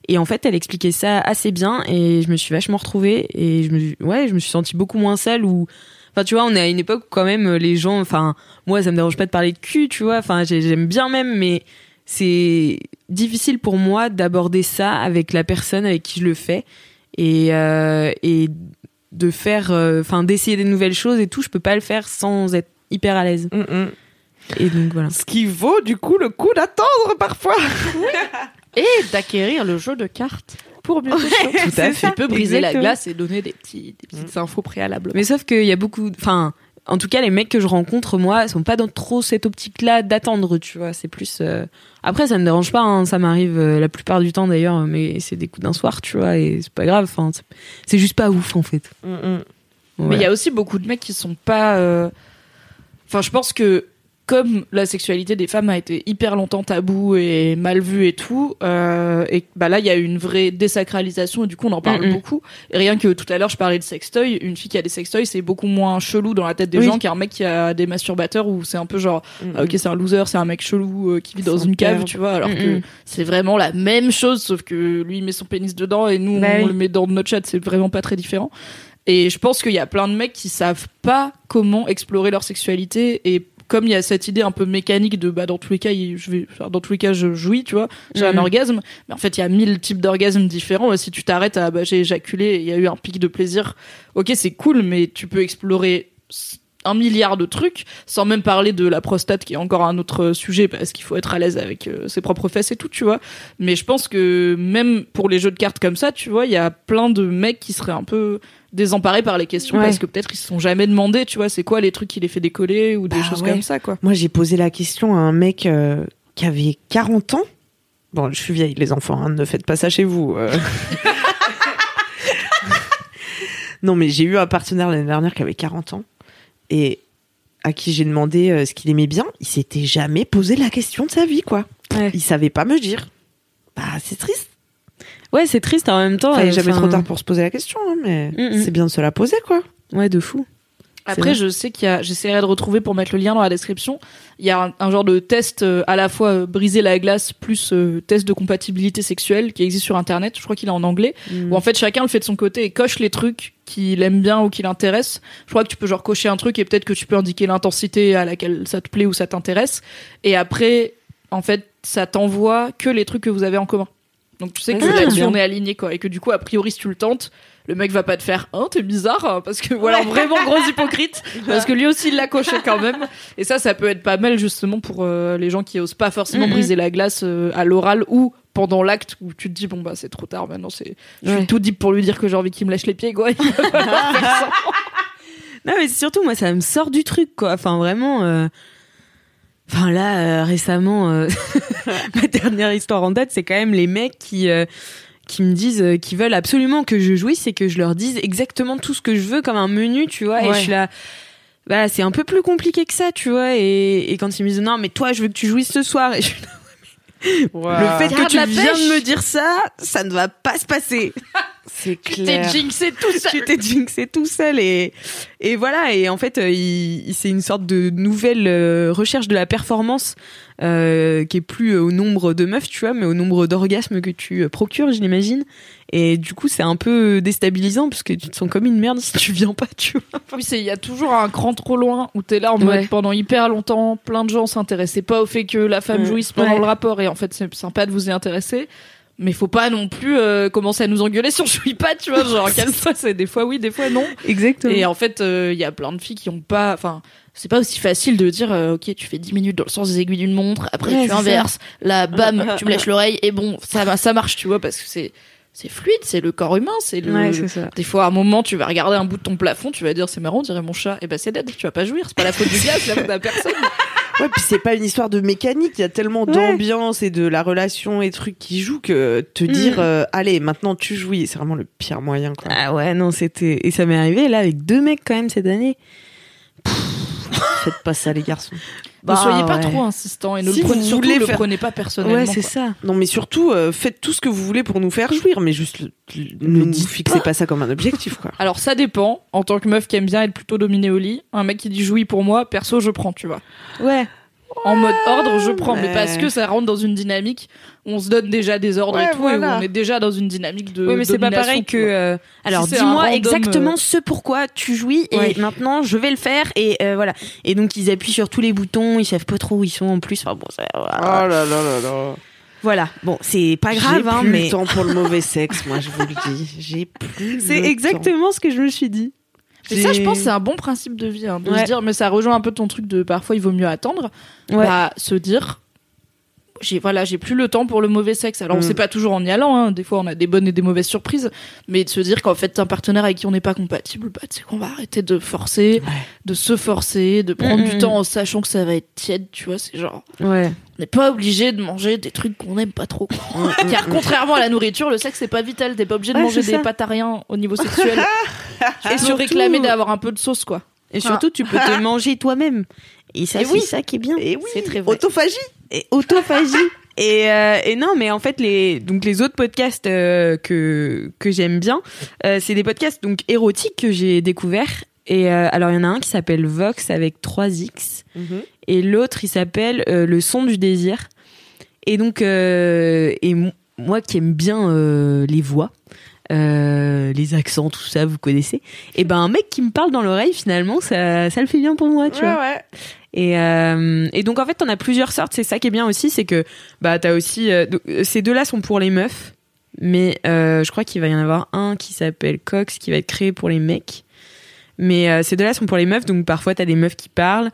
et en fait, elle expliquait ça assez bien et je me suis vachement retrouvée et je me, suis- ouais, je me suis sentie beaucoup moins seule ou, enfin, tu vois, on est à une époque où quand même les gens, enfin, moi, ça me dérange pas de parler de cul, tu vois, enfin, j'ai- j'aime bien même, mais c'est difficile pour moi d'aborder ça avec la personne avec qui je le fais et euh, et de faire, euh, enfin, d'essayer des nouvelles choses et tout. Je peux pas le faire sans être hyper à l'aise. Mm, mm. Et donc voilà. Ce qui vaut du coup le coup d'attendre parfois. Et d'acquérir le jeu de cartes pour mieux Tout à fait. Tu peux briser Exactement. la glace et donner des, petits, des petites infos préalables. Mais sauf qu'il y a beaucoup, enfin, en tout cas, les mecs que je rencontre, moi, sont pas dans trop cette optique-là d'attendre, tu vois. C'est plus. euh, Après, ça me dérange pas, hein, ça m'arrive euh, la plupart du temps d'ailleurs, mais c'est des coups d'un soir, tu vois, et c'est pas grave. Enfin, c'est- juste pas ouf en fait. Mm, mm. Mais il y a aussi beaucoup de mecs qui sont pas. euh, Enfin, je pense que comme la sexualité des femmes a été hyper longtemps tabou et mal vue et tout, euh, et bah là il y a une vraie désacralisation et du coup on en parle beaucoup. Et rien que tout à l'heure je parlais de sextoy, une fille qui a des sextoys c'est beaucoup moins chelou dans la tête des Oui. gens qu'un mec qui a des masturbateurs où c'est un peu genre Mm, ah, ok c'est un loser, c'est un mec chelou euh, qui vit dans une cave, tu vois, alors que c'est vraiment la même chose sauf que lui il met son pénis dedans et nous Bah on oui. le met dans notre chat, c'est vraiment pas très différent. Et je pense qu'il y a plein de mecs qui savent pas comment explorer leur sexualité et comme il y a cette idée un peu mécanique de bah dans tous les cas je vais dans tous les cas je jouis tu vois. J'ai un orgasme. Mais en fait il y a mille types d'orgasmes différents. Et si tu t'arrêtes à bah j'ai éjaculé et il y a eu un pic de plaisir ok c'est cool mais tu peux explorer un milliard de trucs sans même parler de la prostate qui est encore un autre sujet parce qu'il faut être à l'aise avec euh, ses propres fesses et tout tu vois mais je pense que même pour les jeux de cartes comme ça tu vois il y a plein de mecs qui seraient un peu désemparés par les questions Ouais. parce que peut-être ils se sont jamais demandé tu vois c'est quoi les trucs qui les fait décoller ou des Bah choses ouais. comme ça quoi Moi, j'ai posé la question à un mec euh, qui avait 40 ans. Bon, je suis vieille, les enfants, hein, ne faites pas ça chez vous. euh. non, mais j'ai eu un partenaire l'année dernière qui avait 40 ans et à qui j'ai demandé euh, ce qu'il aimait bien. Il s'était jamais posé la question de sa vie, quoi. Ouais. Il savait pas me dire. Bah, c'est triste. Ouais, c'est triste en même temps. Enfin, il euh, jamais enfin, trop tard pour se poser la question, hein, mais Mm, mm. c'est bien de se la poser, quoi. Ouais, de fou. Après, je sais qu'il y a, j'essaierai de retrouver pour mettre le lien dans la description. Il y a un, un genre de test euh, à la fois euh, briser la glace plus euh, test de compatibilité sexuelle qui existe sur internet. Je crois qu'il est en anglais. Mm. Où en fait chacun le fait de son côté et coche les trucs qu'il aime bien ou qui l'intéressent. Je crois que tu peux genre cocher un truc et peut-être que tu peux indiquer l'intensité à laquelle ça te plaît ou ça t'intéresse. Et après, en fait, ça t'envoie que les trucs que vous avez en commun. Donc tu sais que Ah, là-dessus on est aligné quoi et que du coup a priori si tu le tentes le mec va pas te faire hein t'es bizarre hein, parce que voilà vraiment gros hypocrite parce que lui aussi il l'a coché quand même et ça ça peut être pas mal justement pour euh, les gens qui osent pas forcément Mhm. briser la glace euh, à l'oral ou pendant l'acte où tu te dis bon bah c'est trop tard maintenant c'est je suis Ouais. tout deep pour lui dire que j'ai envie qu'il me lèche les pieds quoi Il va falloir faire ça. Non, mais surtout, moi, ça me sort du truc, quoi. Enfin, vraiment. euh, Enfin, là, euh, récemment, euh, ma dernière histoire en date, c'est quand même les mecs qui. euh, qui me disent euh, qui veulent absolument que je jouisse et que je leur dise exactement tout ce que je veux comme un menu tu vois. Et je suis là bah c'est un peu plus compliqué que ça tu vois. Et, et quand ils me disent non mais toi je veux que tu jouisses ce soir. Et je suis là, le fait que tu viens pêche. de me dire ça ça ne va pas se passer C'est tu t'es clair. jinxé tout seul tu t'es jinxé tout seul et et voilà et en fait euh, il, il- c'est une sorte de nouvelle euh, recherche de la performance euh, qui est plus euh, au nombre de meufs tu vois mais au nombre d'orgasmes que tu procures je l'imagine et du coup c'est un peu déstabilisant parce que tu te sens comme une merde si tu viens pas tu vois Oui, c'est il y a toujours un cran trop loin où t'es là en mode Ouais. pendant hyper longtemps, plein de gens s'intéressaient pas au fait que la femme Ouais. jouisse pendant Ouais. le rapport et en fait c'est sympa de vous y intéresser. Mais faut pas non plus euh, commencer à nous engueuler si on jouit pas, tu vois, genre fois c'est des fois oui, des fois non. exactement Et en fait, euh, il y a plein de filles qui ont pas enfin c'est pas aussi facile de dire euh, OK, tu fais 10 minutes dans le sens des aiguilles d'une montre, après Ouais, tu inverses, là bam, tu me lèches l'oreille et bon, ça va- ça marche, tu vois parce que c'est c'est fluide, c'est le corps humain, c'est le ouais c'est ça des fois, à un moment, tu vas regarder un bout de ton plafond, tu vas dire c'est marrant, on dirait mon chat. Et ben c'est dead, tu vas pas jouir, c'est pas la faute du gars, c'est la faute de la personne. Ouais, puis c'est pas une histoire de mécanique, il y a tellement d'ambiance et de la relation et trucs qui jouent que te dire Mm. euh, allez, maintenant tu jouis, c'est vraiment le pire moyen quoi. ah ouais non c'était et ça m'est arrivé là avec deux mecs quand même cette année faites pas ça les garçons. Ne soyez pas ouais. trop insistant et ne Si le prenez, vous surtout, voulez le faire- prenez pas personnellement. Ouais, c'est ça. Non, mais surtout, euh, faites tout ce que vous voulez pour nous faire jouir, mais juste le- ne dites fixez pas. ça comme un objectif, quoi. Alors ça dépend. En tant que meuf qui aime bien être plutôt dominée au lit, un mec qui dit jouis pour moi, perso je prends, tu vois. Ouais. En mode ordre, je prends, mais mais- parce que ça rentre dans une dynamique. où On se donne déjà des ordres Ouais, et tout, voilà. et où on est déjà dans une dynamique de. Oui, mais c'est pas pareil que. euh, alors, dis-moi random, exactement euh, ce pourquoi tu jouis et Ouais. maintenant je vais le faire et euh, voilà. Et donc ils appuient sur tous les boutons, ils savent pas trop où ils sont en plus. Enfin bon, ça- Oh là là là là. voilà. Bon, c'est pas J'ai grave, hein, plus mais le temps pour le mauvais sexe, moi, je vous le dis. J'ai plus. c'est exactement ce que je me suis dit. Et ça, je pense, c'est un bon principe de vie, hein, de Ouais. se dire, mais ça rejoint un peu ton truc de parfois il vaut mieux attendre. Ouais. Bah, se dire, j'ai voilà, j'ai plus le temps pour le mauvais sexe. Alors, on Mm. sait pas toujours en y allant, hein. des fois on a des bonnes et des mauvaises surprises, mais de se dire qu'en fait, un partenaire avec qui on n'est pas compatible, bah, tu sais qu'on va arrêter de forcer, de se forcer, de prendre Mm, du mm, temps en sachant que ça va être tiède, tu vois, c'est genre, Ouais. on n'est pas obligé de manger des trucs qu'on n'aime pas trop. Car contrairement à la nourriture, le sexe c'est pas vital, t'es pas obligé de Ouais, manger des pâtes à rien au niveau sexuel. et se réclamer d'avoir un peu de sauce, quoi. Et surtout, tu peux te manger toi-même. Et ça, c'est oui. ça qui est bien. Et oui, C'est très vrai. autophagie. et autophagie. Et, euh, et non, mais en fait, les, donc les autres podcasts euh, que, que j'aime bien, euh, c'est des podcasts donc érotiques que j'ai découverts. Et alors, il y en a un qui s'appelle Vox avec 3X et l'autre, il s'appelle Le son du désir. Et donc, et mo- moi qui aime bien les voix, euh, les accents, tout ça, vous connaissez. Et ben, un mec qui me parle dans l'oreille, finalement, ça, ça le fait bien pour moi, tu vois. ouais. Et, euh, et donc en fait, t'en as plusieurs sortes. C'est ça qui est bien aussi, c'est que bah t'as aussi euh, euh, ces deux-là sont pour les meufs, mais euh, je crois qu'il va y en avoir un qui s'appelle Cox qui va être créé pour les mecs. Mais ces deux-là sont pour les meufs, donc parfois t'as des meufs qui parlent,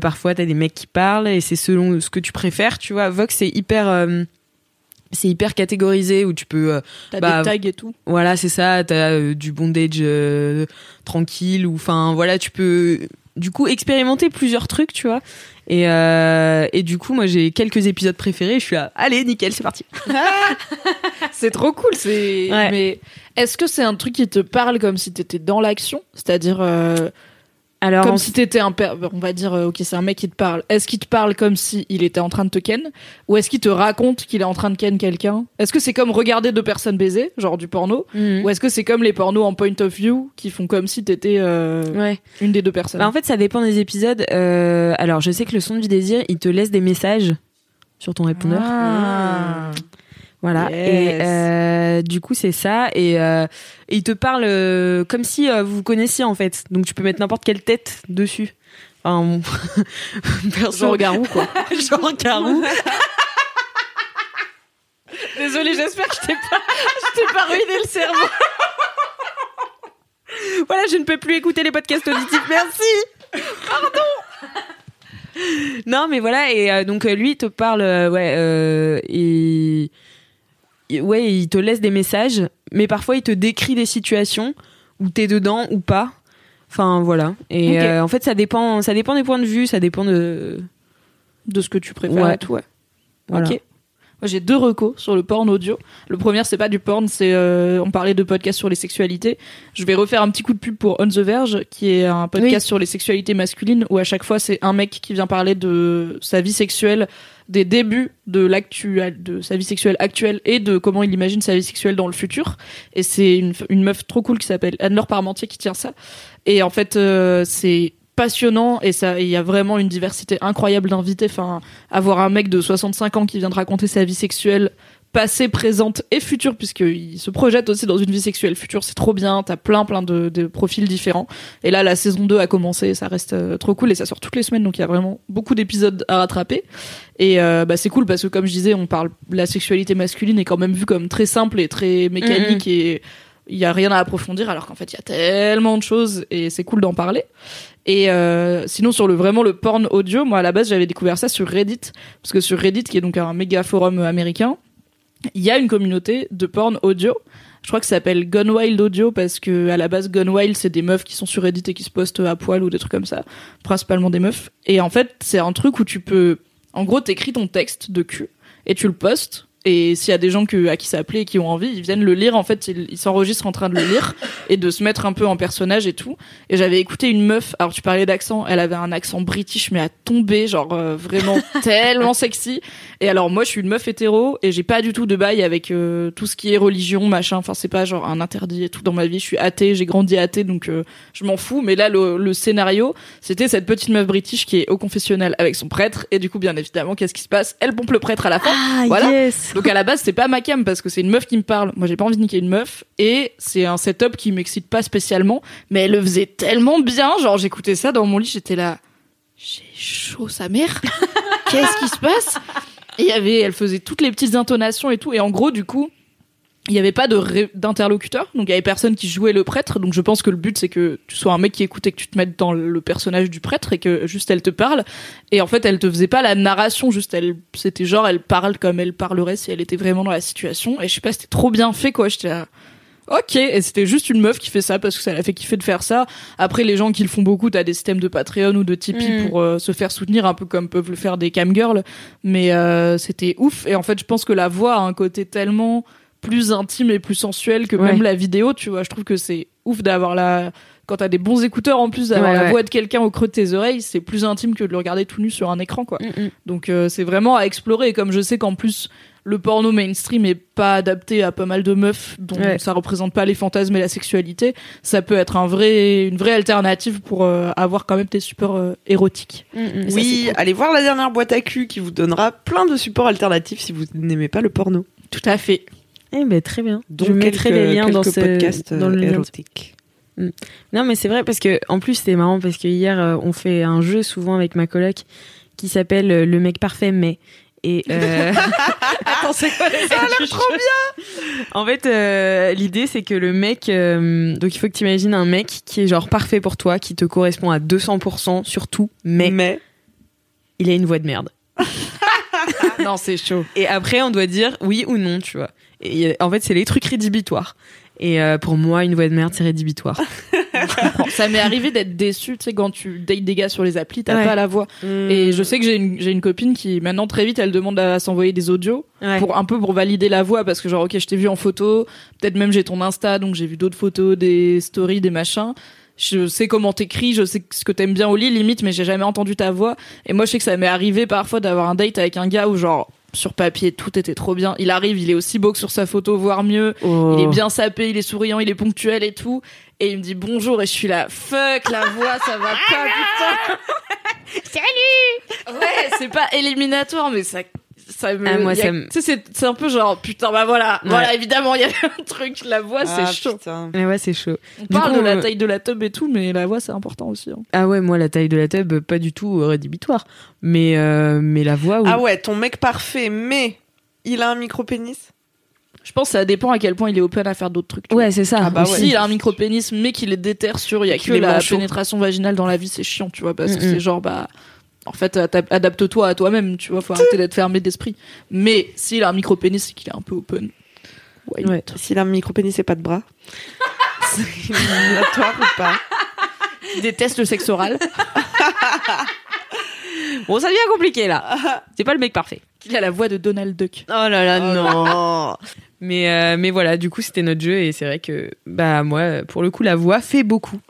parfois t'as des mecs qui parlent, et c'est selon ce que tu préfères, tu vois. Vox c'est hyper, c'est hyper catégorisé où tu peux, euh, T'as Bah, des tags et tout. voilà, c'est ça. T'as euh, du bondage euh, tranquille ou enfin voilà, tu peux du coup expérimenter plusieurs trucs, tu vois. Et euh, et du coup, moi j'ai quelques épisodes préférés. Je suis là, allez, nickel, c'est parti. C'est trop cool. C'est. Ouais. Mais est-ce que c'est un truc qui te parle comme si t'étais dans l'action, c'est-à-dire euh, Alors comme en- si t'étais un per... on va dire euh, ok c'est un mec qui te parle. Est-ce qu'il te parle comme si il était en train de te ken ou est-ce qu'il te raconte qu'il est en train de ken quelqu'un? Est-ce que c'est comme regarder deux personnes baiser, genre du porno, Mhm. ou est-ce que c'est comme les pornos en point of view qui font comme si t'étais euh, Ouais. une des deux personnes? Bah, en fait, ça dépend des épisodes. Euh, alors, je sais que le son du désir, il te laisse des messages sur ton répondeur. Ah. Voilà. Yes. Et euh, du coup, c'est ça. Et, euh, et il te parle euh, comme si euh, vous vous connaissiez en fait. Donc, tu peux mettre n'importe quelle tête dessus. Enfin, mon- perso, Genre Garou quoi. genre Garou. Désolée, j'espère que je t'ai pas, je t'ai pas ruiné le cerveau. voilà, je ne peux plus écouter les podcasts auditifs. Merci. Pardon. Non, mais voilà. Et euh, donc, euh, lui, il te parle. euh, ouais. Euh, et ouais, il te laisse des messages, mais parfois il te décrit des situations où t'es dedans ou pas. Enfin voilà. Et euh, en fait, ça dépend, ça dépend des points de vue, ça dépend de. De ce que tu préfères Ouais. et tout, ouais. Voilà. Ok. Moi, j'ai deux recos sur le porn audio. Le premier, c'est pas du porn, c'est euh, on parlait de podcast sur les sexualités. Je vais refaire un petit coup de pub pour On the Verge, qui est un podcast sur les sexualités masculines, où à chaque fois c'est un mec qui vient parler de sa vie sexuelle, des débuts de sa vie sexuelle actuelle et de comment il imagine sa vie sexuelle dans le futur. Et c'est une, meuf trop cool qui s'appelle Anne-Laure Parmentier qui tient ça. Et en fait, euh, c'est passionnant et ça il y a vraiment une diversité incroyable d'invités enfin avoir un mec de 65 ans qui vient de raconter sa vie sexuelle passée, présente et future, puisqu'il se projette aussi dans une vie sexuelle future, c'est trop bien, t'as plein plein de, de profils différents. Et là, la saison 2 a commencé, ça reste euh, trop cool et ça sort toutes les semaines, donc il y a vraiment beaucoup d'épisodes à rattraper. Et euh, bah, c'est cool parce que comme je disais, on parle, la sexualité masculine est quand même vue comme très simple et très mécanique et il y a rien à approfondir, alors qu'en fait, il y a tellement de choses et c'est cool d'en parler. Et euh, sinon sur le vraiment le porn audio, moi à la base j'avais découvert ça sur Reddit parce que sur Reddit qui est donc un méga forum américain, il y a une communauté de porn audio. Je crois que ça s'appelle Gone Wild Audio parce que à la base Gone Wild c'est des meufs qui sont sur Reddit et qui se postent à poil ou des trucs comme ça, principalement des meufs. Et en fait c'est un truc où tu peux, en gros t'écris ton texte de cul et tu le postes Et s'il y a des gens que, à qui ça appelait et qui ont envie, ils viennent le lire. En fait, ils ils s'enregistrent en train de le lire et de se mettre un peu en personnage et tout. Et j'avais écouté une meuf. Alors tu parlais d'accent, elle avait un accent british mais à tomber, genre euh, vraiment tellement sexy. Et alors moi, je suis une meuf hétéro et j'ai pas du tout de bail avec euh, tout ce qui est religion, machin. Enfin, c'est pas genre un interdit et tout dans ma vie. Je suis athée, j'ai grandi athée, donc euh, je m'en fous. Mais là, le, le scénario, c'était cette petite meuf british qui est au confessionnal avec son prêtre. Et du coup, bien évidemment, qu'est-ce qui se passe? Elle pompe le prêtre à la fin. Ah, voilà. yes. Donc à la base, c'est pas ma cam parce que c'est une meuf qui me parle. Moi, j'ai pas envie de niquer une meuf et c'est un setup qui m'excite pas spécialement, mais elle le faisait tellement bien. Genre, j'écoutais ça dans mon lit, j'étais là, j'ai chaud sa mère. Qu'est-ce qui se passe? Et il y avait, elle faisait toutes les petites intonations et tout. Et en gros, du coup, il y avait pas d'interlocuteur, donc il y avait personne qui jouait le prêtre. Donc je pense que le but c'est que tu sois un mec qui écoute et que tu te mettes dans le personnage du prêtre et que juste elle te parle. Et en fait, elle te faisait pas la narration, juste elle, c'était genre elle parle comme elle parlerait si elle était vraiment dans la situation. Et je sais pas, c'était trop bien fait quoi. J'étais là, Ok, et c'était juste une meuf qui fait ça parce que ça l'a fait kiffer de faire ça. Après, les gens qui le font beaucoup, t'as des systèmes de Patreon ou de Tipeee Mm. pour euh, se faire soutenir, un peu comme peuvent le faire des camgirls. Mais euh, c'était ouf. Et en fait, je pense que la voix a un côté tellement plus intime et plus sensuel que Ouais. même la vidéo, tu vois. Je trouve que c'est ouf d'avoir la... Quand t'as des bons écouteurs en plus, d'avoir Ouais, la ouais. voix de quelqu'un au creux de tes oreilles, c'est plus intime que de le regarder tout nu sur un écran, quoi. Mm, mm. Donc euh, c'est vraiment à explorer. Et comme je sais qu'en plus le porno mainstream est pas adapté à pas mal de meufs dont Ouais. ça représente pas les fantasmes et la sexualité, ça peut être un vrai, une vraie alternative pour euh, avoir quand même des supports euh, érotiques. Mm, ça, Oui, cool. allez voir la dernière boîte à cul qui vous donnera plein de supports alternatifs si vous n'aimez pas le porno. Tout à fait. Eh ben très bien. Donc je mettrai quelques- les liens dans ce podcasts dans le euh, lien. érotiques. Non mais c'est vrai parce que en plus c'était marrant parce que hier euh, on fait un jeu souvent avec ma coloc qui s'appelle euh, le mec parfait mais et euh, Attends, c'est quoi Ça trop bien en fait l'idée c'est que le mec donc il faut que tu imagines un mec qui est genre parfait pour toi qui te correspond à 200% sur tout mais, Mais il a une voix de merde. Non, c'est chaud. Et après on doit dire oui ou non tu vois. Et en fait c'est les trucs rédhibitoires. Et euh, pour moi une voix de merde c'est rédhibitoire. ça m'est arrivé d'être déçu, tu sais, quand tu dates des gars sur les applis, t'as Ouais. pas la voix. Et je sais que j'ai une, j'ai une copine qui, maintenant, très vite, elle demande à s'envoyer des audios Ouais. pour un peu pour valider la voix parce que genre, ok, je t'ai vu en photo, peut-être même j'ai ton Insta, donc j'ai vu d'autres photos, des stories, des machins. Je sais comment t'écris, je sais ce que t'aimes bien au lit, limite, mais j'ai jamais entendu ta voix. Et moi, je sais que ça m'est arrivé parfois d'avoir un date avec un gars où genre, sur papier, tout était trop bien. Il arrive, il est aussi beau que sur sa photo, voire mieux. Oh. Il est bien sapé, il est souriant, il est ponctuel et tout. Et il me dit bonjour et je suis là, fuck, la voix, ça va pas, putain. Salut! Ouais, c'est pas éliminatoire, mais ça, ça me, Ah, moi, y a- ça me- c'est, c'est un peu genre, putain, bah voilà, Ouais. voilà, évidemment, il y a un truc, la voix, Ah, c'est chaud. putain. Mais ouais c'est chaud. On Du parle coup, de la euh, taille de la tub et tout, mais la voix, c'est important aussi. hein. Ah ouais, moi la taille de la tub pas du tout euh, rédhibitoire, mais euh, mais la voix oui. Ah ouais, ton mec parfait, mais il a un micro-pénis? Je pense que ça dépend à quel point il est open à faire d'autres trucs. Ouais, c'est ça. Ah bah ouais. S'il a un micro-pénis, mais qu'il est déter sur, il y a que la manchot. pénétration vaginale dans la vie, c'est chiant, tu vois, parce que c'est genre, bah, en fait, adap- adapte-toi à toi-même, tu vois, faut arrêter d'être fermé d'esprit. Mais s'il a un micro-pénis, c'est qu'il est un peu open. Why Ouais. not S'il a un micro-pénis et pas de bras C'est ou pas? Il déteste le sexe oral. Bon, ça devient compliqué là. C'est pas le mec parfait. Il a la voix de Donald Duck. Oh là là, non. mais euh, mais voilà, du coup, c'était notre jeu et c'est vrai que bah moi pour le coup la voix fait beaucoup.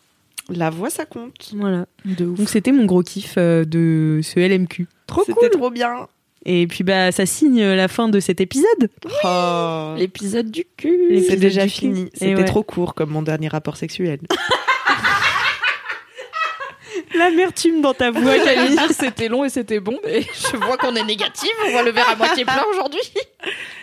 La voix, ça compte. Voilà. De ouf. Donc c'était mon gros kiff euh, de ce LMQ. Trop C'était trop bien. Et puis bah ça signe la fin de cet épisode. Oh. L'épisode du cul. C'est déjà fini. C'était ouais. trop court comme mon dernier rapport sexuel. L'amertume dans ta voix, dire c'était long et c'était bon, mais je vois qu'on est négatif, on voit le verre à moitié plein aujourd'hui.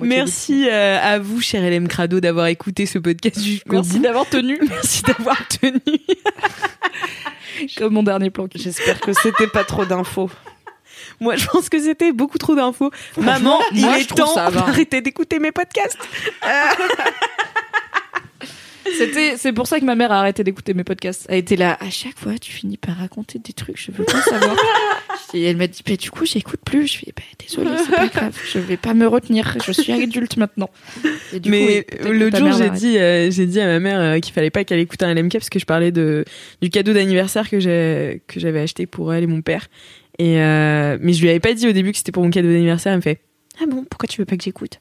Merci euh, à vous, cher LM Crado, d'avoir écouté ce podcast jusqu'au Merci d'avoir tenu, Merci d'avoir tenu. comme mon dernier plan. J'espère que c'était pas trop d'infos. Moi, je pense que c'était beaucoup trop d'infos. Maman, il moi, est temps d'arrêter d'écouter mes podcasts. C'était, c'est pour ça que ma mère a arrêté d'écouter mes podcasts. Elle était là, à chaque fois, tu finis par raconter des trucs, je veux pas savoir. Et elle m'a dit, bah, du coup, j'écoute plus. Je fais, bah, désolée, c'est pas grave, je vais pas me retenir, je suis adulte maintenant. Et du coup, oui, Mais l'autre jour, j'ai dit, euh, j'ai dit à ma mère euh, qu'il fallait pas qu'elle écoute un LMK parce que je parlais de du cadeau d'anniversaire que j'ai que j'avais acheté pour elle et mon père. Et euh, mais je lui avais pas dit au début que c'était pour mon cadeau d'anniversaire. Elle me fait Ah bon, pourquoi tu veux pas que j'écoute?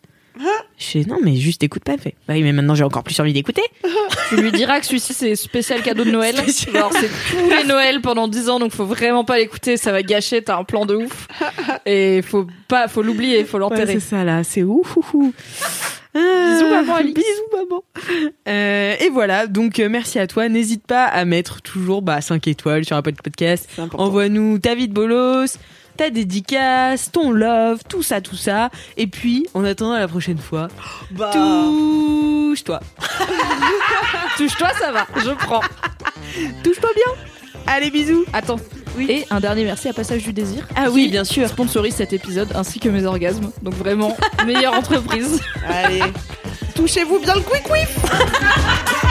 Je fais non, mais juste écoute pas. Elle fait bah oui, mais maintenant j'ai encore plus envie d'écouter. Tu lui diras que celui-ci c'est spécial cadeau de Noël. Genre c'est tous les Noëls pendant 10 ans donc faut vraiment pas l'écouter, ça va gâcher, t'as un plan de ouf. Et faut pas faut l'oublier, faut Ouais, l'enterrer. c'est ça là, c'est ouf. ouf, ouf. Ah, Bisous, maman Alix. Bisous maman. Euh, et voilà, donc euh, merci à toi. N'hésite pas à mettre toujours bah, 5 étoiles sur Apple Podcast. Envoie-nous ta vie de bolos, ta dédicace, ton love, tout ça, tout ça. Et puis, en attendant la prochaine fois, Bah, touche-toi. Touche-toi, ça va, je prends. Touche-toi bien. Allez, bisous. Attends. Et un dernier merci à Passage du Désir. Ah oui, bien sûr. Sponsorise cet épisode ainsi que mes orgasmes. Donc vraiment, meilleure entreprise. allez. Touchez-vous bien le quick